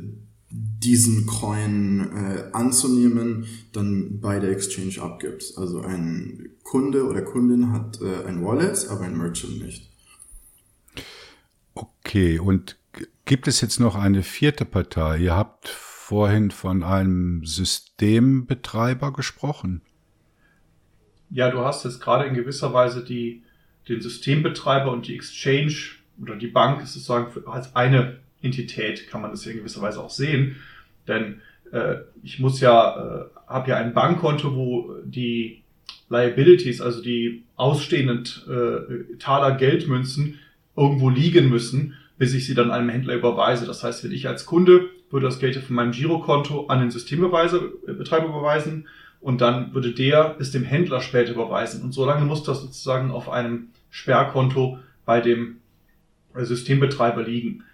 diesen Coin äh, anzunehmen, dann bei der Exchange abgibt. Also ein Kunde oder Kundin hat äh, ein Wallet, aber ein Merchant nicht. Okay, und gibt es jetzt noch eine vierte Partei? Ihr habt vorhin von einem Systembetreiber gesprochen. Ja, du hast jetzt gerade in gewisser Weise die, den Systembetreiber und die Exchange oder die Bank sozusagen als eine Entität, kann man das in gewisser Weise auch sehen. Denn äh, ich muss ja, äh, habe ja ein Bankkonto, wo die Liabilities, also die ausstehenden äh, Taler Geldmünzen irgendwo liegen müssen, bis ich sie dann einem Händler überweise. Das heißt, wenn ich als Kunde würde das Geld von meinem Girokonto an den Systembetreiber überweisen und dann würde der es dem Händler später überweisen. Und so lange muss das sozusagen auf einem Sperrkonto bei dem Systembetreiber liegen.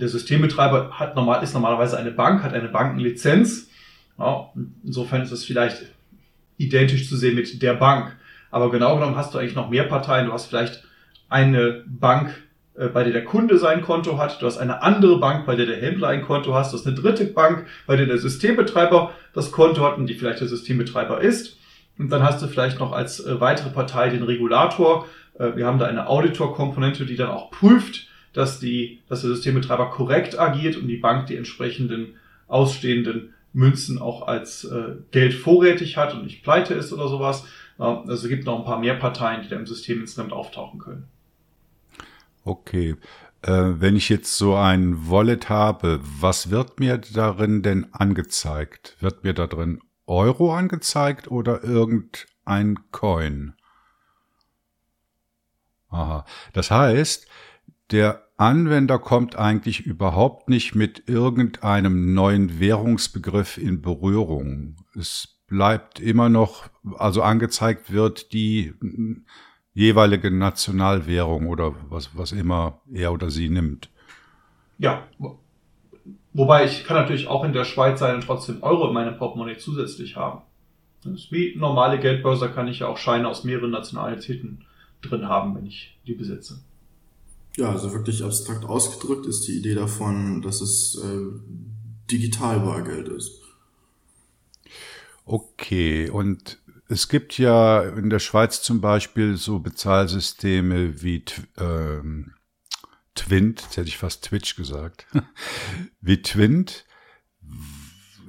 Der Systembetreiber hat normal, ist normalerweise eine Bank, hat eine Bankenlizenz. Insofern ist es vielleicht identisch zu sehen mit der Bank. Aber genau genommen hast du eigentlich noch mehr Parteien. Du hast vielleicht eine Bank, äh, bei der der Kunde sein Konto hat, du hast eine andere Bank, bei der der Händler ein Konto hast, du hast eine dritte Bank, bei der der Systembetreiber das Konto hat und die vielleicht der Systembetreiber ist. Und dann hast du vielleicht noch als äh, weitere Partei den Regulator. Äh, wir haben da eine Auditor-Komponente, die dann auch prüft, dass, die, dass der Systembetreiber korrekt agiert und die Bank die entsprechenden ausstehenden Münzen auch als äh, Geld vorrätig hat und nicht pleite ist oder sowas. also es gibt noch ein paar mehr Parteien, die da im System insgesamt auftauchen können. Okay. Äh, wenn ich jetzt so ein Wallet habe, was wird mir darin denn angezeigt? Wird mir da drin Euro angezeigt oder irgendein Coin? Aha. Das heißt, der Anwender kommt eigentlich überhaupt nicht mit irgendeinem neuen Währungsbegriff in Berührung. Es bleibt immer noch, also angezeigt wird die jeweilige Nationalwährung oder was, was immer er oder sie nimmt. Ja, wobei ich kann natürlich auch in der Schweiz sein und trotzdem Euro in meinem Portemonnaie zusätzlich haben. Wie normale Geldbörse kann ich ja auch Scheine aus mehreren Nationalitäten drin haben, wenn ich die besitze. Ja, also wirklich abstrakt ausgedrückt ist die Idee davon, dass es äh, digital Bargeld ist. Okay, und es gibt ja in der Schweiz zum Beispiel so Bezahlsysteme wie ähm, Twint, jetzt hätte ich fast Twitch gesagt, wie Twint.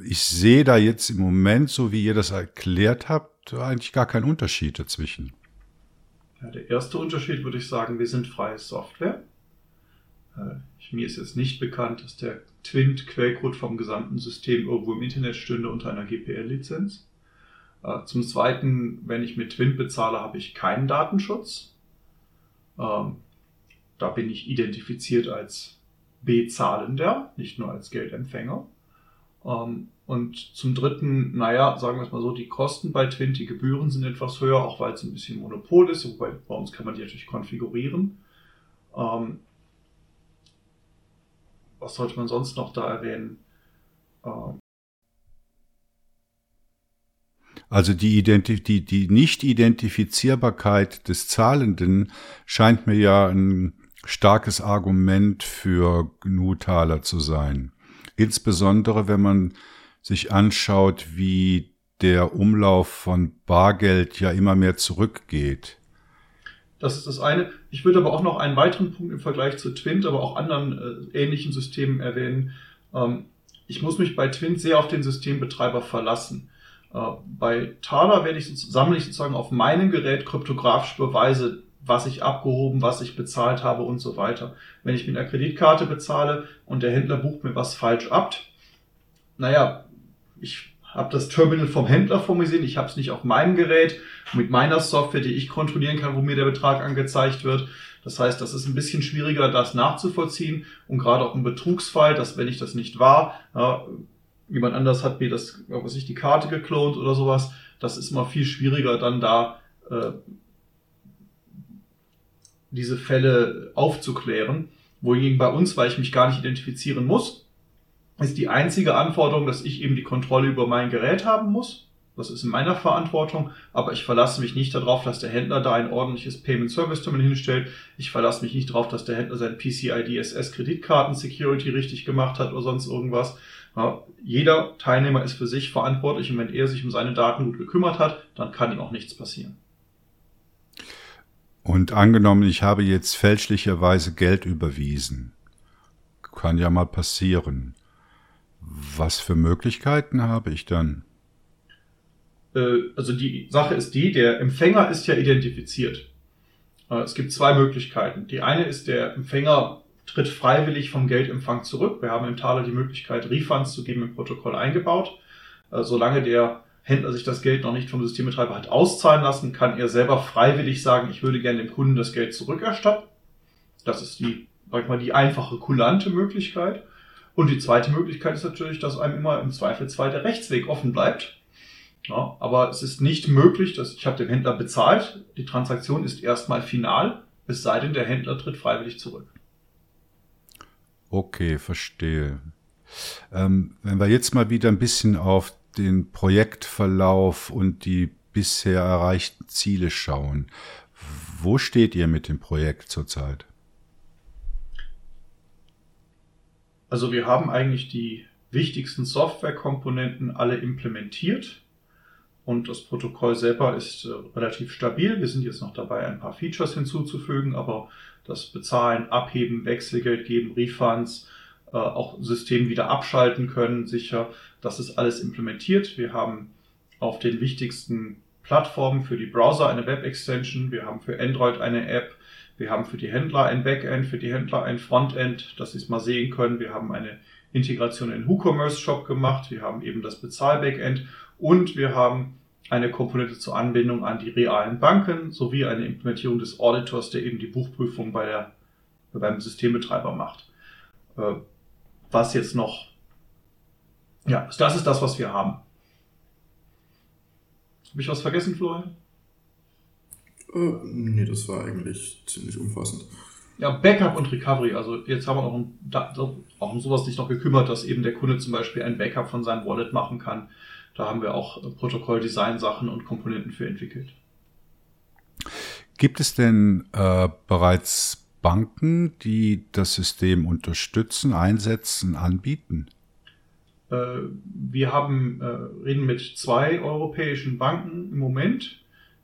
Ich sehe da jetzt im Moment, so wie ihr das erklärt habt, eigentlich gar keinen Unterschied dazwischen. Ja, der erste Unterschied würde ich sagen, wir sind freie Software. Äh, mir ist jetzt nicht bekannt, dass der Twint-Quellcode vom gesamten System irgendwo im Internet stünde unter einer GPL-Lizenz. Äh, zum Zweiten, wenn ich mit Twin bezahle, habe ich keinen Datenschutz. Ähm, da bin ich identifiziert als Bezahlender, nicht nur als Geldempfänger. Ähm, und zum Dritten, naja, sagen wir es mal so, die Kosten bei Twin, die Gebühren sind etwas höher, auch weil es ein bisschen Monopol ist, wobei bei uns kann man die natürlich konfigurieren. Ähm, was sollte man sonst noch da erwähnen? Also die, Identi die, die Nicht-Identifizierbarkeit des Zahlenden scheint mir ja ein starkes Argument für GNU-Taler zu sein. Insbesondere wenn man sich anschaut, wie der Umlauf von Bargeld ja immer mehr zurückgeht. Das ist das eine. Ich würde aber auch noch einen weiteren Punkt im Vergleich zu Twint, aber auch anderen äh, ähnlichen Systemen erwähnen. Ähm, ich muss mich bei Twint sehr auf den Systembetreiber verlassen. Äh, bei Thaler werde ich sammle ich sozusagen auf meinem Gerät kryptografische Beweise, was ich abgehoben, was ich bezahlt habe und so weiter. Wenn ich mit einer Kreditkarte bezahle und der Händler bucht mir was falsch ab, naja, ich habe das Terminal vom Händler vor mir sehen, ich habe es nicht auf meinem Gerät mit meiner Software, die ich kontrollieren kann, wo mir der Betrag angezeigt wird. Das heißt, das ist ein bisschen schwieriger, das nachzuvollziehen und gerade auch im Betrugsfall, dass wenn ich das nicht war, jemand anders hat mir das, was ich, die Karte geklont oder sowas. Das ist immer viel schwieriger, dann da äh, diese Fälle aufzuklären. Wohingegen bei uns, weil ich mich gar nicht identifizieren muss, ist die einzige Anforderung, dass ich eben die Kontrolle über mein Gerät haben muss. Das ist in meiner Verantwortung, aber ich verlasse mich nicht darauf, dass der Händler da ein ordentliches Payment Service Terminal hinstellt. Ich verlasse mich nicht darauf, dass der Händler sein PCI DSS Kreditkarten Security richtig gemacht hat oder sonst irgendwas. Ja, jeder Teilnehmer ist für sich verantwortlich und wenn er sich um seine Daten gut gekümmert hat, dann kann ihm auch nichts passieren. Und angenommen, ich habe jetzt fälschlicherweise Geld überwiesen. Kann ja mal passieren. Was für Möglichkeiten habe ich dann? Äh, also die Sache ist die, der Empfänger ist ja identifiziert. Äh, es gibt zwei Möglichkeiten. Die eine ist, der Empfänger tritt freiwillig vom Geldempfang zurück. Wir haben im Taler die Möglichkeit, Refunds zu geben im Protokoll eingebaut. Äh, solange der Händler sich das Geld noch nicht vom Systembetreiber hat auszahlen lassen, kann er selber freiwillig sagen, ich würde gerne dem Kunden das Geld zurückerstatten. Das ist die, sag ich mal, die einfache, kulante Möglichkeit. Und die zweite Möglichkeit ist natürlich, dass einem immer im Zweifelsfall der Rechtsweg offen bleibt. Ja, aber es ist nicht möglich, dass ich habe dem Händler bezahlt, die Transaktion ist erstmal final, es sei denn, der Händler tritt freiwillig zurück. Okay, verstehe. Ähm, wenn wir jetzt mal wieder ein bisschen auf den Projektverlauf und die bisher erreichten Ziele schauen, wo steht ihr mit dem Projekt zurzeit? Also wir haben eigentlich die wichtigsten Softwarekomponenten alle implementiert und das Protokoll selber ist äh, relativ stabil. Wir sind jetzt noch dabei, ein paar Features hinzuzufügen, aber das Bezahlen, Abheben, Wechselgeld geben, Refunds, äh, auch System wieder abschalten können, sicher, das ist alles implementiert. Wir haben auf den wichtigsten Plattformen für die Browser eine Web-Extension, wir haben für Android eine App, wir haben für die Händler ein Backend, für die Händler ein Frontend, dass sie es mal sehen können. Wir haben eine Integration in WooCommerce Shop gemacht, wir haben eben das Bezahl-Backend. Und wir haben eine Komponente zur Anbindung an die realen Banken sowie eine Implementierung des Auditors, der eben die Buchprüfung bei der, beim Systembetreiber macht. Äh, was jetzt noch, ja, das ist das, was wir haben. Habe ich was vergessen, Florian? Äh, nee, das war eigentlich ziemlich umfassend. Ja, Backup und Recovery. Also jetzt haben wir noch um, auch um sowas nicht noch gekümmert, dass eben der Kunde zum Beispiel ein Backup von seinem Wallet machen kann. Da haben wir auch Protokoll-Design-Sachen und Komponenten für entwickelt. Gibt es denn äh, bereits Banken, die das System unterstützen, einsetzen, anbieten? Äh, wir haben, äh, reden mit zwei europäischen Banken im Moment,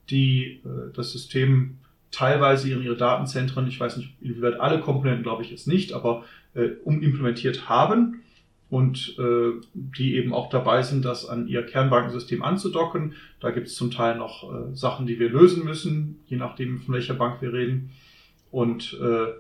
die äh, das System teilweise in ihre Datenzentren, ich weiß nicht, inwieweit alle Komponenten, glaube ich jetzt nicht, aber äh, umimplementiert haben und äh, die eben auch dabei sind, das an ihr Kernbankensystem anzudocken. Da gibt es zum Teil noch äh, Sachen, die wir lösen müssen, je nachdem, von welcher Bank wir reden. Und äh,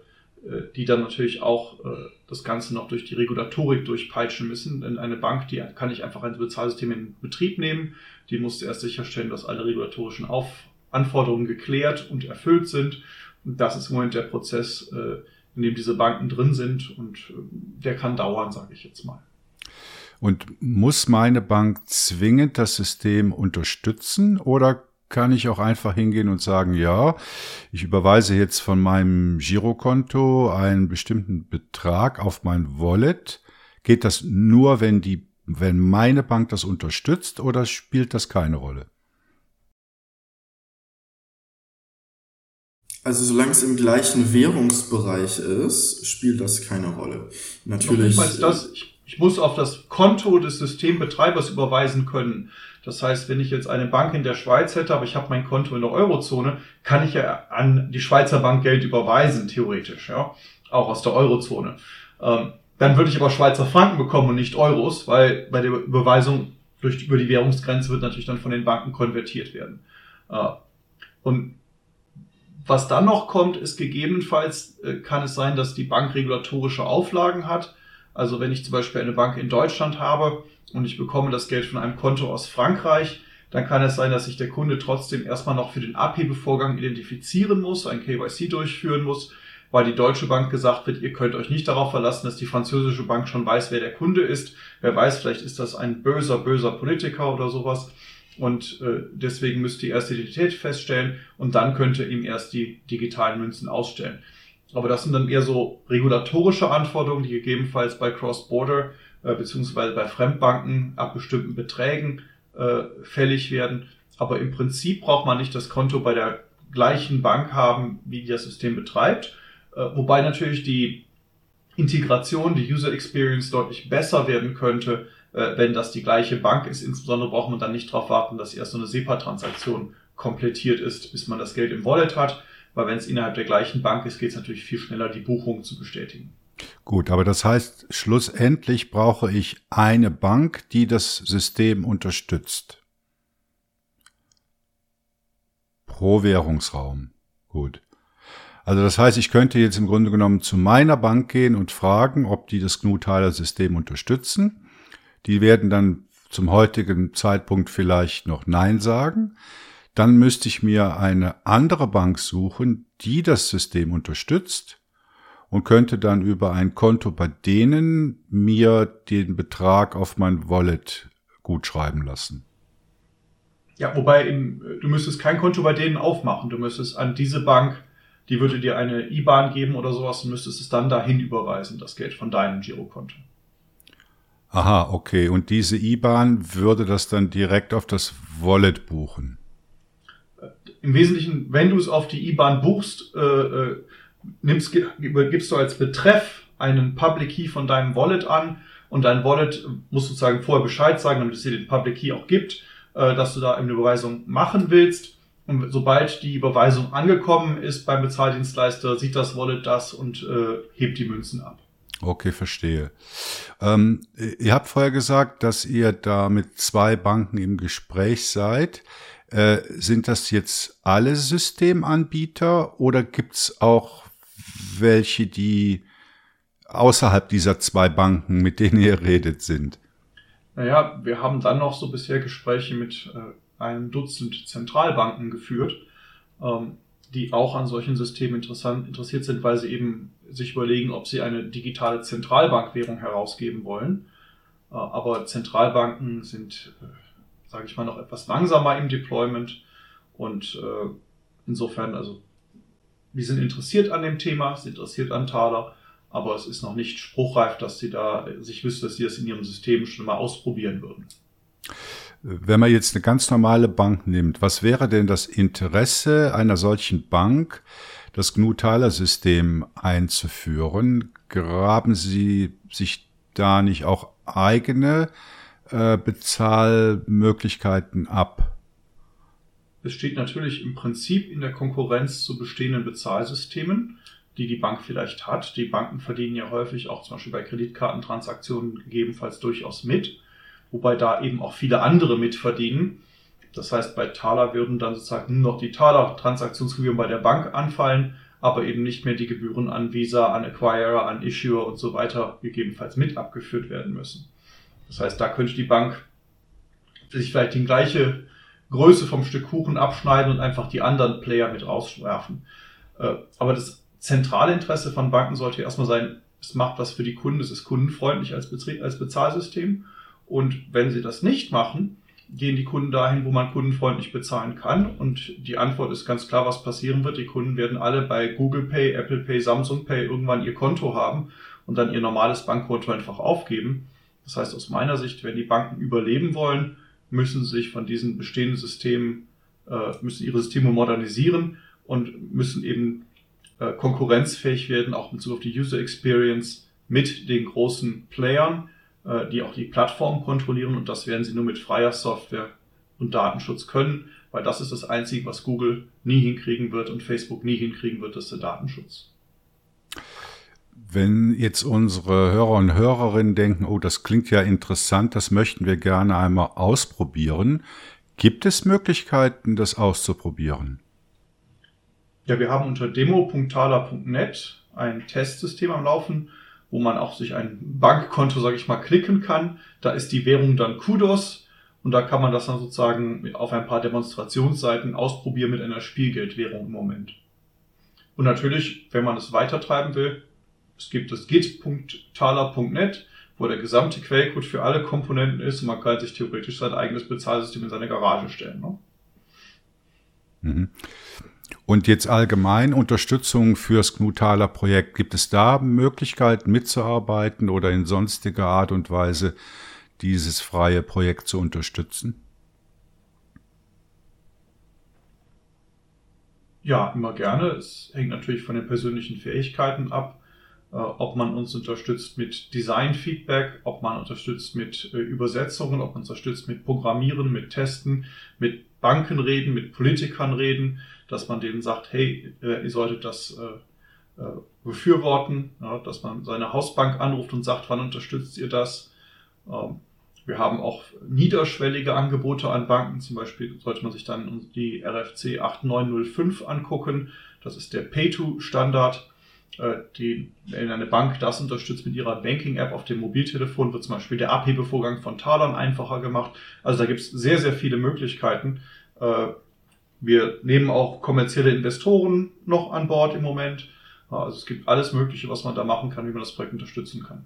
äh, die dann natürlich auch äh, das Ganze noch durch die Regulatorik durchpeitschen müssen. Denn eine Bank, die kann nicht einfach ein Bezahlsystem in Betrieb nehmen. Die muss erst sicherstellen, dass alle regulatorischen Auf Anforderungen geklärt und erfüllt sind. Und das ist im Moment der Prozess, äh, in dem diese Banken drin sind und äh, der kann dauern, sage ich jetzt mal. Und muss meine Bank zwingend das System unterstützen oder kann ich auch einfach hingehen und sagen, ja, ich überweise jetzt von meinem Girokonto einen bestimmten Betrag auf mein Wallet. Geht das nur, wenn die, wenn meine Bank das unterstützt oder spielt das keine Rolle? Also solange es im gleichen Währungsbereich ist, spielt das keine Rolle. Natürlich. Das, ich, ich muss auf das Konto des Systembetreibers überweisen können. Das heißt, wenn ich jetzt eine Bank in der Schweiz hätte, aber ich habe mein Konto in der Eurozone, kann ich ja an die Schweizer Bank Geld überweisen, theoretisch, ja, auch aus der Eurozone. Ähm, dann würde ich aber Schweizer Franken bekommen und nicht Euros, weil bei der Überweisung durch, über die Währungsgrenze wird natürlich dann von den Banken konvertiert werden. Äh, und was dann noch kommt, ist gegebenenfalls, äh, kann es sein, dass die Bank regulatorische Auflagen hat. Also wenn ich zum Beispiel eine Bank in Deutschland habe und ich bekomme das Geld von einem Konto aus Frankreich, dann kann es sein, dass sich der Kunde trotzdem erstmal noch für den Abhebevorgang identifizieren muss, ein KYC durchführen muss, weil die deutsche Bank gesagt wird, ihr könnt euch nicht darauf verlassen, dass die französische Bank schon weiß, wer der Kunde ist. Wer weiß, vielleicht ist das ein böser, böser Politiker oder sowas und äh, deswegen müsste die erste Identität feststellen und dann könnte ihm erst die digitalen Münzen ausstellen. Aber das sind dann eher so regulatorische Anforderungen, die gegebenenfalls bei Cross-Border äh, beziehungsweise bei Fremdbanken ab bestimmten Beträgen äh, fällig werden. Aber im Prinzip braucht man nicht das Konto bei der gleichen Bank haben, wie das System betreibt. Äh, wobei natürlich die Integration, die User Experience deutlich besser werden könnte, äh, wenn das die gleiche Bank ist. Insbesondere braucht man dann nicht darauf warten, dass erst so eine SEPA-Transaktion komplettiert ist, bis man das Geld im Wallet hat. Weil wenn es innerhalb der gleichen Bank ist, geht es natürlich viel schneller, die Buchung zu bestätigen. Gut, aber das heißt, schlussendlich brauche ich eine Bank, die das System unterstützt. Pro Währungsraum. Gut. Also das heißt, ich könnte jetzt im Grunde genommen zu meiner Bank gehen und fragen, ob die das GNU-Tyler-System unterstützen. Die werden dann zum heutigen Zeitpunkt vielleicht noch Nein sagen. Dann müsste ich mir eine andere Bank suchen, die das System unterstützt und könnte dann über ein Konto bei denen mir den Betrag auf mein Wallet gut schreiben lassen. Ja, wobei im, du müsstest kein Konto bei denen aufmachen. Du müsstest an diese Bank, die würde dir eine IBAN geben oder sowas und müsstest es dann dahin überweisen, das Geld von deinem Girokonto. Aha, okay. Und diese IBAN würde das dann direkt auf das Wallet buchen? im Wesentlichen, wenn du es auf die IBAN buchst, äh, äh, nimmst, gibst du als Betreff einen Public Key von deinem Wallet an und dein Wallet muss sozusagen vorher Bescheid sagen, damit es dir den Public Key auch gibt, äh, dass du da eine Überweisung machen willst. Und sobald die Überweisung angekommen ist beim Bezahldienstleister, sieht das Wallet das und äh, hebt die Münzen ab. Okay, verstehe. Ähm, ihr habt vorher gesagt, dass ihr da mit zwei Banken im Gespräch seid. Äh, sind das jetzt alle Systemanbieter oder gibt's auch welche, die außerhalb dieser zwei Banken, mit denen ihr redet, sind? Naja, wir haben dann noch so bisher Gespräche mit äh, einem Dutzend Zentralbanken geführt, ähm, die auch an solchen Systemen interessant, interessiert sind, weil sie eben sich überlegen, ob sie eine digitale Zentralbankwährung herausgeben wollen. Äh, aber Zentralbanken sind äh, sage ich mal, noch etwas langsamer im Deployment. Und äh, insofern, also wir sind interessiert an dem Thema, sind interessiert an Thaler, aber es ist noch nicht spruchreif, dass sie da sich wüsste, dass sie das in ihrem System schon mal ausprobieren würden. Wenn man jetzt eine ganz normale Bank nimmt, was wäre denn das Interesse einer solchen Bank, das GNU-Tyler-System einzuführen? Graben Sie sich da nicht auch eigene äh, Bezahlmöglichkeiten ab? Es steht natürlich im Prinzip in der Konkurrenz zu bestehenden Bezahlsystemen, die die Bank vielleicht hat. Die Banken verdienen ja häufig auch zum Beispiel bei Kreditkartentransaktionen gegebenenfalls durchaus mit, wobei da eben auch viele andere mitverdienen. Das heißt, bei Thaler würden dann sozusagen nur noch die Thaler-Transaktionsgebühren bei der Bank anfallen, aber eben nicht mehr die Gebühren an Visa, an Acquirer, an Issuer und so weiter gegebenenfalls mit abgeführt werden müssen. Das heißt, da könnte die Bank sich vielleicht die gleiche Größe vom Stück Kuchen abschneiden und einfach die anderen Player mit rauswerfen. Äh, aber das zentrale Interesse von Banken sollte erstmal sein, es macht was für die Kunden, es ist kundenfreundlich als, Betrieb, als Bezahlsystem. Und wenn sie das nicht machen, gehen die Kunden dahin, wo man kundenfreundlich bezahlen kann. Und die Antwort ist ganz klar, was passieren wird. Die Kunden werden alle bei Google Pay, Apple Pay, Samsung Pay irgendwann ihr Konto haben und dann ihr normales Bankkonto einfach aufgeben. Das heißt, aus meiner Sicht, wenn die Banken überleben wollen, müssen sie sich von diesen bestehenden Systemen, äh, müssen ihre Systeme modernisieren und müssen eben äh, konkurrenzfähig werden, auch in Bezug auf die User Experience mit den großen Playern, die auch die Plattform kontrollieren und das werden sie nur mit freier Software und Datenschutz können, weil das ist das Einzige, was Google nie hinkriegen wird und Facebook nie hinkriegen wird, das ist der Datenschutz. Wenn jetzt unsere Hörer und Hörerinnen denken, oh, das klingt ja interessant, das möchten wir gerne einmal ausprobieren, gibt es Möglichkeiten, das auszuprobieren? Ja, wir haben unter demo.thaler.net ein Testsystem am Laufen, wo man auch sich ein Bankkonto, sage ich mal, klicken kann. Da ist die Währung dann Kudos und da kann man das dann sozusagen auf ein paar Demonstrationsseiten ausprobieren mit einer Spielgeldwährung im Moment. Und natürlich, wenn man es weitertreiben will, es gibt das git.thaler.net, wo der gesamte Quellcode für alle Komponenten ist und man kann sich theoretisch sein eigenes Bezahlsystem in seine Garage stellen. Ne? Mhm. Und jetzt allgemein Unterstützung fürs Gnutaler Projekt. Gibt es da Möglichkeiten mitzuarbeiten oder in sonstiger Art und Weise dieses freie Projekt zu unterstützen? Ja, immer gerne. Es hängt natürlich von den persönlichen Fähigkeiten ab, äh, ob man uns unterstützt mit Design-Feedback, ob man unterstützt mit äh, Übersetzungen, ob man unterstützt mit Programmieren, mit Testen, mit Banken reden, mit Politikern reden, dass man denen sagt, hey, äh, ihr solltet das äh, äh, befürworten, dass man seine Hausbank anruft und sagt, wann unterstützt ihr das? Ähm, wir haben auch niederschwellige Angebote an Banken. Zum Beispiel sollte man sich dann die RFC 8905 angucken. Das ist der Pay-to-Standard, in eine Bank das unterstützt mit ihrer Banking-App auf dem Mobiltelefon, wird zum Beispiel der Abhebevorgang von Talern einfacher gemacht. Also da gibt es sehr, sehr viele Möglichkeiten. Wir nehmen auch kommerzielle Investoren noch an Bord im Moment. Also es gibt alles Mögliche, was man da machen kann, wie man das Projekt unterstützen kann.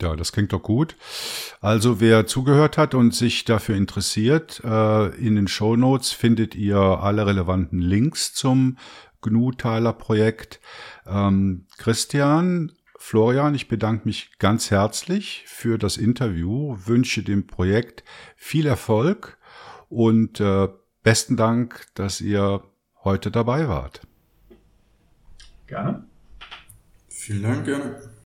Ja, das klingt doch gut. Also wer zugehört hat und sich dafür interessiert, äh, in den Show Notes findet ihr alle relevanten Links zum GNU-Teiler-Projekt. Ähm, Christian, Florian, ich bedanke mich ganz herzlich für das Interview, wünsche dem Projekt viel Erfolg und äh, besten Dank, dass ihr heute dabei wart. Gerne. Vielen Dank, gerne.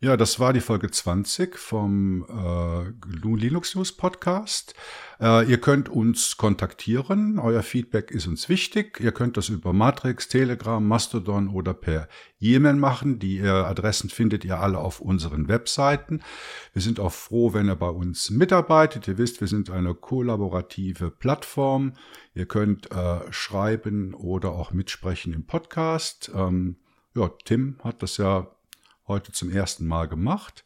Ja, das war die Folge 20 vom äh, Linux News Podcast. Äh, ihr könnt uns kontaktieren. Euer Feedback ist uns wichtig. Ihr könnt das über Matrix, Telegram, Mastodon oder per E-Mail machen. Die äh, Adressen findet ihr alle auf unseren Webseiten. Wir sind auch froh, wenn ihr bei uns mitarbeitet. Ihr wisst, wir sind eine kollaborative Plattform. Ihr könnt äh, schreiben oder auch mitsprechen im Podcast. Ähm, ja, Tim hat das ja heute zum ersten Mal gemacht.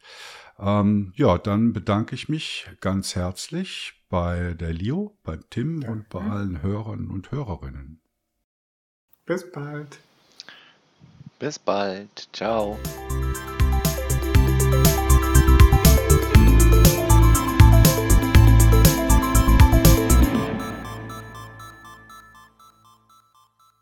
Ähm, ja, dann bedanke ich mich ganz herzlich bei der Leo, bei Tim Danke. und bei allen Hörern und Hörerinnen. Bis bald. Bis bald. Ciao.